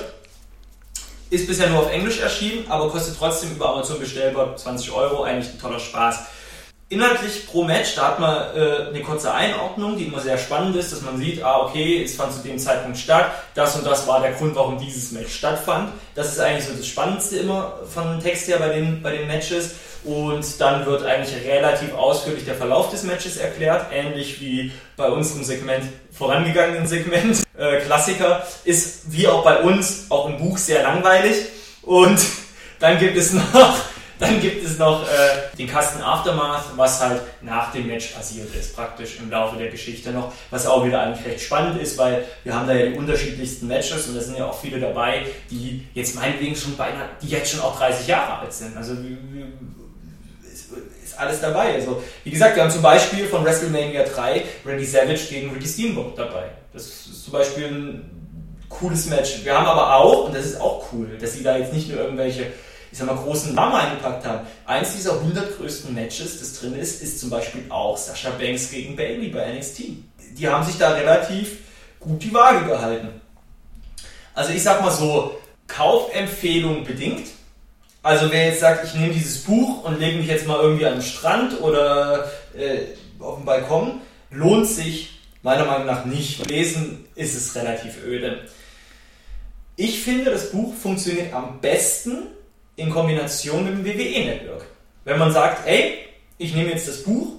[SPEAKER 1] Ist bisher nur auf Englisch erschienen, aber kostet trotzdem über Amazon bestellbar 20 Euro. Eigentlich ein toller Spaß. Inhaltlich pro Match, da hat man äh, eine kurze Einordnung, die immer sehr spannend ist, dass man sieht, ah okay, es fand zu dem Zeitpunkt statt, das und das war der Grund, warum dieses Match stattfand. Das ist eigentlich so das Spannendste immer von Text her bei den, bei den Matches. Und dann wird eigentlich relativ ausführlich der Verlauf des Matches erklärt, ähnlich wie bei unserem Segment, vorangegangenen Segment, äh, Klassiker, ist wie auch bei uns auch im Buch sehr langweilig. Und dann gibt es noch dann gibt es noch äh, den Kasten Aftermath, was halt nach dem Match passiert ist, praktisch im Laufe der Geschichte noch, was auch wieder eigentlich recht spannend ist, weil wir haben da ja die unterschiedlichsten Matches und da sind ja auch viele dabei, die jetzt meinetwegen schon beinahe, die jetzt schon auch 30 Jahre alt sind. Also ist, alles dabei. Also, wie gesagt, wir haben zum Beispiel von WrestleMania 3 Randy Savage gegen Ricky Steamboat dabei. Das ist zum Beispiel ein cooles Match. Wir haben aber auch, und das ist auch cool, dass sie da jetzt nicht nur irgendwelche ich sag mal, großen Namen eingepackt haben. Eins dieser 100 größten Matches, das drin ist, ist zum Beispiel auch Sasha Banks gegen Bailey bei NXT. Die haben sich da relativ gut die Waage gehalten. Also ich sag mal so, Kaufempfehlung bedingt. Also wer jetzt sagt, ich nehme dieses Buch und lege mich jetzt mal irgendwie an den Strand oder äh, auf dem Balkon, lohnt sich meiner Meinung nach nicht. Lesen ist es relativ öde. Ich finde, das Buch funktioniert am besten, in Kombination mit dem WWE-Network. Wenn man sagt, ey, ich nehme jetzt das Buch,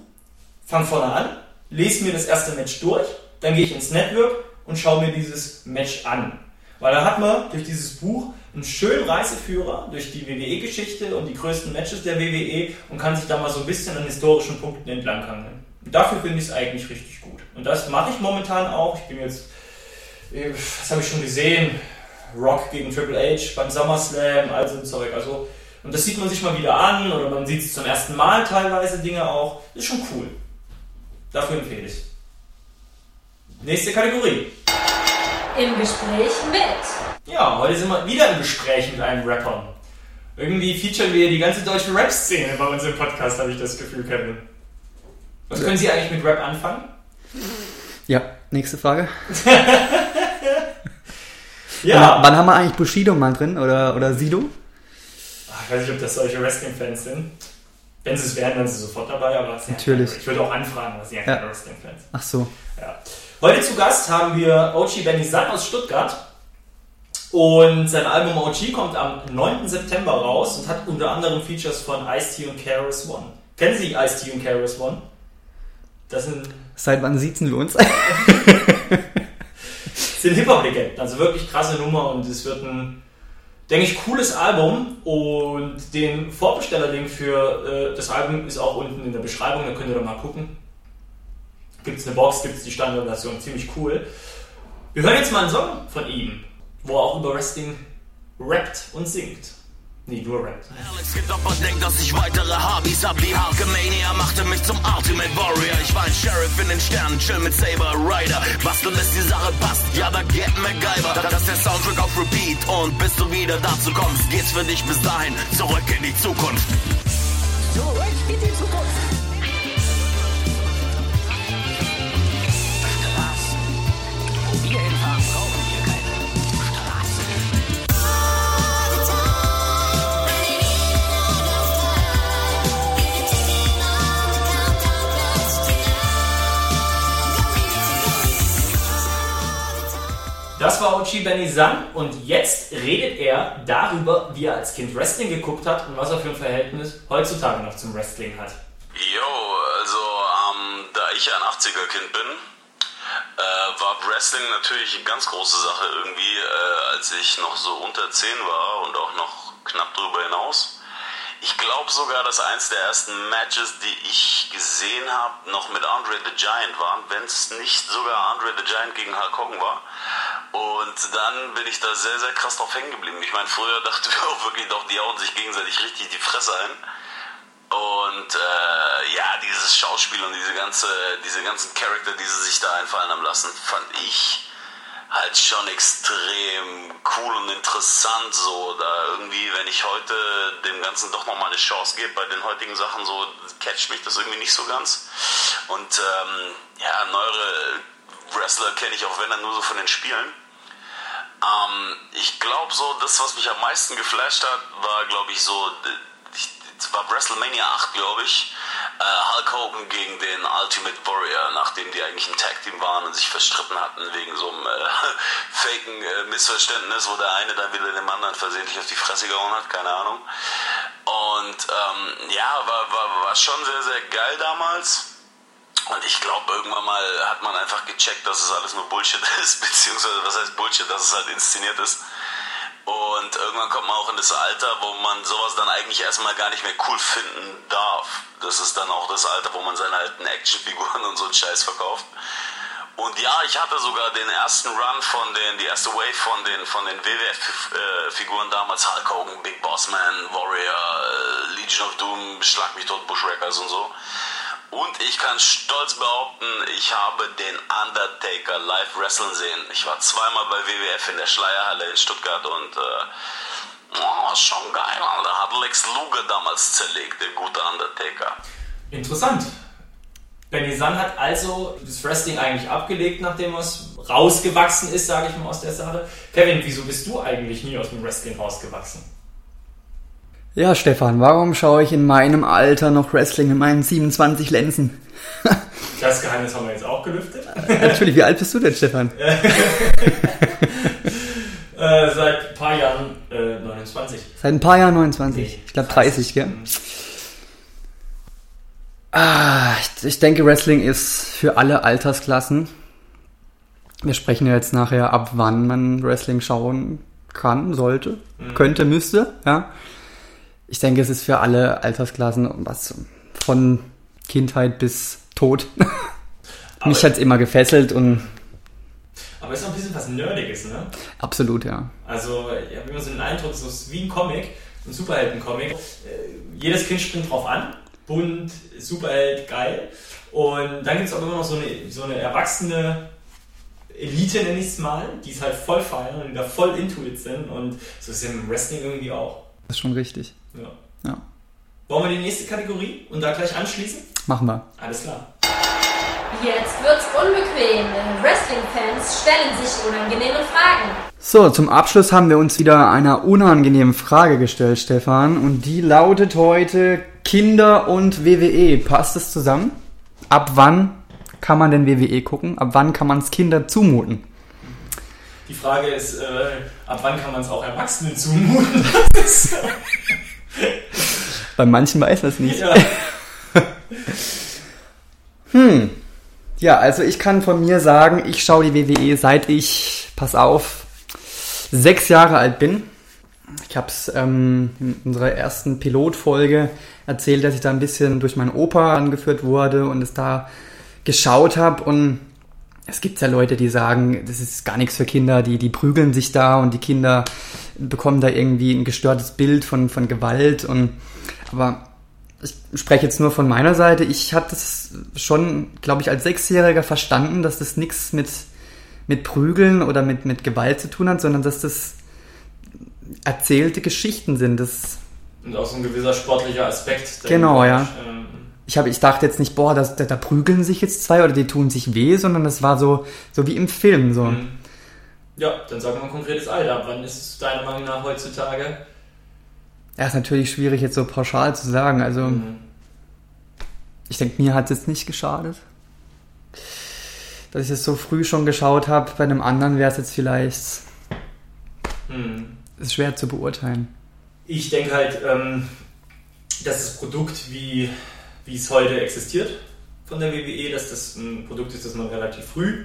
[SPEAKER 1] fang vorne an, lese mir das erste Match durch, dann gehe ich ins Network und schaue mir dieses Match an. Weil dann hat man durch dieses Buch einen schönen Reiseführer durch die WWE-Geschichte und die größten Matches der WWE und kann sich da mal so ein bisschen an historischen Punkten entlanghangeln. Und dafür finde ich es eigentlich richtig gut. Und das mache ich momentan auch. Ich bin jetzt, äh, was habe ich schon gesehen? Rock gegen Triple H beim SummerSlam, all so ein Zeug. Also, und das sieht man sich mal wieder an oder man sieht es zum ersten Mal teilweise Dinge auch. Das ist schon cool. Dafür empfehle ich Nächste Kategorie.
[SPEAKER 3] Im Gespräch mit.
[SPEAKER 1] Ja, heute sind wir wieder im Gespräch mit einem Rapper. Irgendwie featuren wir die ganze deutsche Rap-Szene bei unserem Podcast, habe ich das Gefühl, Kevin. Was können Sie eigentlich mit Rap anfangen?
[SPEAKER 2] Ja, nächste Frage. Ja. Wann haben wir eigentlich Bushido mal drin oder, oder Sido?
[SPEAKER 1] Ich weiß nicht, ob das solche Wrestling-Fans sind. Wenn sie es wären, dann sind sie sofort dabei, aber
[SPEAKER 2] Natürlich.
[SPEAKER 1] ich würde auch anfragen, was sie ja. Wrestling-Fans
[SPEAKER 2] Ach so.
[SPEAKER 1] Ja. Heute zu Gast haben wir Ochi Benny San aus Stuttgart. Und sein Album OG kommt am 9. September raus und hat unter anderem Features von Ice-T und KRS One. Kennen Sie Ice-T und KRS One?
[SPEAKER 2] Das sind. Seit wann siezen wir uns?
[SPEAKER 1] sind Hip-Hop-Legenden. Also wirklich krasse Nummer und es wird ein, denke ich, cooles Album. Und den Vorbestellerlink für äh, das Album ist auch unten in der Beschreibung, da könnt ihr doch mal gucken. Gibt es eine Box, gibt es die Standardversion, ziemlich cool. Wir hören jetzt mal einen Song von ihm, wo er auch über Wrestling rappt und singt. Nee, nur Rap. Alex und denkt, dass ich weitere Hobbys hab wie Hulkamania machte mich zum Ultimate Warrior. Ich war ein Sheriff in den Sternen, chill mit Saber Rider. Was und bis die Sache passt, ja, da geht MacGyver. Das ist der Soundtrack auf Repeat und bis du wieder dazu kommst, geht's für dich bis dahin zurück in die Zukunft. Das war Ochi Benizan und jetzt redet er darüber, wie er als Kind Wrestling geguckt hat und was er für ein Verhältnis heutzutage noch zum Wrestling hat.
[SPEAKER 4] Jo, also ähm, da ich ein 80er-Kind bin, äh, war Wrestling natürlich eine ganz große Sache irgendwie, äh, als ich noch so unter 10 war und auch noch knapp darüber hinaus. Ich glaube sogar, dass eins der ersten Matches, die ich gesehen habe, noch mit Andre the Giant waren, wenn es nicht sogar Andre the Giant gegen Hulk Hogan war. Und dann bin ich da sehr, sehr krass drauf hängen geblieben. Ich meine, früher dachten wir auch wirklich, doch, die hauen sich gegenseitig richtig die Fresse ein. Und äh, ja, dieses Schauspiel und diese, ganze, diese ganzen Charakter, die sie sich da einfallen haben lassen, fand ich halt schon extrem cool und interessant. So, da irgendwie, wenn ich heute dem Ganzen doch nochmal eine Chance gebe bei den heutigen Sachen, so catcht mich das irgendwie nicht so ganz. Und ähm, ja, neuere Wrestler kenne ich auch wenn dann nur so von den Spielen. Ähm, ich glaube so, das, was mich am meisten geflasht hat, war, glaube ich, so, das war WrestleMania 8, glaube ich. Äh, Hulk Hogan gegen den Ultimate Warrior, nachdem die eigentlich ein Tag-Team waren und sich verstritten hatten wegen so einem äh, faken äh, Missverständnis, wo der eine dann wieder dem anderen versehentlich auf die Fresse gehauen hat, keine Ahnung. Und ähm, ja, war, war, war schon sehr, sehr geil damals. Und ich glaube, irgendwann mal hat man einfach gecheckt, dass es alles nur Bullshit ist, beziehungsweise was heißt Bullshit, dass es halt inszeniert ist. Und irgendwann kommt man auch in das Alter, wo man sowas dann eigentlich erstmal gar nicht mehr cool finden darf. Das ist dann auch das Alter, wo man seine alten Actionfiguren und so einen Scheiß verkauft. Und ja, ich hatte sogar den ersten Run von den, die erste Wave von den, von den WWF-Figuren damals, Hulk Hogan, Big Boss Man, Warrior, äh, Legion of Doom, Schlag mich tot, Bushwreckers und so. Und ich kann stolz behaupten, ich habe den Undertaker live wrestlen sehen. Ich war zweimal bei WWF in der Schleierhalle in Stuttgart und äh, oh, schon geil, Alter. Hat Lex Luger damals zerlegt, der gute Undertaker.
[SPEAKER 1] Interessant. Benny Sun hat also das Wrestling eigentlich abgelegt, nachdem er rausgewachsen ist, sage ich mal, aus der Sache. Kevin, wieso bist du eigentlich nie aus dem Wrestling rausgewachsen?
[SPEAKER 2] Ja, Stefan, warum schaue ich in meinem Alter noch Wrestling in meinen 27 Lenzen?
[SPEAKER 1] das Geheimnis haben wir jetzt auch gelüftet.
[SPEAKER 2] Natürlich, wie alt bist du denn, Stefan?
[SPEAKER 1] äh, seit ein paar Jahren äh, 29.
[SPEAKER 2] Seit ein paar Jahren 29. Nee, ich glaube 30, gell? Mhm. Ah, ich, ich denke, Wrestling ist für alle Altersklassen. Wir sprechen ja jetzt nachher ab, wann man Wrestling schauen kann, sollte, mhm. könnte, müsste. Ja. Ich denke, es ist für alle Altersklassen was von Kindheit bis Tod. Mich hat es immer gefesselt und.
[SPEAKER 1] Aber es ist auch ein bisschen was Nerdiges, ne?
[SPEAKER 2] Absolut, ja.
[SPEAKER 1] Also, ich habe immer so den Eindruck, es ist wie ein Comic, ein Superhelden-Comic. Äh, jedes Kind springt drauf an bunt, Superheld, geil. Und dann gibt es auch immer noch so eine, so eine erwachsene Elite, nenne ich es mal, die es halt voll feiern und die da voll into it sind. Und so ist es im Wrestling irgendwie auch.
[SPEAKER 2] Das ist schon richtig.
[SPEAKER 1] Ja. ja. Wollen wir die nächste Kategorie und da gleich anschließen?
[SPEAKER 2] Machen wir.
[SPEAKER 1] Alles klar.
[SPEAKER 3] Jetzt wird's unbequem. Wrestling-Fans stellen sich unangenehme Fragen.
[SPEAKER 2] So, zum Abschluss haben wir uns wieder einer unangenehmen Frage gestellt, Stefan. Und die lautet heute: Kinder und WWE. Passt das zusammen? Ab wann kann man denn WWE gucken? Ab wann kann man es Kinder zumuten?
[SPEAKER 1] Die Frage ist, äh, ab wann kann man es auch Erwachsenen zumuten?
[SPEAKER 2] Bei manchen weiß man es nicht. Ja. hm. Ja, also ich kann von mir sagen, ich schaue die WWE seit ich, pass auf, sechs Jahre alt bin. Ich habe es ähm, in unserer ersten Pilotfolge erzählt, dass ich da ein bisschen durch meinen Opa angeführt wurde und es da geschaut habe. Und es gibt ja Leute, die sagen, das ist gar nichts für Kinder, die, die prügeln sich da und die Kinder bekommen da irgendwie ein gestörtes Bild von, von Gewalt. Und aber ich spreche jetzt nur von meiner Seite. Ich hatte es schon, glaube ich, als Sechsjähriger verstanden, dass das nichts mit, mit Prügeln oder mit, mit Gewalt zu tun hat, sondern dass das erzählte Geschichten sind. Das
[SPEAKER 1] Und auch so ein gewisser sportlicher Aspekt.
[SPEAKER 2] Genau, ja. Ähm, ich, hab, ich dachte jetzt nicht, boah, das, da, da, prügeln sich jetzt zwei oder die tun sich weh, sondern das war so, so wie im Film. So. Mhm.
[SPEAKER 1] Ja, dann sag mal ein konkretes Alter. Wann ist es deiner Meinung nach heutzutage?
[SPEAKER 2] Ja, ist natürlich schwierig jetzt so pauschal zu sagen. Also, mhm. ich denke, mir hat es jetzt nicht geschadet. Dass ich es so früh schon geschaut habe, bei einem anderen wäre es jetzt vielleicht. Mhm. Ist schwer zu beurteilen.
[SPEAKER 1] Ich denke halt, ähm, dass das Produkt, wie, wie es heute existiert von der WWE, dass das ein Produkt ist, das man relativ früh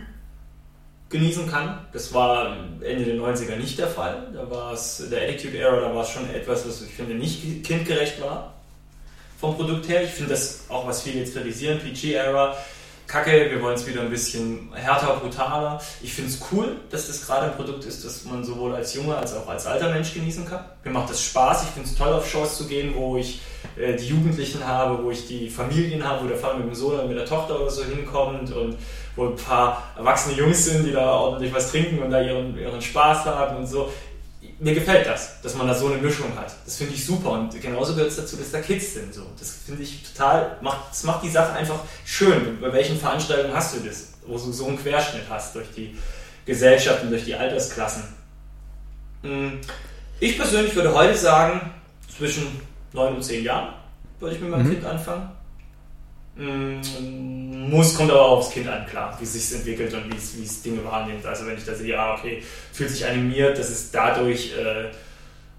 [SPEAKER 1] genießen kann. Das war Ende der 90er nicht der Fall. Da war es, der Attitude Era, da war es schon etwas, was ich finde nicht kindgerecht war. Vom Produkt her. Ich finde das auch, was viele jetzt kritisieren, PG Era, kacke, wir wollen es wieder ein bisschen härter, brutaler. Ich finde es cool, dass das gerade ein Produkt ist, das man sowohl als junger als auch als alter Mensch genießen kann. Mir macht das Spaß. Ich finde es toll, auf Shows zu gehen, wo ich äh, die Jugendlichen habe, wo ich die Familien habe, wo der Vater mit dem Sohn oder mit der Tochter oder so hinkommt und wo ein paar erwachsene Jungs sind, die da ordentlich was trinken und da ihren, ihren Spaß haben und so. Mir gefällt das, dass man da so eine Mischung hat. Das finde ich super und genauso gehört es dazu, dass da Kids sind. So. Das finde ich total, macht, das macht die Sache einfach schön. Bei welchen Veranstaltungen hast du das, wo du so einen Querschnitt hast durch die Gesellschaft und durch die Altersklassen? Hm. Ich persönlich würde heute sagen, zwischen 9 und 10 Jahren würde ich mit meinem mhm. Kind anfangen. Mm, muss, kommt aber aufs Kind an, klar, wie es sich entwickelt und wie es Dinge wahrnimmt. Also wenn ich da sehe, ah, okay, fühlt sich animiert, dass es dadurch äh,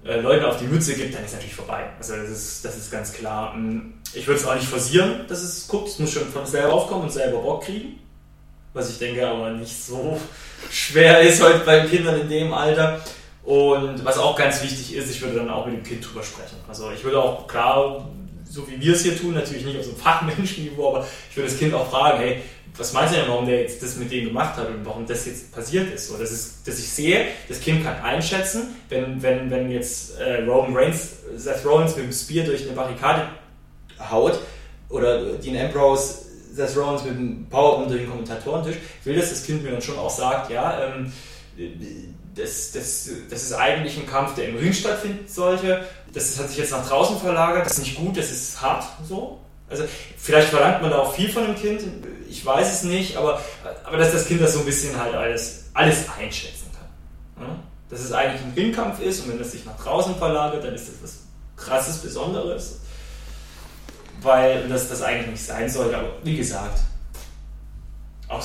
[SPEAKER 1] äh, Leuten auf die Mütze gibt, dann ist es natürlich vorbei. Also das ist, das ist ganz klar. Mm, ich würde es auch nicht forcieren, dass es guckt. Es muss schon von selber aufkommen und selber Bock kriegen. Was ich denke aber nicht so schwer ist heute bei Kindern in dem Alter. Und was auch ganz wichtig ist, ich würde dann auch mit dem Kind drüber sprechen. Also ich würde auch klar, so wie wir es hier tun, natürlich nicht auf so einem Fachmenschenniveau, aber ich würde das Kind auch fragen, hey, was meinst du denn, warum der jetzt das mit dem gemacht hat und warum das jetzt passiert ist? So, dass, ist, dass ich sehe, das Kind kann einschätzen, wenn, wenn, wenn jetzt äh, Roman Reigns, Seth Rollins mit dem Spear durch eine Barrikade haut oder Dean Ambrose Seth Rollins mit dem Powerbomb durch den Kommentatorentisch, will, dass das Kind mir dann schon auch sagt, ja, ähm, das, das, das ist eigentlich ein Kampf, der im Ring stattfinden sollte. Das hat sich jetzt nach draußen verlagert, das ist nicht gut, das ist hart so. Also vielleicht verlangt man da auch viel von dem Kind, ich weiß es nicht, aber, aber dass das Kind das so ein bisschen halt alles, alles einschätzen kann. Ja? Dass es eigentlich ein Ringkampf ist und wenn das sich nach draußen verlagert, dann ist das was krasses, Besonderes. Weil das, das eigentlich nicht sein sollte, aber wie gesagt, auch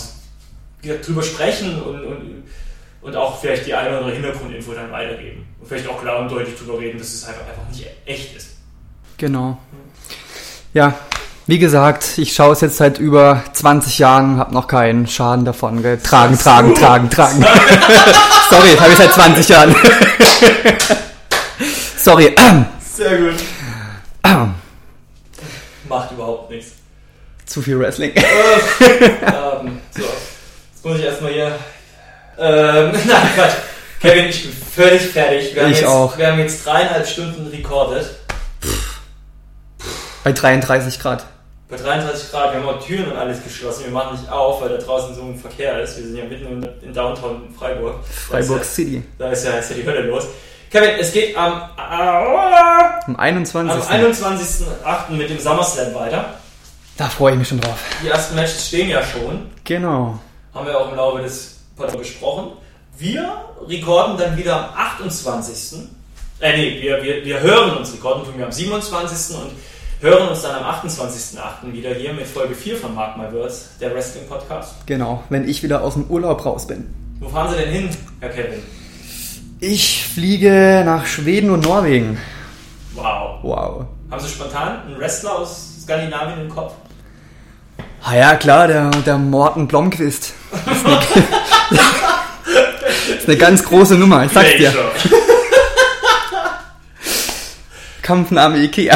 [SPEAKER 1] drüber sprechen und, und, und auch vielleicht die eine oder andere Hintergrundinfo dann weitergeben. Und vielleicht auch klar und deutlich drüber reden, dass es einfach, einfach nicht echt ist.
[SPEAKER 2] Genau. Ja, wie gesagt, ich schaue es jetzt seit über 20 Jahren, habe noch keinen Schaden davon getragen, tragen, tragen, tragen. Sorry, habe ich seit 20 Jahren. Sorry.
[SPEAKER 1] Sehr gut. Macht überhaupt nichts.
[SPEAKER 2] Zu viel Wrestling.
[SPEAKER 1] ähm, so, jetzt muss ich erstmal hier. Ähm, nein, Quatsch. Kevin, ich bin völlig fertig.
[SPEAKER 2] Wir ich
[SPEAKER 1] jetzt,
[SPEAKER 2] auch.
[SPEAKER 1] Wir haben jetzt dreieinhalb Stunden recorded.
[SPEAKER 2] Bei 33 Grad
[SPEAKER 1] bei 33 Grad, wir haben auch Türen und alles geschlossen, wir machen nicht auf, weil da draußen so ein Verkehr ist. Wir sind ja mitten in, Downtown Freiburg.
[SPEAKER 2] Freiburg
[SPEAKER 1] ja,
[SPEAKER 2] City.
[SPEAKER 1] Da ist, ja, ist ja die Hölle los. Kevin, es geht am,
[SPEAKER 2] am 21.
[SPEAKER 1] Am 21.8. mit dem SummerSlam weiter.
[SPEAKER 2] Da freue ich mich schon drauf.
[SPEAKER 1] Die ersten Matches stehen ja schon.
[SPEAKER 2] Genau.
[SPEAKER 1] Haben wir auch im Laufe des Podcasts besprochen. Wir recorden dann wieder am 28. Äh, nee, wir, wir, wir hören uns recorden, tun wir am 27. und hören uns dann am 28.08. wieder hier mit Folge 4 von Mark My Words, der Wrestling Podcast.
[SPEAKER 2] Genau, wenn ich wieder aus dem Urlaub raus bin.
[SPEAKER 1] Wo fahren Sie denn hin, Herr Kevin?
[SPEAKER 2] Ich fliege nach Schweden und Norwegen.
[SPEAKER 1] Wow.
[SPEAKER 2] Wow.
[SPEAKER 1] Haben Sie spontan einen Wrestler aus Skandinavien im Kopf?
[SPEAKER 2] Ah ja, klar, der, der Morten Blomqvist. Das ist, eine, ganz große Nummer, ich sag's dir. Kampfname Ikea.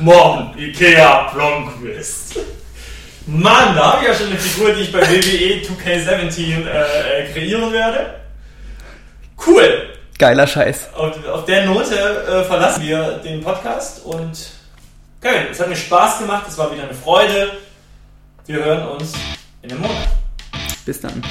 [SPEAKER 1] Morgen, Ikea Blomqvist. Mann, da habe ich ja schon eine Figur, die ich bei WWE 2K17 äh, kreieren werde. Cool.
[SPEAKER 2] Geiler Scheiß.
[SPEAKER 1] Und auf der Note äh, verlassen wir den Podcast und Kevin, es hat mir Spaß gemacht, es war wieder eine Freude. Wir hören uns in einem Monat.
[SPEAKER 2] Bis dann.